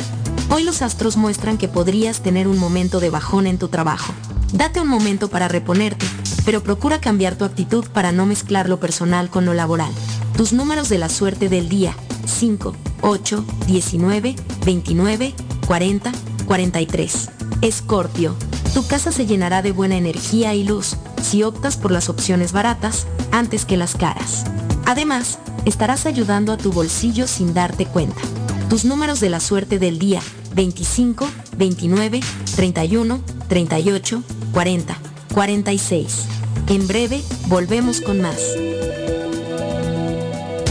Hoy los astros muestran que podrías tener un momento de bajón en tu trabajo. Date un momento para reponerte, pero procura cambiar tu actitud para no mezclar lo personal con lo laboral. Tus números de la suerte del día 5, 8, 19, 29, 40, 43. Escorpio. Tu casa se llenará de buena energía y luz si optas por las opciones baratas antes que las caras. Además, estarás ayudando a tu bolsillo sin darte cuenta. Tus números de la suerte del día 25, 29, 31, 38, 40, 46. En breve, volvemos con más.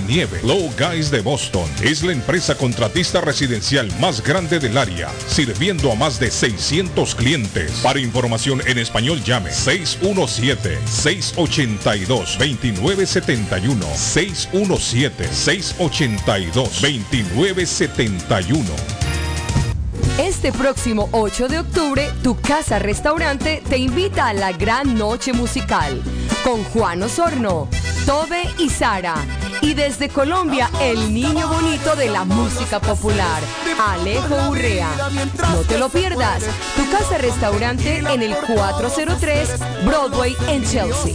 nieve. Low Guys de Boston es la empresa contratista residencial más grande del área, sirviendo a más de 600 clientes. Para información en español llame 617-682-2971. 617-682-2971. Este próximo 8 de octubre, tu casa restaurante te invita a la gran noche musical con Juan Osorno, Tobe y Sara. Y desde Colombia, el niño bonito de la música popular, Alejo Urrea. No te lo pierdas. Tu casa restaurante en el 403 Broadway en Chelsea.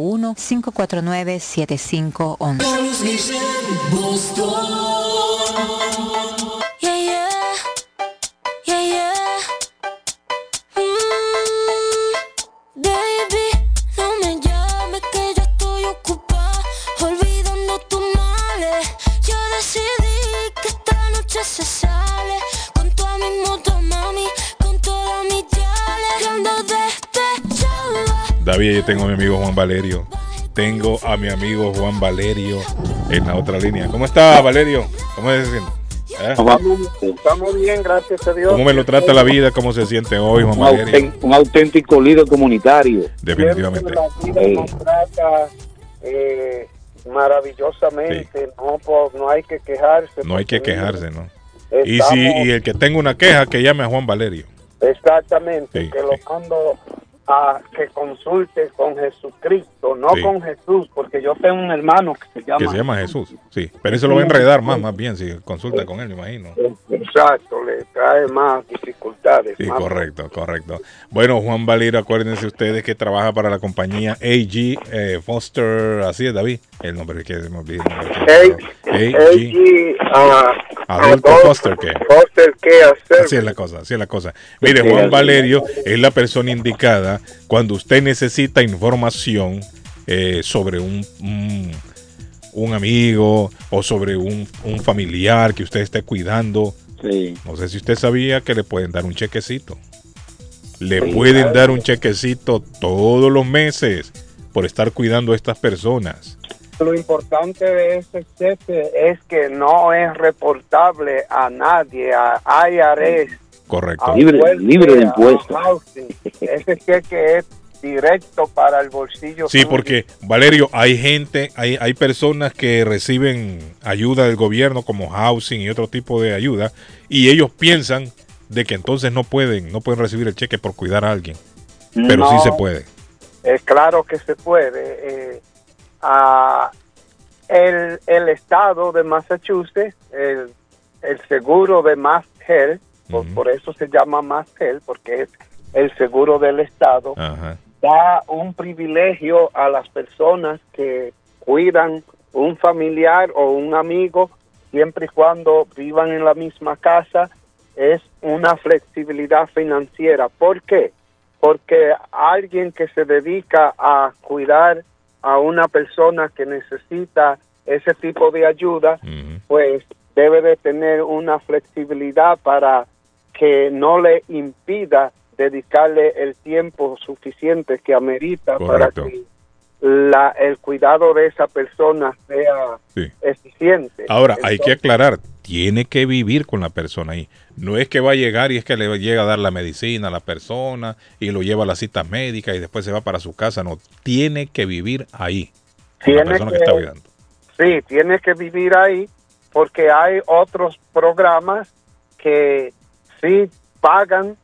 301-549-7511. Yeah, yeah. Yeah, mm, baby, no me que yo estoy ocupada, olvidando tus males. Yo decidí que esta noche se. David, yo tengo a mi amigo Juan Valerio. Tengo a mi amigo Juan Valerio en la otra línea. ¿Cómo está, Valerio? ¿Cómo se siente? ¿Eh? Estamos bien, gracias a Dios. ¿Cómo me lo trata la vida? ¿Cómo se siente hoy, Juan Un, Valerio? un auténtico líder comunitario. Definitivamente. La vida nos trata eh, maravillosamente, no, po- no hay que quejarse. No hay que quejarse, ¿no? Estamos- Y si y el que tenga una queja, que llame a Juan Valerio. Exactamente, Sí, que lo mando a que consulte con Jesucristo, no Sí. con Jesús, porque yo tengo un hermano que se llama. Que se llama Jesús. Sí, pero eso lo va a enredar más, más bien, si consulta con él, me imagino. Exacto, le trae más dificultades. Sí, más- correcto, correcto. Bueno, Juan Valerio, acuérdense ustedes que trabaja para la compañía AG eh, Foster, así es, David, el nombre que nombre que- AG AG, Adulto Foster Care. Foster Care. Así es la cosa, así es la cosa. Mire, Sí, Juan Valerio es la persona indicada cuando usted necesita información eh, sobre un, un, un amigo o sobre un, un familiar que usted esté cuidando. No sé si usted sabía que le pueden dar un chequecito. Le Sí, pueden claro. dar un chequecito todos los meses por estar cuidando a estas personas. Lo importante de ese cheque es que no es reportable a nadie, a IRS. Correcto. a Libre- de impuestos. Ese cheque es directo para el bolsillo. Sí, suyo. porque Valerio, hay gente, hay, hay personas que reciben ayuda del gobierno como housing y otro tipo de ayuda y ellos piensan de que entonces no pueden, no pueden recibir el cheque por cuidar a alguien, pero sí se puede. Es claro que se puede. eh, a- el, el estado de Massachusetts, el, el seguro de Mass Health, por, por eso se llama Mass Health, porque es el seguro del estado, da un privilegio a las personas que cuidan un familiar o un amigo, siempre y cuando vivan en la misma casa, es una flexibilidad financiera. ¿Por qué? Porque alguien que se dedica a cuidar a una persona que necesita ese tipo de ayuda, pues debe de tener una flexibilidad para que no le impida dedicarle el tiempo suficiente que amerita Correcto. para que la, el cuidado de esa persona sea Sí. eficiente. Ahora, hay que aclarar, tiene que vivir con la persona ahí. No es que va a llegar y es que le llega a dar la medicina a la persona y lo lleva a las citas médicas y después se va para su casa. No, tiene que vivir ahí. Con la Tiene persona que, que- está cuidando. Sí, tiene que vivir ahí porque hay otros programas que sí pagan,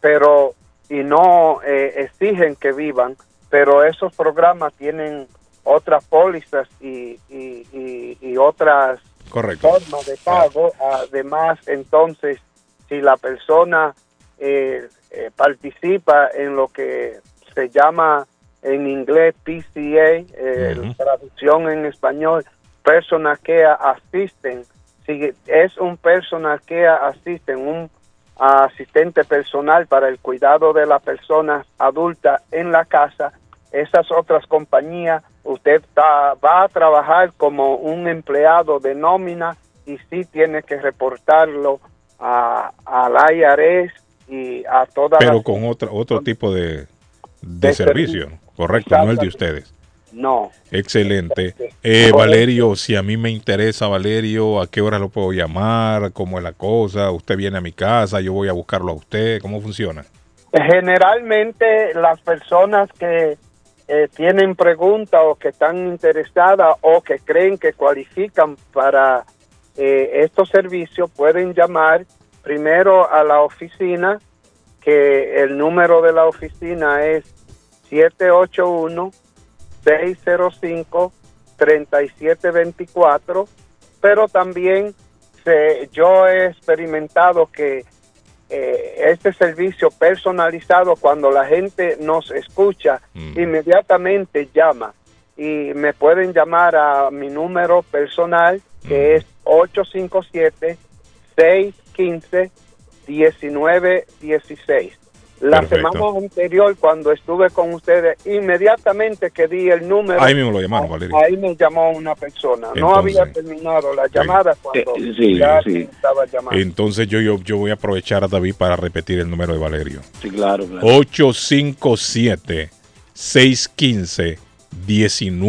pero y no eh, exigen que vivan, pero esos programas tienen otras pólizas y, y, y- y otras Correcto. formas de pago. Además, entonces, si la persona eh, eh, participa en lo que se llama en inglés PCA, eh, traducción en español, Personal Care Assistant, si es un Personal Care Assistant, un asistente personal para el cuidado de la persona adulta en la casa, esas otras compañías, usted está- va a trabajar como un empleado de nómina y sí tiene que reportarlo a, al IRS y a todas Pero las... con otro, otro tipo de, de De servicio. servicio. Correcto, no el de ustedes. No. Excelente. Eh, Valerio, si a mí me interesa, Valerio, ¿a qué hora lo puedo llamar? ¿Cómo es la cosa? ¿Usted viene a mi casa? ¿Yo voy a buscarlo a usted? ¿Cómo funciona? Generalmente las personas que eh, tienen preguntas o que están interesadas o que creen que cualifican para eh, estos servicios, pueden llamar primero a la oficina, que el número de la oficina es 781-605-3724, pero también se, yo he experimentado que eh, este servicio personalizado, cuando la gente nos escucha, inmediatamente llama. Y me pueden llamar a mi número personal que es 857-615-1916. La Perfecto. semana anterior, cuando estuve con ustedes, inmediatamente que di el número, Ahí mismo lo llamaron, Valerio. ahí me llamó una persona. no había terminado la llamada cuando Eh, sí, ya sí. estaba llamando. Entonces yo, yo, yo voy a aprovechar a David para repetir el número de Valerio. Sí, claro. claro.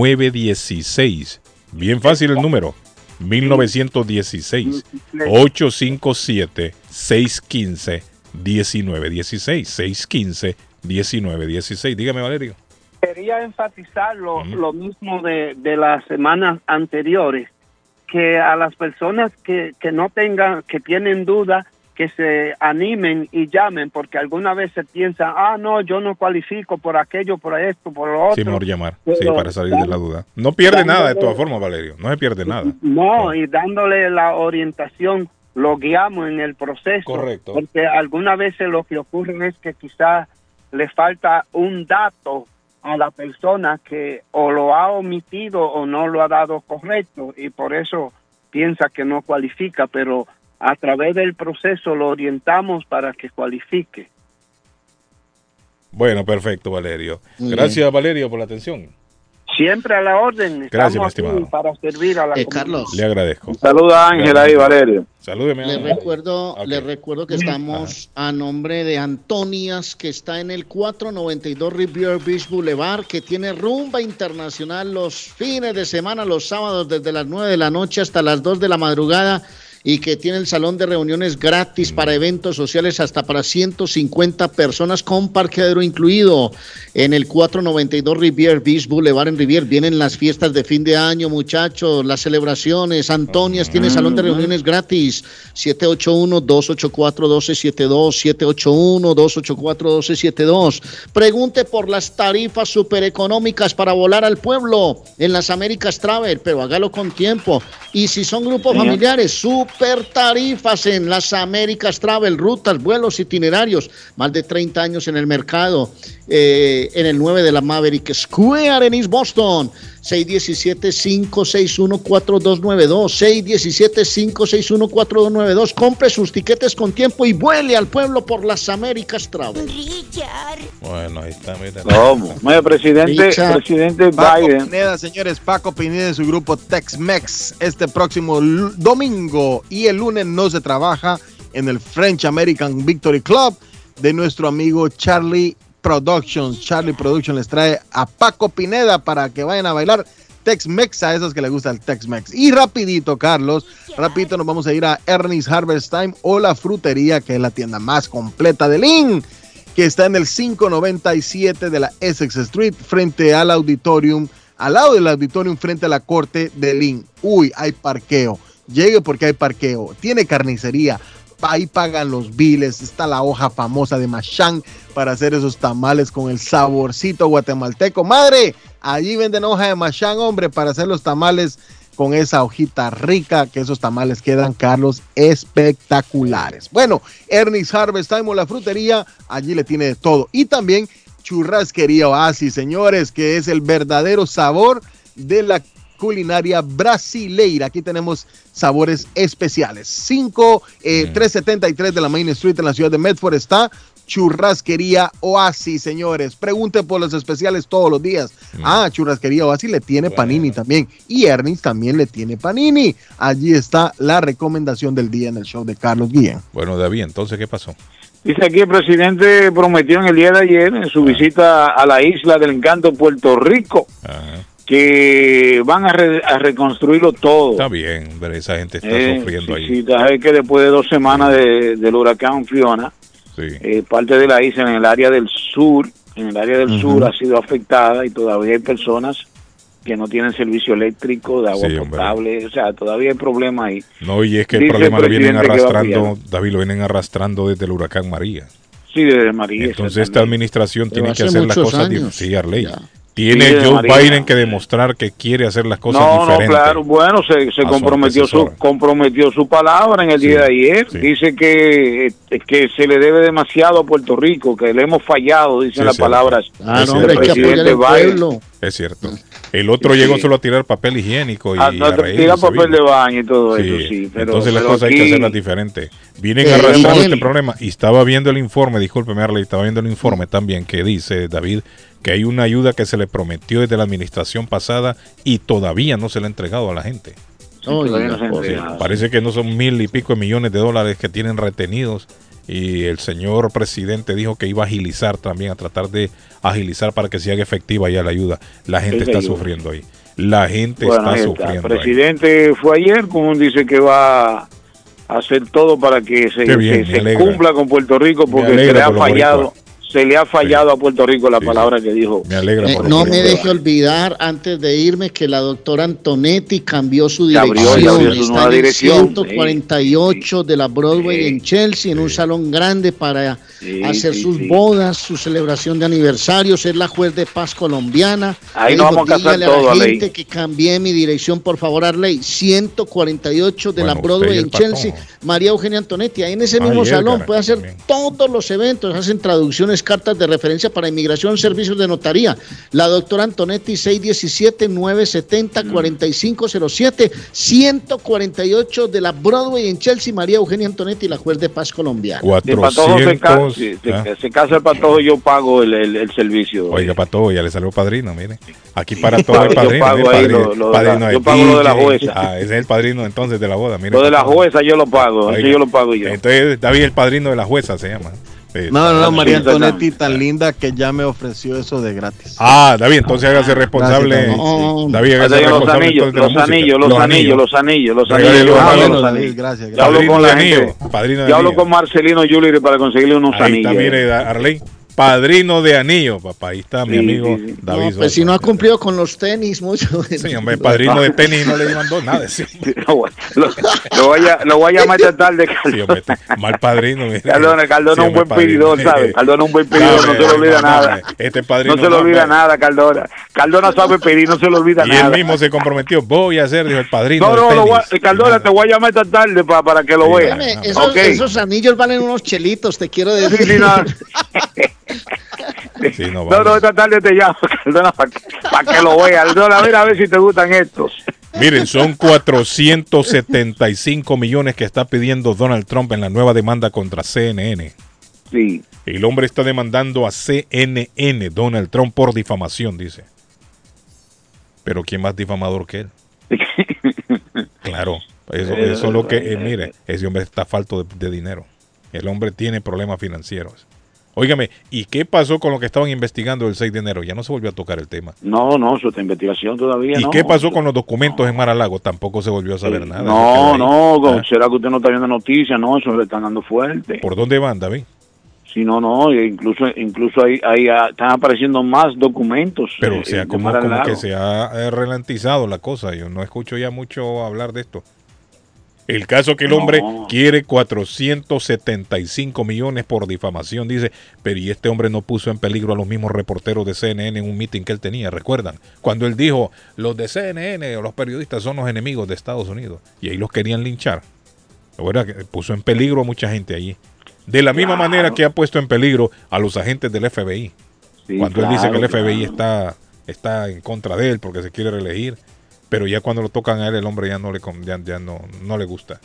857-615-1916. Bien fácil el número. 1916. 857-615-1916. 615-1916. Dígame, Valerio. Quería enfatizar lo, lo mismo de, de las semanas anteriores, que a las personas que, que no tengan, que tienen duda, que se animen y llamen, porque alguna vez se piensan, ah, no, yo no cualifico por aquello, por esto, por lo otro. Sí, mejor llamar. Sí, Pero para salir de la duda. No pierde nada de todas formas, Valerio. No se pierde nada. No, y dándole la orientación, lo guiamos en el proceso. Correcto. Porque algunas veces lo que ocurre es que quizás le falta un dato a la persona que o lo ha omitido o no lo ha dado correcto y por eso piensa que no cualifica, pero a través del proceso lo orientamos para que cualifique. Bueno, perfecto, Valerio. Muy Gracias, Valerio, por la atención. Siempre a la orden. Gracias, mi Estamos aquí estimado. para servir a la Eh. Carlos. Le agradezco. Saluda a Ángela y Valerio. Salúdeme. Le Ángela. recuerdo, le recuerdo que estamos a nombre de Antonias, que está en el 492 Rivier Beach Boulevard, que tiene rumba internacional los fines de semana, los sábados, desde las 9 de la noche hasta las 2 de la madrugada. Y que tiene el salón de reuniones gratis para eventos sociales hasta para 150 personas con parqueadero incluido en el 492 Rivier Beach Boulevard en Rivier. Vienen las fiestas de fin de año, muchachos, las celebraciones. Antonias tiene salón de reuniones gratis. 781-284-1272, 781-284-1272. Pregunte por las tarifas supereconómicas para volar al pueblo en las Américas Travel, pero hágalo con tiempo. Y si son grupos familiares, super tarifas en las Américas Travel, rutas, vuelos, itinerarios. Más de 30 años en el mercado. Eh, en el 9 de la Maverick Square en East Boston. 617-561-4292. 617-561-4292. Compre sus tiquetes con tiempo y vuele al pueblo por las Américas Travel. Bueno, ahí está. mira. ¿Cómo? Presidente, Richard. presidente Paco Biden. Pineda, señores, Paco Pineda y su grupo Tex-Mex este próximo domingo y el lunes no se trabaja en el French American Victory Club de nuestro amigo Charlie Productions. Charlie Productions les trae a Paco Pineda para que vayan a bailar Tex-Mex a esos que les gusta el Tex-Mex. Y rapidito, Carlos, rapidito nos vamos a ir a Ernest Harvest Time o la frutería, que es la tienda más completa de Lynn que está en el 597 de la Essex Street, frente al auditorium, al lado del auditorium, frente a la corte de Lynn. Uy, hay parqueo. Llegue porque hay parqueo. Tiene carnicería. Ahí pagan los biles. Está la hoja famosa de Machán para hacer esos tamales con el saborcito guatemalteco. Madre, allí venden hoja de Machán, hombre, para hacer los tamales con esa hojita rica, que esos tamales quedan, Carlos, espectaculares. Bueno, Ernest Harvest Time o la frutería, allí le tiene de todo. Y también churrasquería Oasis, señores, que es el verdadero sabor de la culinaria brasileira. Aquí tenemos sabores especiales. 5, eh, 373 de la Main Street en la ciudad de Medford está Churrasquería Oasis, señores. Pregunten por los especiales todos los días. Ah, Churrasquería Oasis le tiene panini también. Y Ernest también le tiene panini. Allí está la recomendación del día en el show de Carlos Guillén. Bueno, David, entonces, ¿qué pasó? Dice aquí el presidente prometió en el día de ayer, en su visita a la isla del encanto Puerto Rico, que van a, re- a reconstruirlo todo. Está bien, pero esa gente está Eh, sufriendo sí, ahí. sí, sabes que después de dos semanas de- del huracán Fiona, Sí. eh, parte de la isla en el área del sur en el área del sur ha sido afectada y todavía hay personas que no tienen servicio eléctrico, de agua Sí, hombre. potable, o sea, todavía hay problemas ahí. No, y es que el Dice problema lo vienen arrastrando. David, lo vienen arrastrando desde el huracán María. Sí, desde María. Entonces esta administración Pero tiene que hace hacer las cosas diferentes. Sí, Arley. Tiene Sí, Joe. Biden que demostrar que quiere hacer las cosas no, diferentes. no, claro, bueno, se, se comprometió su comprometió su palabra en el día de ayer. Dice que eh, que se le debe demasiado a Puerto Rico, que le hemos fallado, dicen Sí, las sí. palabras Ah, no, del hombre, presidente Biden. Es cierto. El otro Sí. llegó solo a tirar papel higiénico y, Ah, y no, a te reírse, tira papel de baño y todo Sí, eso, sí. Pero, Entonces las pero cosas hay que hacerlas diferentes. Vienen Eh, arrastrando este problema y estaba viendo el informe, discúlpeme Arley, estaba viendo el informe también que dice David que hay una ayuda que se le prometió desde la administración pasada y todavía no se le ha entregado a la gente. todavía no se ha Sí, entregado. parece que no son mil y pico de millones de dólares que tienen retenidos y el señor presidente dijo que iba a agilizar también, a tratar de agilizar para que se haga efectiva ya la ayuda. La gente Esa está ayuda. sufriendo ahí. La gente Bueno, está ahí está. El sufriendo. ahí. presidente fue ayer, como dice que va a hacer todo para que se, bien, cumpla con Puerto Rico, porque se le ha por fallado. Se le ha fallado a Puerto Rico la palabra que dijo. Me alegra Eh, por no me deje olvidar antes de irme que la doctora Antonetti cambió su abrió, dirección. ya abrió su Está nueva en dirección, 148 de la Broadway en Chelsea, en un salón grande para Sí, hacer sí, sus sí. bodas, su celebración de aniversario, ser la juez de paz colombiana. Ahí nos vamos a casar "Dígale todos, a la Arley". gente que cambié mi dirección, por favor, Arley. 148 de Bueno, la Broadway en Chelsea. María Eugenia Antonetti, ahí en ese Ah, mismo salón puede hacer todos los eventos, hacen traducciones, cartas de referencia para inmigración, servicios de notaría. La doctora Antonetti, 617-970-4507, 148 de la Broadway en Chelsea, María Eugenia Antonetti, la juez de paz colombiana. Si el patojo se, ca- 400, ah. se casa el patojo, yo pago el, el- el servicio. Oiga, para todo, ya le salió padrino, mire. Aquí para todo el pago padrino. ahí mire, padrino, lo- lo de padrino la- de yo pago lo de la jueza. Ah, ese es el padrino entonces de la boda. Mire, Lo de la jueza yo lo pago, Oiga. yo lo pago yo. Entonces, David, el padrino de la jueza se llama. Sí, No, no, no, María Antonetti tan linda que ya me ofreció eso de gratis. Ah, David, entonces hágase responsable. Gracias, David. Hágase los responsable anillos, los anillos, los anillos, los anillos, los anillos. los los anillos. gracias, Yo hablo con la anillo, gente. padrino de Yo hablo con Marcelino Yuliri para conseguirle unos Ahí anillos. está, mire, Arley. Padrino de anillo, papá. Ahí está mi Sí, amigo sí, sí. David. No, pues si no ha cumplido con los tenis mucho. Sí, hombre, padrino de tenis no le mandó nada. Sí, lo, lo voy a, lo voy a llamar esta tarde, hombre, mal padrino. Cardona, Cardona Sí, es un buen pedidor. ¿sabes? Cardona es un buen pedidor, no se le olvida nada. Este padrino No se le no, olvida nada, Cardona. Cardona sabe pedir, no se le olvida Y nada. él mismo se comprometió. Voy a ser, dijo el padrino. No, no, lo voy tenis. a- Cardona, te voy a llamar esta tarde pa- para que lo veas. Esos, anillos valen unos chelitos, te quiero Sí, decir. sí, no. No, No, esta tarde te llamo, Cardona, para que, pa' que lo veas. Cardona, mira a ver si te gustan estos. Miren, son 475 millones que está pidiendo Donald Trump en la nueva demanda contra CNN. Sí. El hombre está demandando a CNN, Donald Trump, por difamación, dice. Pero ¿quién más difamador que él? Claro, eso, eso es lo que, eh, mire, ese hombre está falto de, de dinero. El hombre tiene problemas financieros. Óigame, ¿y qué pasó con lo que estaban investigando el 6 de enero? Ya no se volvió a tocar el tema. No, no, está investigación todavía. ¿Y no. qué pasó con los documentos en Maralago? Tampoco se volvió a saber nada. No, no, Ah, será que usted no está viendo noticias, no, eso le están dando fuerte. ¿Por dónde van, David? Sí, no, no, e incluso incluso ahí, ahí ah, están apareciendo más documentos. Pero eh, o sea, como, que se ha eh, ralentizado la cosa. Yo no escucho ya mucho hablar de esto. El caso que el hombre No. quiere 475 millones por difamación, dice, pero y este hombre no puso en peligro a los mismos reporteros de CNN en un meeting que él tenía, ¿recuerdan? Cuando él dijo, los de CNN o los periodistas son los enemigos de Estados Unidos, y ahí los querían linchar. Ahora que puso en peligro a mucha gente allí. De la misma manera que ha puesto en peligro a los agentes del FBI. Sí, cuando él dice que el FBI claro. está, está en contra de él porque se quiere reelegir, pero ya cuando lo tocan a él, el hombre ya no le, con- ya, ya no, no le gusta.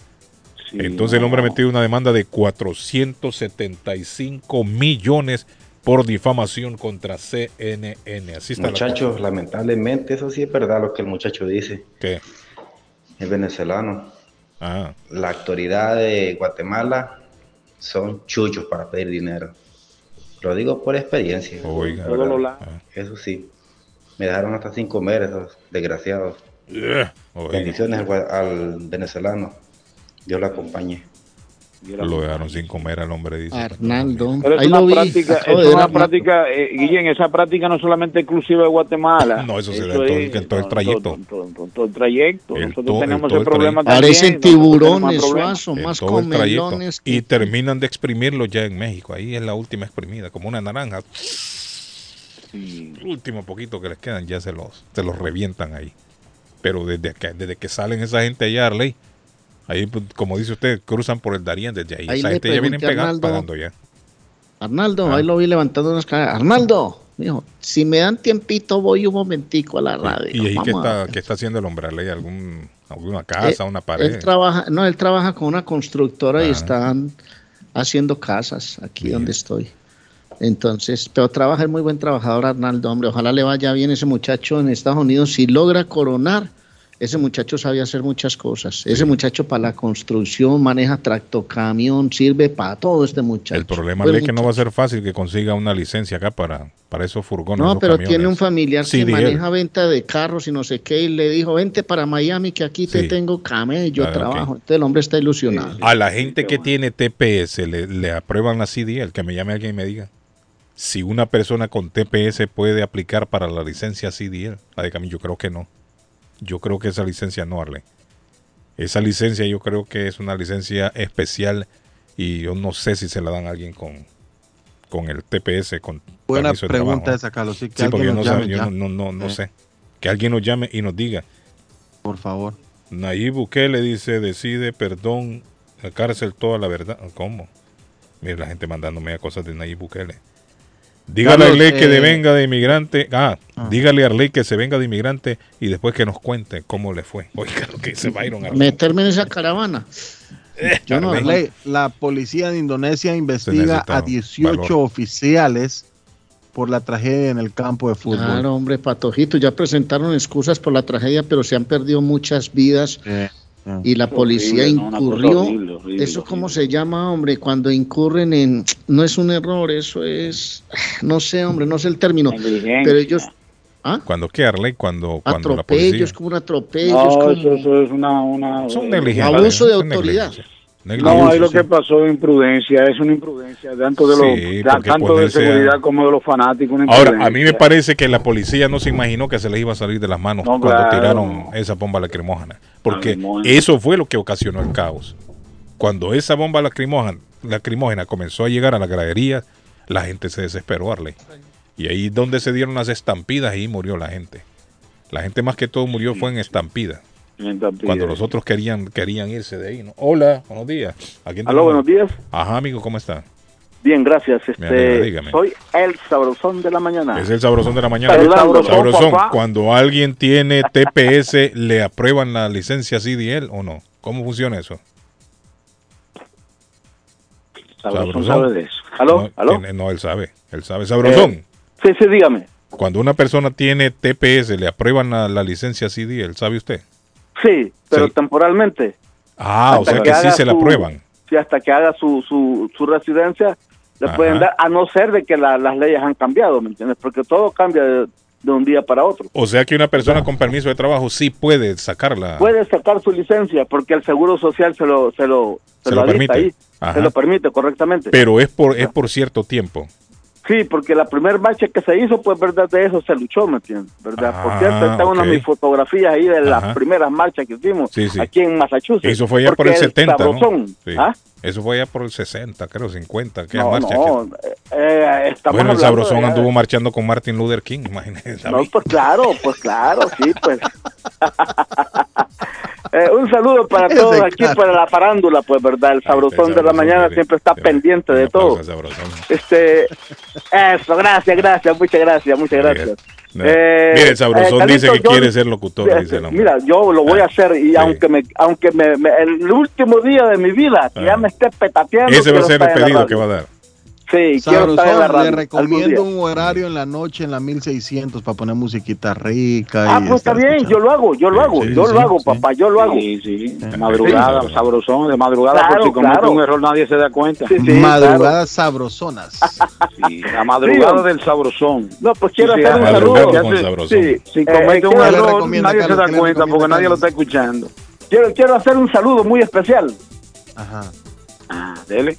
Sí, Entonces el hombre ha metido una demanda de 475 millones por difamación contra CNN. Así está la Muchachos, lamentablemente eso sí es verdad lo que el muchacho dice. ¿Qué? Es venezolano. Ah, La autoridad de Guatemala son chuchos para pedir dinero. Lo digo por experiencia. Oiga. Todos los lados. Eso sí. Me dejaron hasta sin comer esos desgraciados. Yeah. Bendiciones al, venezolano. Dios lo acompañe. Lo dejaron sin comer al hombre, dice. Arnaldo. Pero es Ahí una práctica, es una Arnaldo. práctica, eh, Guillén, esa práctica no solamente exclusiva de Guatemala. No, eso se da en todo, en todo el trayecto. Todo, todo- todo- todo el trayecto. El Nosotros el tenemos el problema trayecto. también. Parecen tiburones, problema. Suazo, En más comelones. Y terminan de exprimirlo ya en México. Ahí es la última exprimida, como una naranja. El último poquito que les quedan ya se los, se los revientan ahí. Pero desde que, desde que salen esa gente allá, Arley, ahí, pues, como dice usted, cruzan por el Darién desde ahí. Ahí esa gente ya viene pregunté a pegando, pagando ya. Arnaldo, Ah. ahí lo vi levantando unas caras. Arnaldo, mijo, si me dan tiempito, voy un momentico a la radio. ¿Y ahí qué está, qué está haciendo el hombre, Arley? ¿Algún, ¿Alguna casa, Eh, una pared? Él trabaja, no, él trabaja con una constructora y Ah. están haciendo casas aquí donde estoy. Entonces, pero trabaja, es muy buen trabajador Arnaldo, hombre. Ojalá le vaya bien ese muchacho en Estados Unidos. Si logra coronar, ese muchacho sabe hacer muchas cosas. Ese muchacho para la construcción maneja tractocamión, sirve para todo este muchacho. el problema es que no va a ser fácil que consiga una licencia acá para, para esos furgones. No, esos pero camiones. tiene un familiar Sí, que él. maneja venta de carros y no sé qué, y le dijo, vente para Miami que aquí te tengo camello, Ah, ok. trabajo. Entonces el hombre está ilusionado. A la gente que tiene TPS le, le aprueban la CDL, que me llame alguien y me diga. Si una persona con TPS puede aplicar para la licencia CDL, la de camino, yo creo que no. Yo creo que esa licencia no, Arle. Esa licencia yo creo que es una licencia especial y yo no sé si se la dan a alguien con, con el TPS, con Buena pregunta esa, Carlos. Sí, que Sí, porque yo no, nos sab- llame yo no, no, no, no Eh. sé. Que alguien nos llame y nos diga. Por favor. Nayib Bukele dice, decide, perdón, la cárcel toda la verdad. ¿Cómo? Mira la gente mandándome a cosas de Nayib Bukele. Dígale Carlos, a Arley que eh, de venga de inmigrante. Ah, dígale a Arley que se venga de inmigrante y después que nos cuente cómo le fue. Oiga, lo que dice Byron. Arley. Meterme en esa caravana. Yo no, Arley, la policía de Indonesia investiga a 18 valor. oficiales por la tragedia en el campo de fútbol. Claro, hombre, patojito, ya presentaron excusas por la tragedia, pero se han perdido muchas vidas Eh, y la policía incurrió. horrible, horrible, ¿Eso cómo se llama, hombre? Cuando incurren en... No es un error, eso es... No sé, hombre, no sé el término. Negligencia. Pero ellos... Cuando qué, Arley, cuando, cuando la Atropello, policía. es como un atropello. es No, como- eso, eso es una... una Son negligencias. Abuso de autoridad. No, ahí lo que pasó es imprudencia, es una imprudencia, tanto de, los, Sí, tanto de a- seguridad como de los fanáticos. una Ahora, a mí me parece que la policía no se imaginó que se les iba a salir de las manos No, cuando claro. tiraron esa bomba lacrimógena. Porque eso fue lo que ocasionó el caos. Cuando esa bomba lacrimógena, lacrimógena comenzó a llegar a la gradería, la gente se desesperó, Arley. Y ahí donde se dieron las estampidas, ahí murió la gente. La gente más que todo murió fue en estampida. Cuando los otros querían, querían irse de ahí. ¿no? Hola, buenos días. ¿A quién Aló, buenos días. Ajá, amigo, ¿cómo está? Bien, gracias. Este, dígame. soy el sabrosón de la mañana. Es el sabrosón de la mañana. El sabrosón, cuando alguien tiene TPS, ¿le aprueban la licencia CDL o no? ¿Cómo funciona eso? Sabrosón sabe de eso. ¿Aló? No, ¿Aló? tiene- no, él sabe. Él sabe. Sabrosón. Eh, sí, sí, dígame. Cuando una persona tiene TPS, ¿le aprueban la, la licencia CDL? ¿Sabe usted? Sí, pero Sí. temporalmente. Ah, o sea que que sí se la aprueban. Sí, hasta que haga su, su, su residencia, le Ajá. pueden dar, a no ser de que la- las leyes han cambiado, ¿me entiendes? Porque todo cambia de, de un día para otro. O sea que una persona con permiso de trabajo sí puede sacarla. Puede sacar su licencia porque el Seguro Social se lo, se lo, Se se lo permite. ahí. Se lo permite correctamente. Pero es por, es por cierto tiempo. Sí, porque la primera marcha que se hizo, pues verdad, de eso se luchó, ¿me entiendes? ¿Verdad? Por Ah, cierto, están unas ok. de mis fotografías ahí de las Ajá. primeras marchas que hicimos Sí, sí. aquí en Massachusetts. Eso fue ya por Porque el 70, ¿no? Sí. ¿ah? Eso fue ya por el 60, creo, 50. ¿Qué No, marcha? no, eh, Bueno, el Sabrosón de- anduvo marchando con Martin Luther King, imagínate. No, pues claro, pues claro, sí, pues. Eh, un saludo para todos aquí, para la farándula, pues, ¿verdad? El sabrosón de la mañana siempre está pendiente de todo. Este, eso, gracias, gracias, muchas gracias, muchas gracias. Eh, Mire, el Sabrosón Carlito, dice que yo- quiere ser locutor, eh, dice el. Mira, yo lo voy a hacer y aunque me, aunque me, me- el último día de mi vida, que ya me esté petateando. Ah. Ese va a ser el pedido que va a dar. Sí, quiero estar en la Sabrosón, radio. le recomiendo un horario en la noche en la 1600 para poner musiquita rica. Ah, y pues está bien, escuchando. yo lo hago, yo lo hago, sí, yo sí, lo hago, sí. papá, yo lo hago. Sí, sí, de madrugada, Sí. sabrosón, de madrugada, Claro, por si comete claro. un error nadie se da cuenta. Madrugadas sabrosonas. Sí, la madrugada Sí, del sabrosón. No, pues quiero Sí, hacer un saludo. Sí, Si eh, comete un error, nadie se da cuenta porque nadie lo está escuchando. Quiero, quiero hacer un saludo muy especial. Ajá. Ah, dele.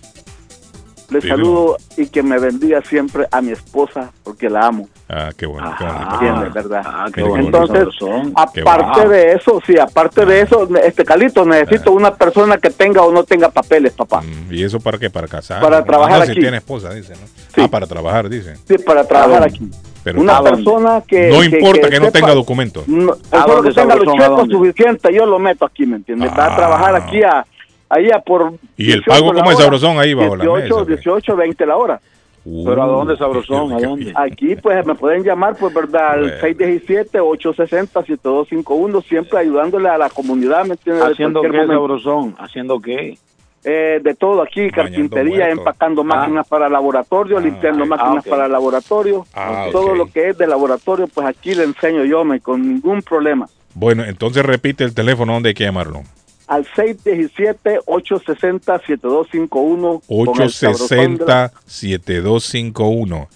Le saludo y que me bendiga siempre a mi esposa porque la amo. Ah, qué bueno. qué bonito. ¿Entiendes, verdad? Ah, qué. Entonces, Qué aparte bueno. de eso, sí, aparte de eso, este Calito, necesito una persona que tenga o no tenga papeles, papá. ¿Y eso para qué? ¿Para casar? Para ¿no? trabajar Ah, si aquí. tiene esposa, dice, ¿no? Ah, para trabajar, dice. Sí, para trabajar aquí. Pero una persona que... No importa que no sepa- tenga documento. No, ¿A solo que tenga los suficientes, yo lo meto aquí, ¿me entiendes? Va a trabajar aquí a... Allá por... ¿Y el 18 pago la cómo es hora. sabrosón ahí bajo la 18, mesa? 18, 20 la hora. ¿Pero a dónde, sabrosón? ¿A dónde? Aquí, pues, me pueden llamar, pues, ¿verdad? Al 617-860-7251, siempre ayudándole a la comunidad, ¿me entiendes? De ¿Haciendo qué, momento. sabrosón? ¿Haciendo qué? Eh, de todo aquí, carpintería, empacando máquinas para laboratorio, limpiando máquinas ok. para laboratorio, Ah, todo lo que es de laboratorio, pues aquí le enseño yo, me, con ningún problema. Bueno, entonces repite el teléfono donde hay que llamarlo. Al 617-860-7251. con el sabrosón de la- 860-7251.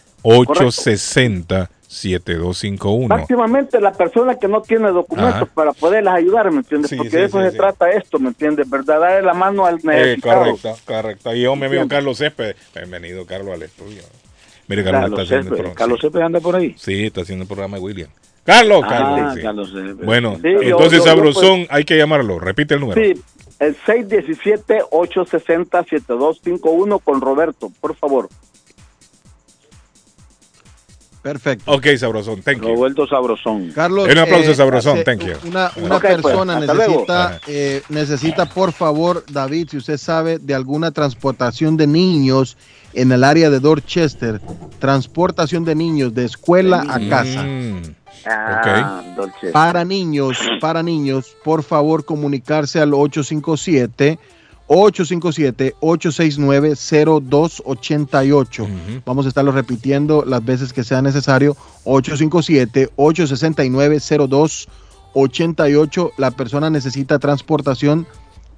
860-7251. Máximamente la persona que no tiene documentos Ajá. para poderlas ayudar, ¿me entiendes? Sí, Porque sí, de eso sí, se trata esto, ¿me entiendes? ¿Verdad? Darle la mano al Eh, necesitado. correcto, correcto. Y yo, mi amigo. Carlos Césped. Bienvenido, Carlos, al estudio. Mire, Carlos, Carlos está haciendo el Césped. programa. Carlos Césped anda por ahí. Sí, está haciendo el programa de William. Carlos, Ah, Carlos. sí. Carlos Césped. Bueno, Sí, yo- entonces, yo- yo, Sabrosón, hay que llamarlo. Repite el número. Sí, el 617-860-7251 con Roberto, por favor. Perfecto. Ok, Sabrosón, thank you. Roberto Sabrosón. Carlos, Un aplauso, eh, Sabrosón, thank you. Una, pues, persona necesita, Ajá. eh, necesita, por favor, David, si usted sabe de alguna transportación de niños en el área de Dorchester, transportación de niños de escuela a casa. Ah, Dolce. Para niños, para niños, por favor comunicarse al 857 857 869 0288. Vamos a estarlo repitiendo las veces que sea necesario. 857 869 0288. La persona necesita transportación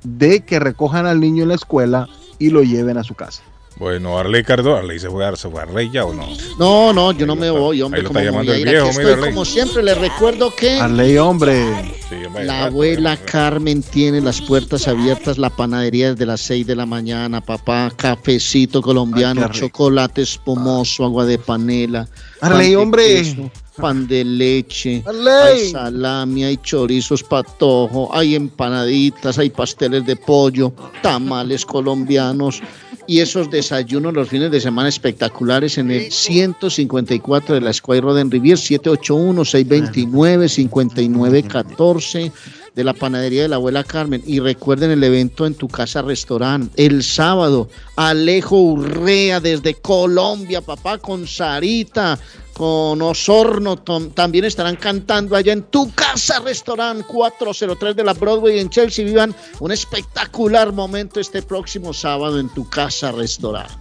de que recojan al niño en la escuela y lo lleven a su casa. Bueno, Arley Cardo, Arley se fue a se fue a Arley ya o no. No, no, yo no me voy, hombre. ahí lo como está llamando voy a el ir? viejo, Aquí mira, estoy, Arley. como siempre, les recuerdo que Arley, hombre. Sí, hombre, la abuela Carmen tiene las puertas abiertas, la panadería desde las 6 de la mañana, papá, cafecito colombiano, Ay, chocolate espumoso, agua de panela. pan Arley, hombre. queso, pan de leche, hay salami, hay chorizos patojo, hay empanaditas, hay pasteles de pollo, tamales colombianos y esos desayunos los fines de semana espectaculares en el 154 de la Square Road en Rivier, 781-629-5914 de la panadería de la abuela Carmen. Y recuerden el evento en tu casa restaurante el sábado. Alejo Urrea desde Colombia, papá, con Sarita, con Osorno. tom- también estarán cantando allá en tu casa restaurante 403 de la Broadway en Chelsea. Vivan un espectacular momento este próximo sábado en tu casa restaurante.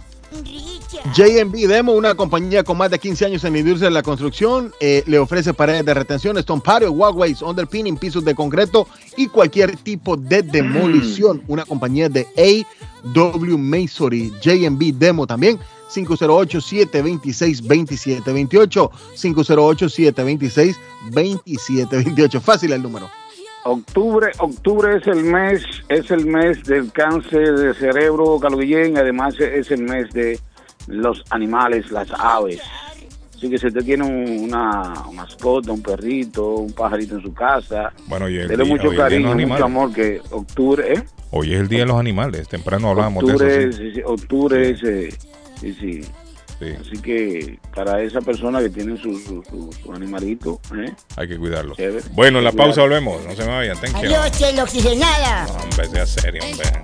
JMB Demo, una compañía con más de 15 años en la industria de la construcción, eh, le ofrece paredes de retención, stone patio, walkways, underpinning, pisos de concreto y cualquier tipo de demolición. Una compañía de AW Masonry, JMB Demo también. 508-726-2728. 508-726-2728. Fácil el número. Octubre, octubre es el mes, es el mes del cáncer de cerebro, Guillén, además es el mes de los animales, las aves. Así que si usted tiene un- una mascota, un perrito, un pajarito en su casa, Bueno, dele día- mucho de cariño, mucho amor, que octubre, ¿eh? Hoy es el día de los animales. Temprano hablábamos de octubre, eso. sí. sí, sí, octubre es, eh, sí, sí. Así que para esa persona que tiene su, su, su- su animalito, ¿eh? Hay que cuidarlo. Chévere. Bueno, en la pausa volvemos. No se me vayan. Thank you. Adiós, chela oxigenada. Hombre, sea serio, hombre.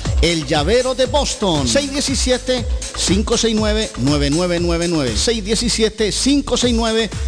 El llavero de Boston. 617-569-9999.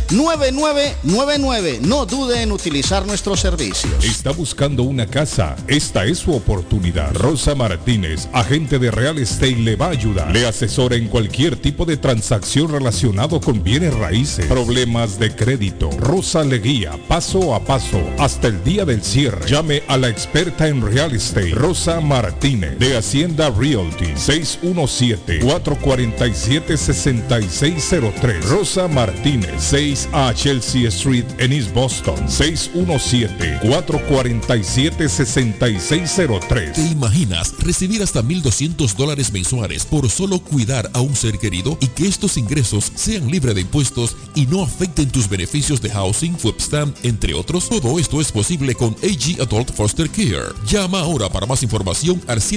617-569-9999. No dude en utilizar nuestros servicios. Está buscando una casa. Esta es su oportunidad. Rosa Martínez, agente de Real Estate, le va a ayudar. Le asesora en cualquier tipo de transacción relacionado con bienes raíces, problemas de crédito. Rosa le guía paso a paso hasta el día del cierre. Llame a la experta en Real Estate, Rosa Martínez, de Hacienda Realty, 617-447-6603. Rosa Martínez, 6 a Chelsea Street en East Boston, 617-447-6603. ¿Te imaginas recibir hasta 1.200 dólares mensuales por solo cuidar a un ser querido y que estos ingresos sean libres de impuestos y no afecten tus beneficios de housing, webstamp, entre otros? Todo esto es posible con AG Adult Foster Care. Llama ahora para más información al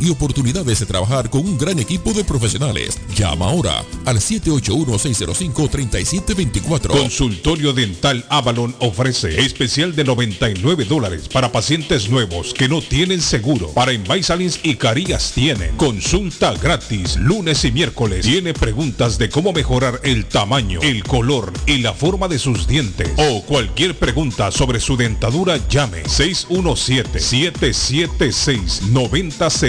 y oportunidades de trabajar con un gran equipo de profesionales. Llama ahora al 781-605-3724. Consultorio Dental Avalon ofrece especial de 99 dólares para pacientes nuevos que no tienen seguro. Para Invisalins y Carías tienen consulta gratis lunes y miércoles. Tiene preguntas de cómo mejorar el tamaño, el color y la forma de sus dientes o cualquier pregunta sobre su dentadura llame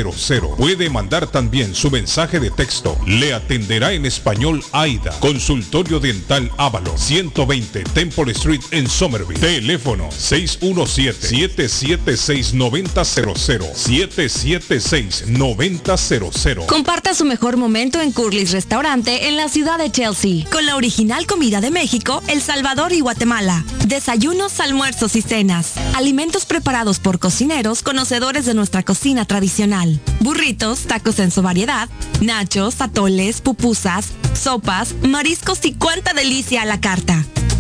617-776-9000. Puede mandar también su mensaje de texto. Le atenderá en español AIDA. Consultorio Dental Ávalo 120 Temple Street en Somerville. Teléfono 617-776-9000. 776-9000. Comparta su mejor momento en Curly's Restaurante en la ciudad de Chelsea, con la original comida de México, El Salvador y Guatemala. Desayunos, almuerzos y cenas. Alimentos preparados por cocineros conocedores de nuestra cocina tradicional. Burritos, tacos en su variedad, nachos, atoles, pupusas, sopas, mariscos y cuánta delicia a la carta.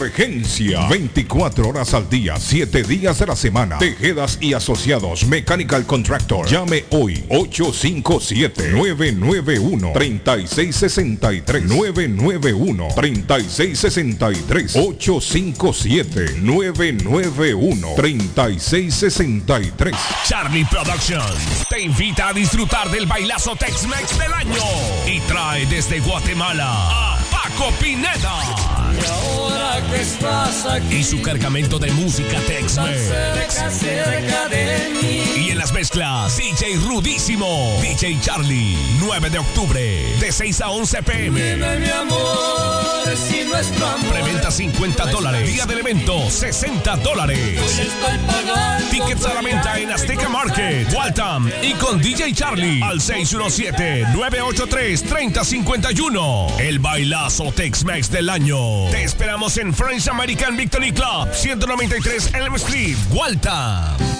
Emergencia. 24 horas al día, 7 días de la semana. Tejedas y asociados. Mechanical Contractor. Llame hoy. 857-991-3663. 991-3663. 857 991-3663. Charlie Productions te invita a disfrutar del bailazo Tex-Mex del año y trae desde Guatemala a Paco Pineda. Y su cargamento de música de mí. Y en las mezclas, DJ Rudísimo, DJ Charlie, 9 de octubre, de 6 a 11 pm. Dime, mi amor, si nuestro amor Preventa 50 dólares. Día del evento, 60 dólares. Tickets a la venta en Azteca Market, Waltham y con DJ Charlie al 617-983-3051. El bailazo Tex-Mex del año. Te esperamos en French American Victory Club, 193 Elm Street, Waltham.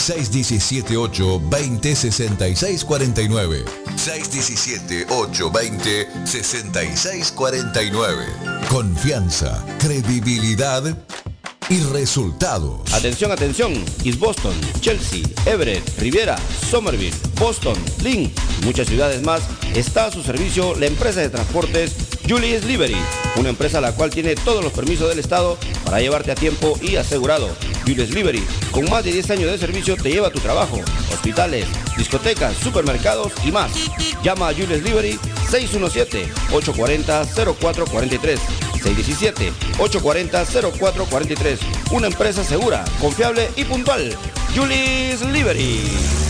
617-820-6649. 617-820-6649. Confianza, credibilidad y resultados. Atención, atención. East Boston, Chelsea, Everett, Riviera, Somerville, Boston, Lynn muchas ciudades más está a su servicio la empresa de transportes Julius Liberty, una empresa la cual tiene todos los permisos del Estado para llevarte a tiempo y asegurado. Julius Liberty, con más de 10 años de servicio, te lleva a tu trabajo, hospitales, discotecas, supermercados y más. Llama a Julius Liberty 617-840-0443. 617-840-0443. Una empresa segura, confiable y puntual. Julius Liberty.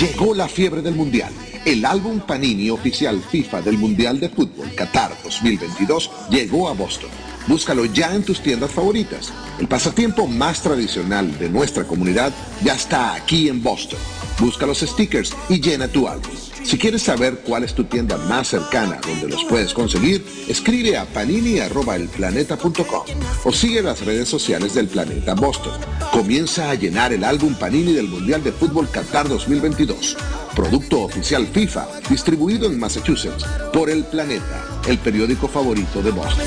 Llegó la fiebre del Mundial. El álbum Panini oficial FIFA del Mundial de Fútbol Qatar 2022 llegó a Boston. Búscalo ya en tus tiendas favoritas. El pasatiempo más tradicional de nuestra comunidad ya está aquí en Boston. Busca los stickers y llena tu álbum. Si quieres saber cuál es tu tienda más cercana donde los puedes conseguir, escribe a panini.elplaneta.com o sigue las redes sociales del Planeta Boston. Comienza a llenar el álbum Panini del Mundial de Fútbol Qatar 2022. Producto oficial FIFA, distribuido en Massachusetts por El Planeta, el periódico favorito de Boston.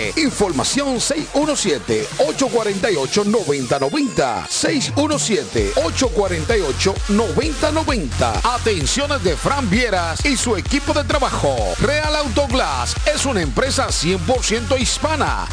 Información 617-848-9090. 617-848-9090. Atenciones de Fran Vieras y su equipo de trabajo. Real Autoglass es una empresa 100% hispana.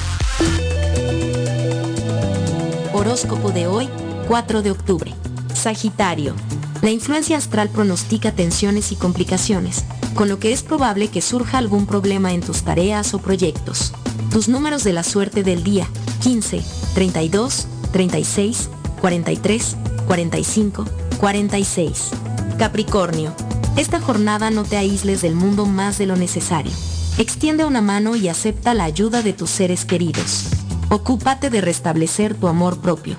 Horóscopo de hoy, 4 de octubre. Sagitario. La influencia astral pronostica tensiones y complicaciones, con lo que es probable que surja algún problema en tus tareas o proyectos. Tus números de la suerte del día 15, 32, 36, 43, 45, 46. Capricornio. Esta jornada no te aísles del mundo más de lo necesario. Extiende una mano y acepta la ayuda de tus seres queridos. Ocúpate de restablecer tu amor propio.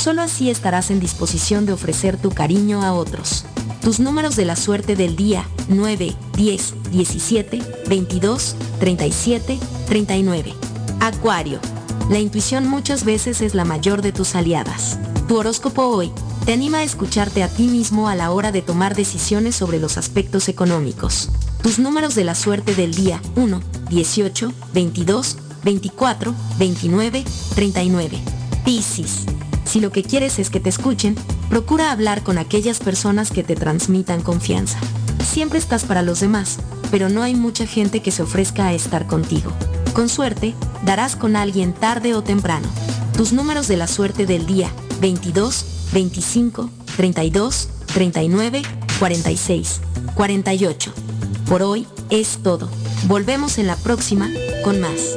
Solo así estarás en disposición de ofrecer tu cariño a otros. Tus números de la suerte del día 9, 10, 17, 22, 37, 39. Acuario. La intuición muchas veces es la mayor de tus aliadas. Tu horóscopo hoy te anima a escucharte a ti mismo a la hora de tomar decisiones sobre los aspectos económicos. Tus números de la suerte del día 1, 18, 22, 24, 29, 39. Piscis. Si lo que quieres es que te escuchen, procura hablar con aquellas personas que te transmitan confianza. Siempre estás para los demás, pero no hay mucha gente que se ofrezca a estar contigo. Con suerte, darás con alguien tarde o temprano. Tus números de la suerte del día 22, 25, 32, 39, 46, 48. Por hoy es todo. Volvemos en la próxima con más.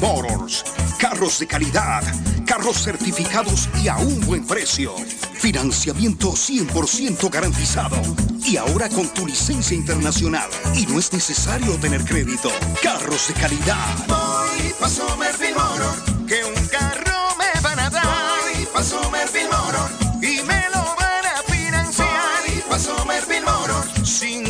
Motors. Carros de calidad, carros certificados y a un buen precio. Financiamiento 100% garantizado. Y ahora con tu licencia internacional. Y no es necesario tener crédito. Carros de calidad. Voy pa' Somerville Motor, que un carro me van a dar. Voy pa' Somerville Motor y me lo van a financiar. Voy pa' Somerville Motor sin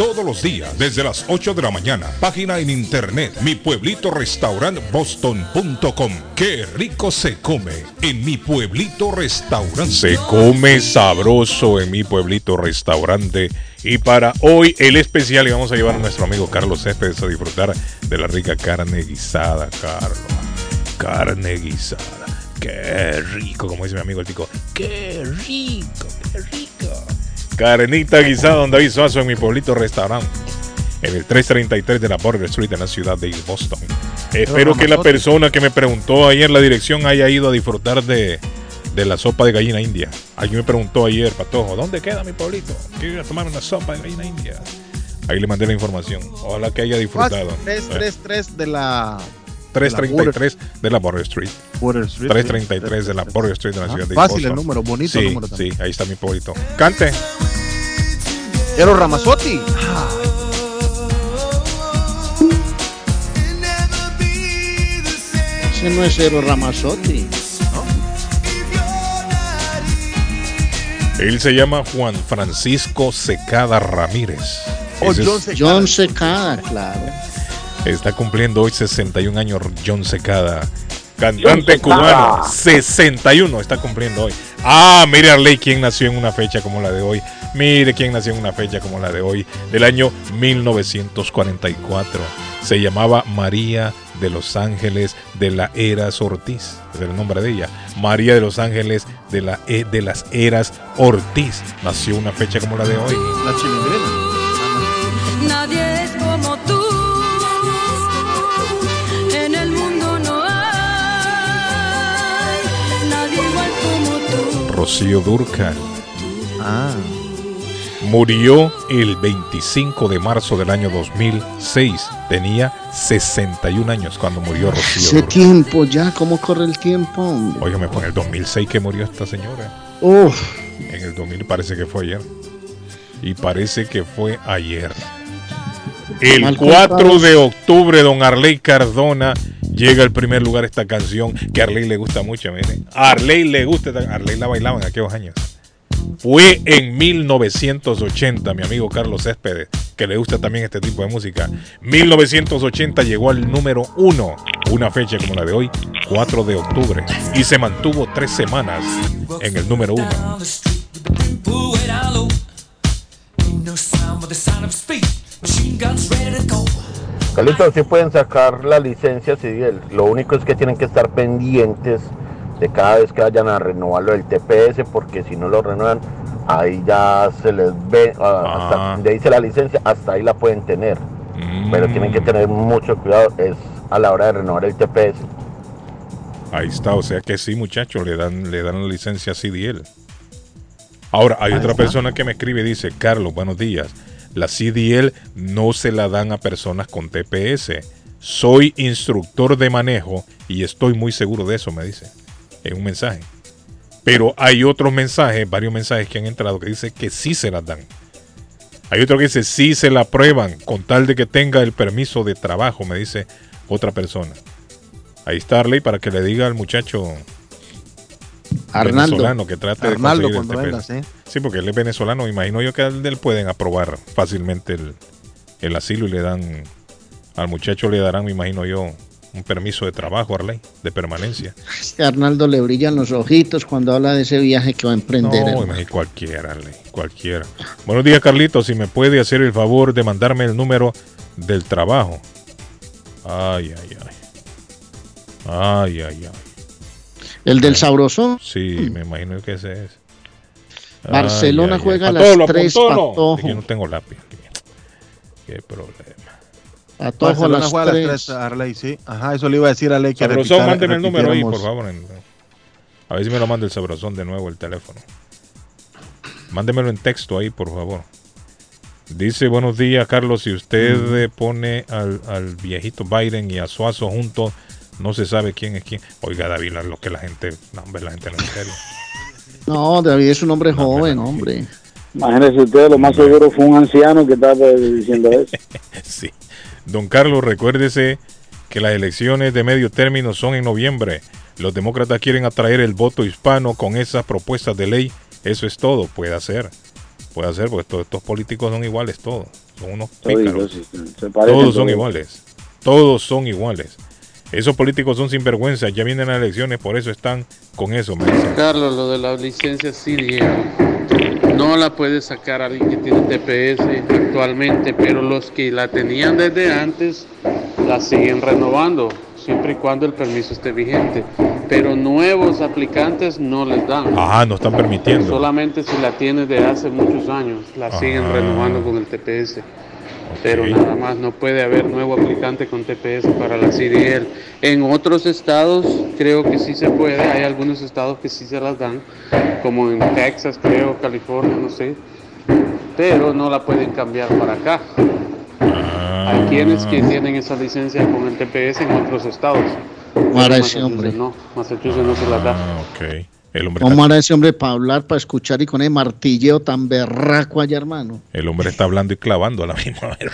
todos los días desde las 8 de la mañana. Página en internet, mi pueblito boston.com. Qué rico se come en mi pueblito restaurante. Se come sabroso en mi pueblito restaurante. Y para hoy el especial vamos a llevar a nuestro amigo Carlos Céspedes a disfrutar de la rica carne guisada, Carlos. Carne guisada. Qué rico, como dice mi amigo el tico. Qué rico, qué rico. Carnita guisada, donde David Suazo en mi pueblito restaurante. En el 333 de la Border Street en la ciudad de Boston. Espero que la persona que me preguntó ayer la dirección haya ido a disfrutar de, de la sopa de gallina india. Alguien me preguntó ayer, Patojo, ¿dónde queda mi pueblito? Quiero ir a tomar una sopa de gallina india. Ahí le mandé la información. Ojalá que haya disfrutado. 333 de la 333 de la Border Street. Border Street. 333 de la Border Street de la Ah, ciudad de fácil Boston. el número, bonito sí, el número también. Sí, ahí está mi pueblito. Cante. Ero Ramazotti. Ese no es Ero Ramazotti. Él se llama Juan Francisco Secada Ramírez. Oh, John Secada. John Secada, claro. Está cumpliendo hoy 61 años John Secada. John Cantante Secada. cubano. 61 está cumpliendo hoy. Ah, mire Arley quién nació en una fecha como la de hoy. Mire quién nació en una fecha como la de hoy. Del año 1944. Se llamaba María de los Ángeles de la Eras Ortiz. Es el nombre de ella. María de los Ángeles de, la, E- de las Eras Ortiz. Nació una fecha como la de hoy. La chilindrina. Nadie Rocío Durcal. Ah. Murió el 25 de marzo del año 2006. Tenía 61 años cuando murió Rocío Ese Durcal. tiempo ya, ¿cómo corre el tiempo? hombre? Óigame, fue en el 2006 que murió esta señora. En el 2000 parece que fue ayer. Y parece que fue ayer. El Mal 4 contados. de octubre, don Arley Cardona llega al primer lugar esta canción que a Arley le gusta mucho. Mire. A Arley le gusta, esta- Arley la bailaba en aquellos años. Fue en 1980, mi amigo Carlos Céspedes, que le gusta también este tipo de música. 1980 llegó al número uno, una fecha como la de hoy, 4 de octubre, y se mantuvo tres semanas en el número uno. Carlitos, sí pueden sacar la licencia civil. Lo único es que tienen que estar pendientes de cada vez que vayan a renovarlo del TPS, porque si no lo renuevan, ahí ya se les ve, ah, hasta donde dice la licencia, hasta ahí la pueden tener. Pero tienen que tener mucho cuidado, es a la hora de renovar el TPS. Ahí está, o sea que sí, muchachos, le dan, le dan la licencia CDL. Ahora, hay Ahí otra está. persona que me escribe y dice, Carlos, buenos días. La CDL no se la dan a personas con TPS. Soy instructor de manejo y estoy muy seguro de eso, me dice. En un mensaje. Pero hay otros mensajes, varios mensajes que han entrado que dice que sí se las dan. Hay otro que dice sí se la aprueban con tal de que tenga el permiso de trabajo, me dice otra persona. Ahí está Arley para que le diga al muchacho Arnaldo. venezolano que trate Arnaldo, de conseguir cuando. ¿eh? Sí, porque él es venezolano, imagino yo que a él pueden aprobar fácilmente el, el asilo y le dan al muchacho le darán, me imagino yo, un permiso de trabajo, Arley, de permanencia. Arnaldo le brillan los ojitos cuando habla de ese viaje que va a emprender. No, imagínate, cualquiera, Arley, cualquiera. Buenos días, Carlitos. Si me puede hacer el favor de mandarme el número del trabajo. Ay, ay, ay. Ay, ay, ay. El del sabroso. Sí, me imagino que ese es. Barcelona juega a Patojo, las ¿lo 3, apuntó o no? Patojo. Que no tengo lápiz. Qué problema. Patojo a Barcelona las juega a las 3. 3, Arley, sí. Ajá, eso le iba a decir a Arley que Sabrosón, mándeme el número ahí, por favor. a ver si me lo manda el Sabrosón de nuevo el teléfono. Mándemelo en texto ahí, por favor. Dice, buenos días, Carlos. Si usted Mm. pone al, al viejito Biden y a Suazo juntos, no se sabe quién es quién. Oiga, David, lo que la gente... No, hombre, la gente no es serio. No, David es un hombre joven, hombre. Imagínese usted, lo más seguro fue un anciano que estaba diciendo eso. Sí. Don Carlos, recuérdese que las elecciones de medio término son en noviembre. Los demócratas quieren atraer el voto hispano con esas propuestas de ley. Eso es todo. Puede hacer. Puede hacer, porque todos estos políticos son iguales todos. Son unos pícaros. Todos son iguales. Todos son iguales. Esos políticos son sinvergüenza. Ya vienen las elecciones, por eso están con eso. me dicen. Carlos, lo de la licencia CDL no la puede sacar alguien que tiene TPS actualmente, pero los que la tenían desde antes la siguen renovando, siempre y cuando el permiso esté vigente. Pero nuevos aplicantes no les dan. Ajá, no están permitiendo. Solamente si la tienes de hace muchos años, la siguen renovando con el TPS. Pero nada más, no puede haber nuevo aplicante con TPS para la CDL. En otros estados creo que sí se puede, hay algunos estados que sí se las dan, como en Texas creo, California, no sé. Pero no la pueden cambiar para acá. Hay quienes que tienen esa licencia con el TPS en otros estados. ¿Cómo hará ese hombre? No, Massachusetts no se las da. Ah, ok. El hombre, ¿Cómo está, hará ese hombre para hablar, para escuchar y con el martilleo tan berraco allá, hermano? el hombre está hablando y clavando a la misma vez.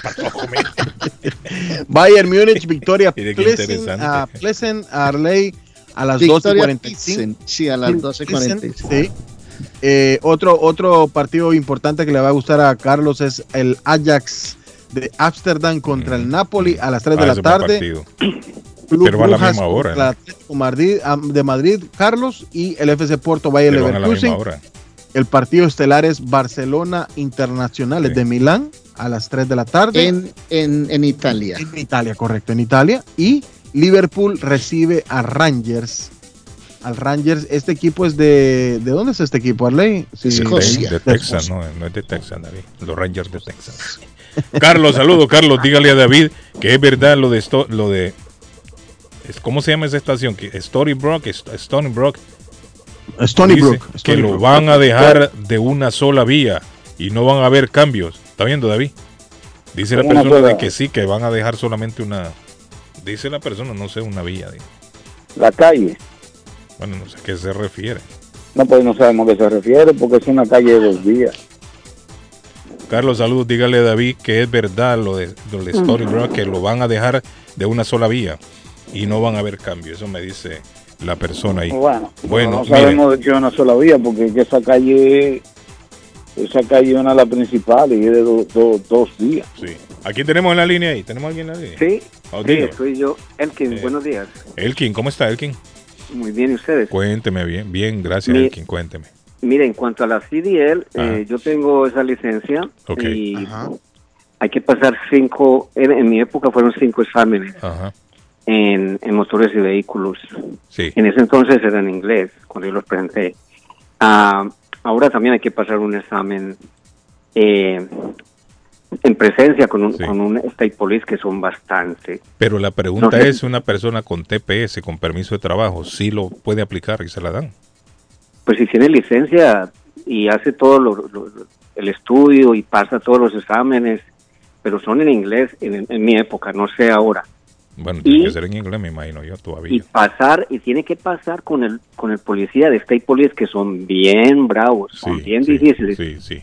Mira. Bayern Múnich, victoria Mire qué Pleasant, interesante. a Pleasant Arley a las Victoria 12.45. Thyssen, Sí, a las 12.45. Sí. Eh, otro, otro partido importante que le va a gustar a Carlos es el Ajax de Ámsterdam contra el Napoli a las 3 de Ah, la ese buen tarde. Pero va a la misma hora, contra ¿no? el Atlético Madrid, am- de Madrid, Carlos, y el FC Porto Pero a la Leverkusen. misma hora. El partido estelar es Barcelona Internacionales de Milán a las 3 de la tarde. En, en, en Italia. En Italia, correcto, en Italia. Y Liverpool recibe a Rangers. Al Rangers, este equipo es de. ¿De dónde es este equipo, Arley? Sí, De, de Texas, no, no es de Texas, David. Los Rangers de Texas. Carlos, saludo, Carlos. Dígale a David que es verdad lo de esto, lo de. Es- ¿Cómo se llama esa estación? Que Storybrook, Est- Stony Brook. Stony Brook, Que Stony lo Brook. van a dejar de una sola vía y no van a haber cambios. ¿Está viendo, David? Dice la ¿Cómo una persona sola? de que sí, que van a dejar solamente una. Dice la persona, no sé, una vía. dice. La calle. Bueno, no sé a qué se refiere. No, pues no sabemos a qué se refiere porque es una calle de dos vías. Carlos, saludos. Dígale a David que es verdad lo de, lo de Story. Rock, que lo van a dejar de una sola vía y no van a haber cambio. Eso me dice la persona ahí. Bueno, Bueno, no sabemos de que es una sola vía porque es que esa calle, esa calle es una de las principales y es de do- do- dos vías. Sí. Aquí tenemos en la línea ahí. ¿Tenemos alguien en la línea? Sí, Oh, sí, dígame. soy yo. Elkin, Eh. buenos días. Elkin, ¿cómo está Elkin? Muy bien, ¿y ustedes? Cuénteme bien. Bien, gracias Mi- Elkin, cuénteme. Mire, en cuanto a la CDL, eh, yo tengo esa licencia y hay que pasar cinco, en, en mi época fueron cinco exámenes Ajá. En, en motores y vehículos. Sí. En ese entonces era en inglés, cuando yo los presenté. Ah, ahora también hay que pasar un examen eh, en presencia con un, con un state police que son bastante. Pero la pregunta No sé. es, una persona con TPS, con permiso de trabajo, ¿sí lo puede aplicar y se la dan? Pues si tiene licencia y hace todo lo- lo- lo- el estudio y pasa todos los exámenes, pero son en inglés en, en mi época, no sé ahora. Bueno, tiene Y- que ser en inglés, me imagino yo y todavía. pasar y tiene que pasar con el con el policía de State Police que son bien bravos, son bien difíciles. Sí, sí.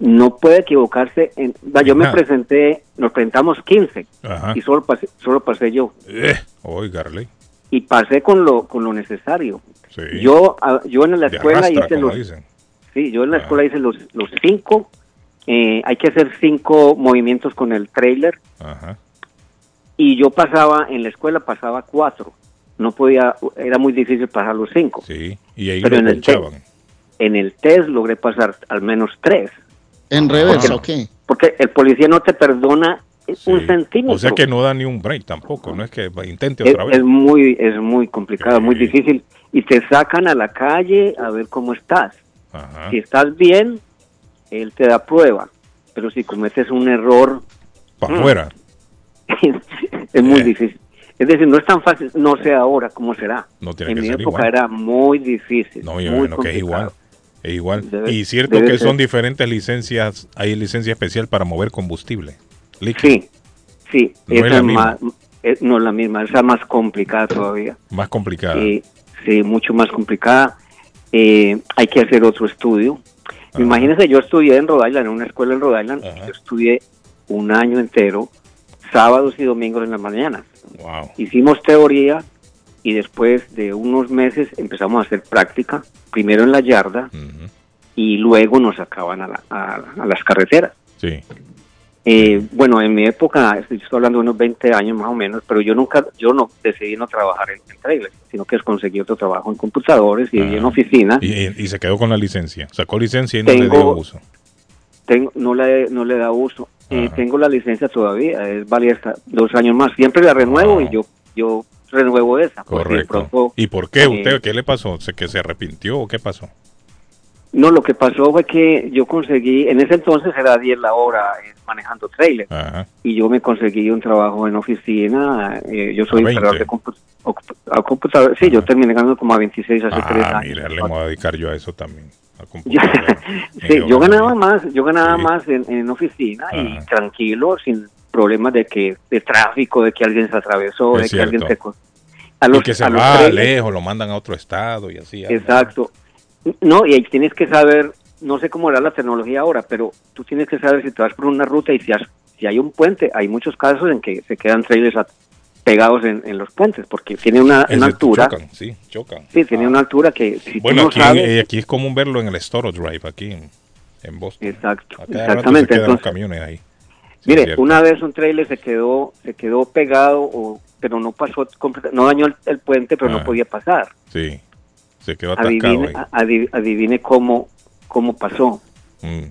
No puede equivocarse. En, yo me Ajá. presenté, nos presentamos 15 Ajá. y solo pasé, solo pasé yo Eh, oigarle. y pasé con lo con lo necesario. Sí. Yo ah, yo en la escuela arrastra, hice los dicen. sí, yo en la escuela hice los los cinco. eh, hay que hacer cinco movimientos con el trailer Ajá. Y yo pasaba en la escuela pasaba cuatro. No podía, era muy difícil pasar los cinco. Sí. Y ahí Pero lo en el ponchaban. En el test logré pasar al menos tres. ¿En reversa o qué? Porque el policía no te perdona un centímetro. O sea que no da ni un break tampoco, no es que intente es, otra vez. es muy es muy complicado, muy difícil y te sacan a la calle a ver cómo estás. Ajá. Si estás bien, él te da prueba, pero si cometes un error Para afuera. es muy difícil. Es decir, no es tan fácil, no sé ahora cómo será. No tiene en que mi ser época igual. era muy difícil. No, yo muy imagino que es igual. Es igual. Debe- y cierto que ser. son diferentes licencias. Hay licencia especial para mover combustible. líquido. Sí, sí, No es esa la es misma. más, es- no es la misma, esa es más complicada todavía. Más complicada. Eh, sí, mucho más complicada. Eh, hay que hacer otro estudio. Imagínense, yo estudié en Rhode Island, en una escuela en Rhode Island, yo estudié un año entero, sábados y domingos en las mañanas. Wow. Hicimos teoría y después de unos meses empezamos a hacer práctica, primero en la yarda y luego nos sacaban a, la- a- a las carreteras. Sí. Eh, bueno, en mi época, estoy hablando de unos 20 años más o menos, pero yo nunca, yo no decidí no trabajar en, en trailers, sino que conseguí otro trabajo en computadores y en oficina. Y, se quedó con la licencia. Sacó licencia y no le dio uso. Tengo, no le, no le da uso. Eh, tengo la licencia todavía, es válida hasta dos años más. Siempre la renuevo y yo, yo renuevo esa. Correcto. pronto, ¿Y por qué? eh, ¿Usted qué le pasó? ¿Se- ¿Que se arrepintió o qué pasó? No, lo que pasó fue que yo conseguí, en ese entonces era 10 la hora eh, manejando trailer. Ajá. Y yo me conseguí un trabajo en oficina. eh, yo soy A 20. instalador de compu- computador. Sí, yo terminé ganando como a 26 hace 3 Ah, años. mira, le voy a dedicar yo a eso también. Computadora. sí, yo ganaba más, yo ganaba más en, en oficina y tranquilo, sin problemas de que de tráfico, de que alguien se atravesó, Es de que alguien se... A y los, que se a los va trailers- lejos, lo mandan a otro estado y así. Exacto. No, y ahí tienes que saber, no sé cómo era la tecnología ahora, pero tú tienes que saber si te vas por una ruta y si, has- si hay un puente, hay muchos casos en que se quedan trailers pegados en, en los puentes, porque tiene una, una altura. Chocan, sí, chocan. Sí, tiene una altura que si Bueno, tú no aquí, sabes... eh, aquí es común verlo en el Storage Drive, aquí en, en Boston. Exacto, exactamente, entonces- camiones ahí. Sí, Mire, una vez un trailer se quedó, se quedó pegado, o, pero no pasó, no dañó el, el puente, pero Ah. no podía pasar. Sí, se quedó atascado Adivine, ahí. adi- adivine cómo, cómo pasó. Mm.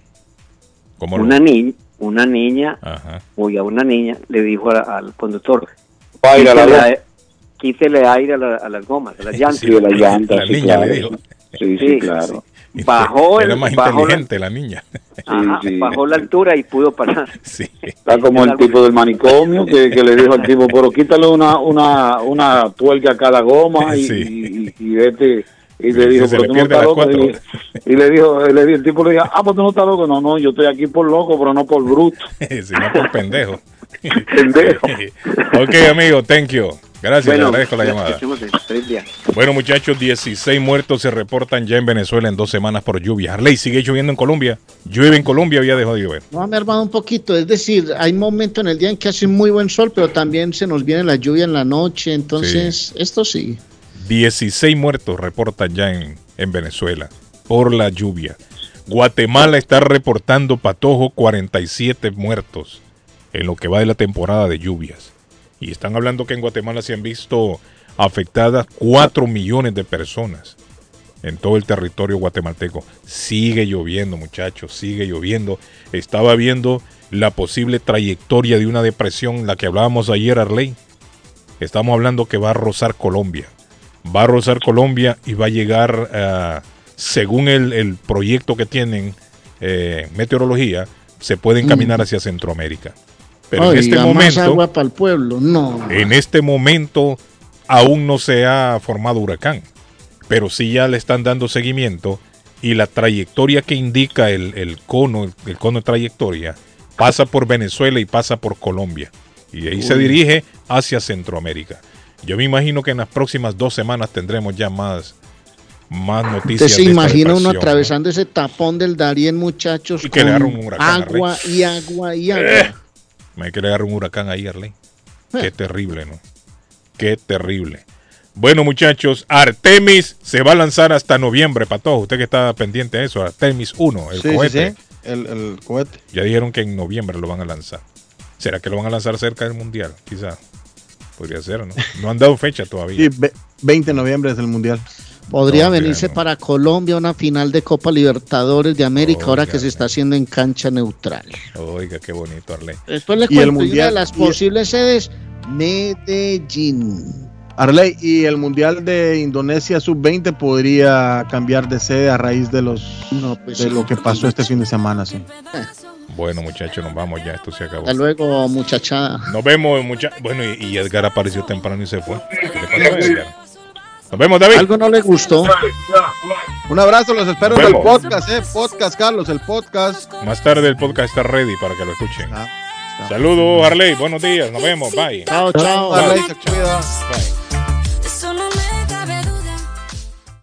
¿Cómo lo- Una niña, una niña, Ajá. oye, una niña le dijo a- al conductor, Aire a la quítele, goma". aire- quítele aire a, la- a las gomas, a las llantas. Sí, la llantas, La sí, niña le claro. dijo. Sí, sí, sí, claro. Bajó, Era el- más bajó, inteligente la niña. ajá, bajó la altura y pudo pasar. Sí. Está como el tipo del manicomio que, que le dijo al tipo, pero quítale una, una, una tuerca a cada goma y, y, y vete. Y le Sí, dijo, se pero le tú no estás las loco. cuatro. Y, y le dijo, le dijo, el tipo le dijo, ah, pues tú no estás loco. No, no, yo estoy aquí por loco, pero no por bruto. si no por pendejo. Pendejo. ok, amigo, thank you. Gracias, Bueno, le agradezco la llamada. día. Bueno, muchachos, 16 muertos se reportan ya en Venezuela en dos semanas por lluvia. Harley, sigue lloviendo en Colombia. Llueve en Colombia, ya dejó de llover. No ha mermado un poquito, es decir, hay momentos en el día en que hace muy buen sol, pero también se nos viene la lluvia en la noche, entonces esto sí. 16 muertos reportan ya en, en Venezuela por la lluvia. Guatemala está reportando patojo 47 muertos en lo que va de la temporada de lluvias. Y están hablando que en Guatemala se han visto afectadas 4 millones de personas en todo el territorio guatemalteco. Sigue lloviendo, muchachos, sigue lloviendo. Estaba viendo la posible trayectoria de una depresión, la que hablábamos ayer, Arley. Estamos hablando que va a rozar Colombia. Va a rozar Colombia y va a llegar, ah, según el, el proyecto que tienen, eh, meteorología, se puede encaminar hacia Centroamérica. Pero en este Oiga, más momento, agua para el pueblo, no. en este momento aún no se ha formado huracán, pero sí ya le están dando seguimiento y la trayectoria que indica el, el cono, el, el cono de trayectoria, pasa por Venezuela y pasa por Colombia. Y de ahí se dirige hacia Centroamérica. Yo me imagino que en las próximas dos semanas tendremos ya más, más Usted noticias. se de esta imagina uno atravesando ese tapón del Darién, muchachos, Y que le agarre un con huracán, agua y agua y agua. Eh. Me le agarrar un huracán ahí, Arley. Qué terrible, ¿no? Qué terrible. Bueno, muchachos, Artemis se va a lanzar hasta noviembre, para todos. Usted que está pendiente de eso, Artemis 1, el Sí, cohete. sí, El, el cohete. Ya dijeron que en noviembre lo van a lanzar. ¿Será que lo van a lanzar cerca del mundial? Quizá. Podría ser, ¿no? No han dado fecha todavía. Sí, ve- 20 de noviembre es el mundial. Podría No, venirse no. para Colombia una final de Copa Libertadores de América ahora que se está haciendo en cancha neutral. Oiga, qué bonito, Arley. Después le Y el cuento una de las posibles sedes, Medellín. Arley, y el mundial de Indonesia sub-20 podría cambiar de sede a raíz de los pues de sí. lo que pasó este fin de semana, sí. Bueno, muchachos, nos vamos ya. Esto se acabó. Hasta luego, muchachada. Nos vemos, muchachos. Bueno, y, y Edgar apareció temprano y se fue. ¿Qué le pasó a Edgar? Nos vemos, David. Algo no le gustó. Un abrazo, los espero en el podcast, eh. Podcast, Carlos, el podcast. Más tarde el podcast está ready para que lo escuchen. Ah, Saludos, Harley. Buenos días. Nos vemos. Bye. Chao, chao. Arley, se cuida. Bye.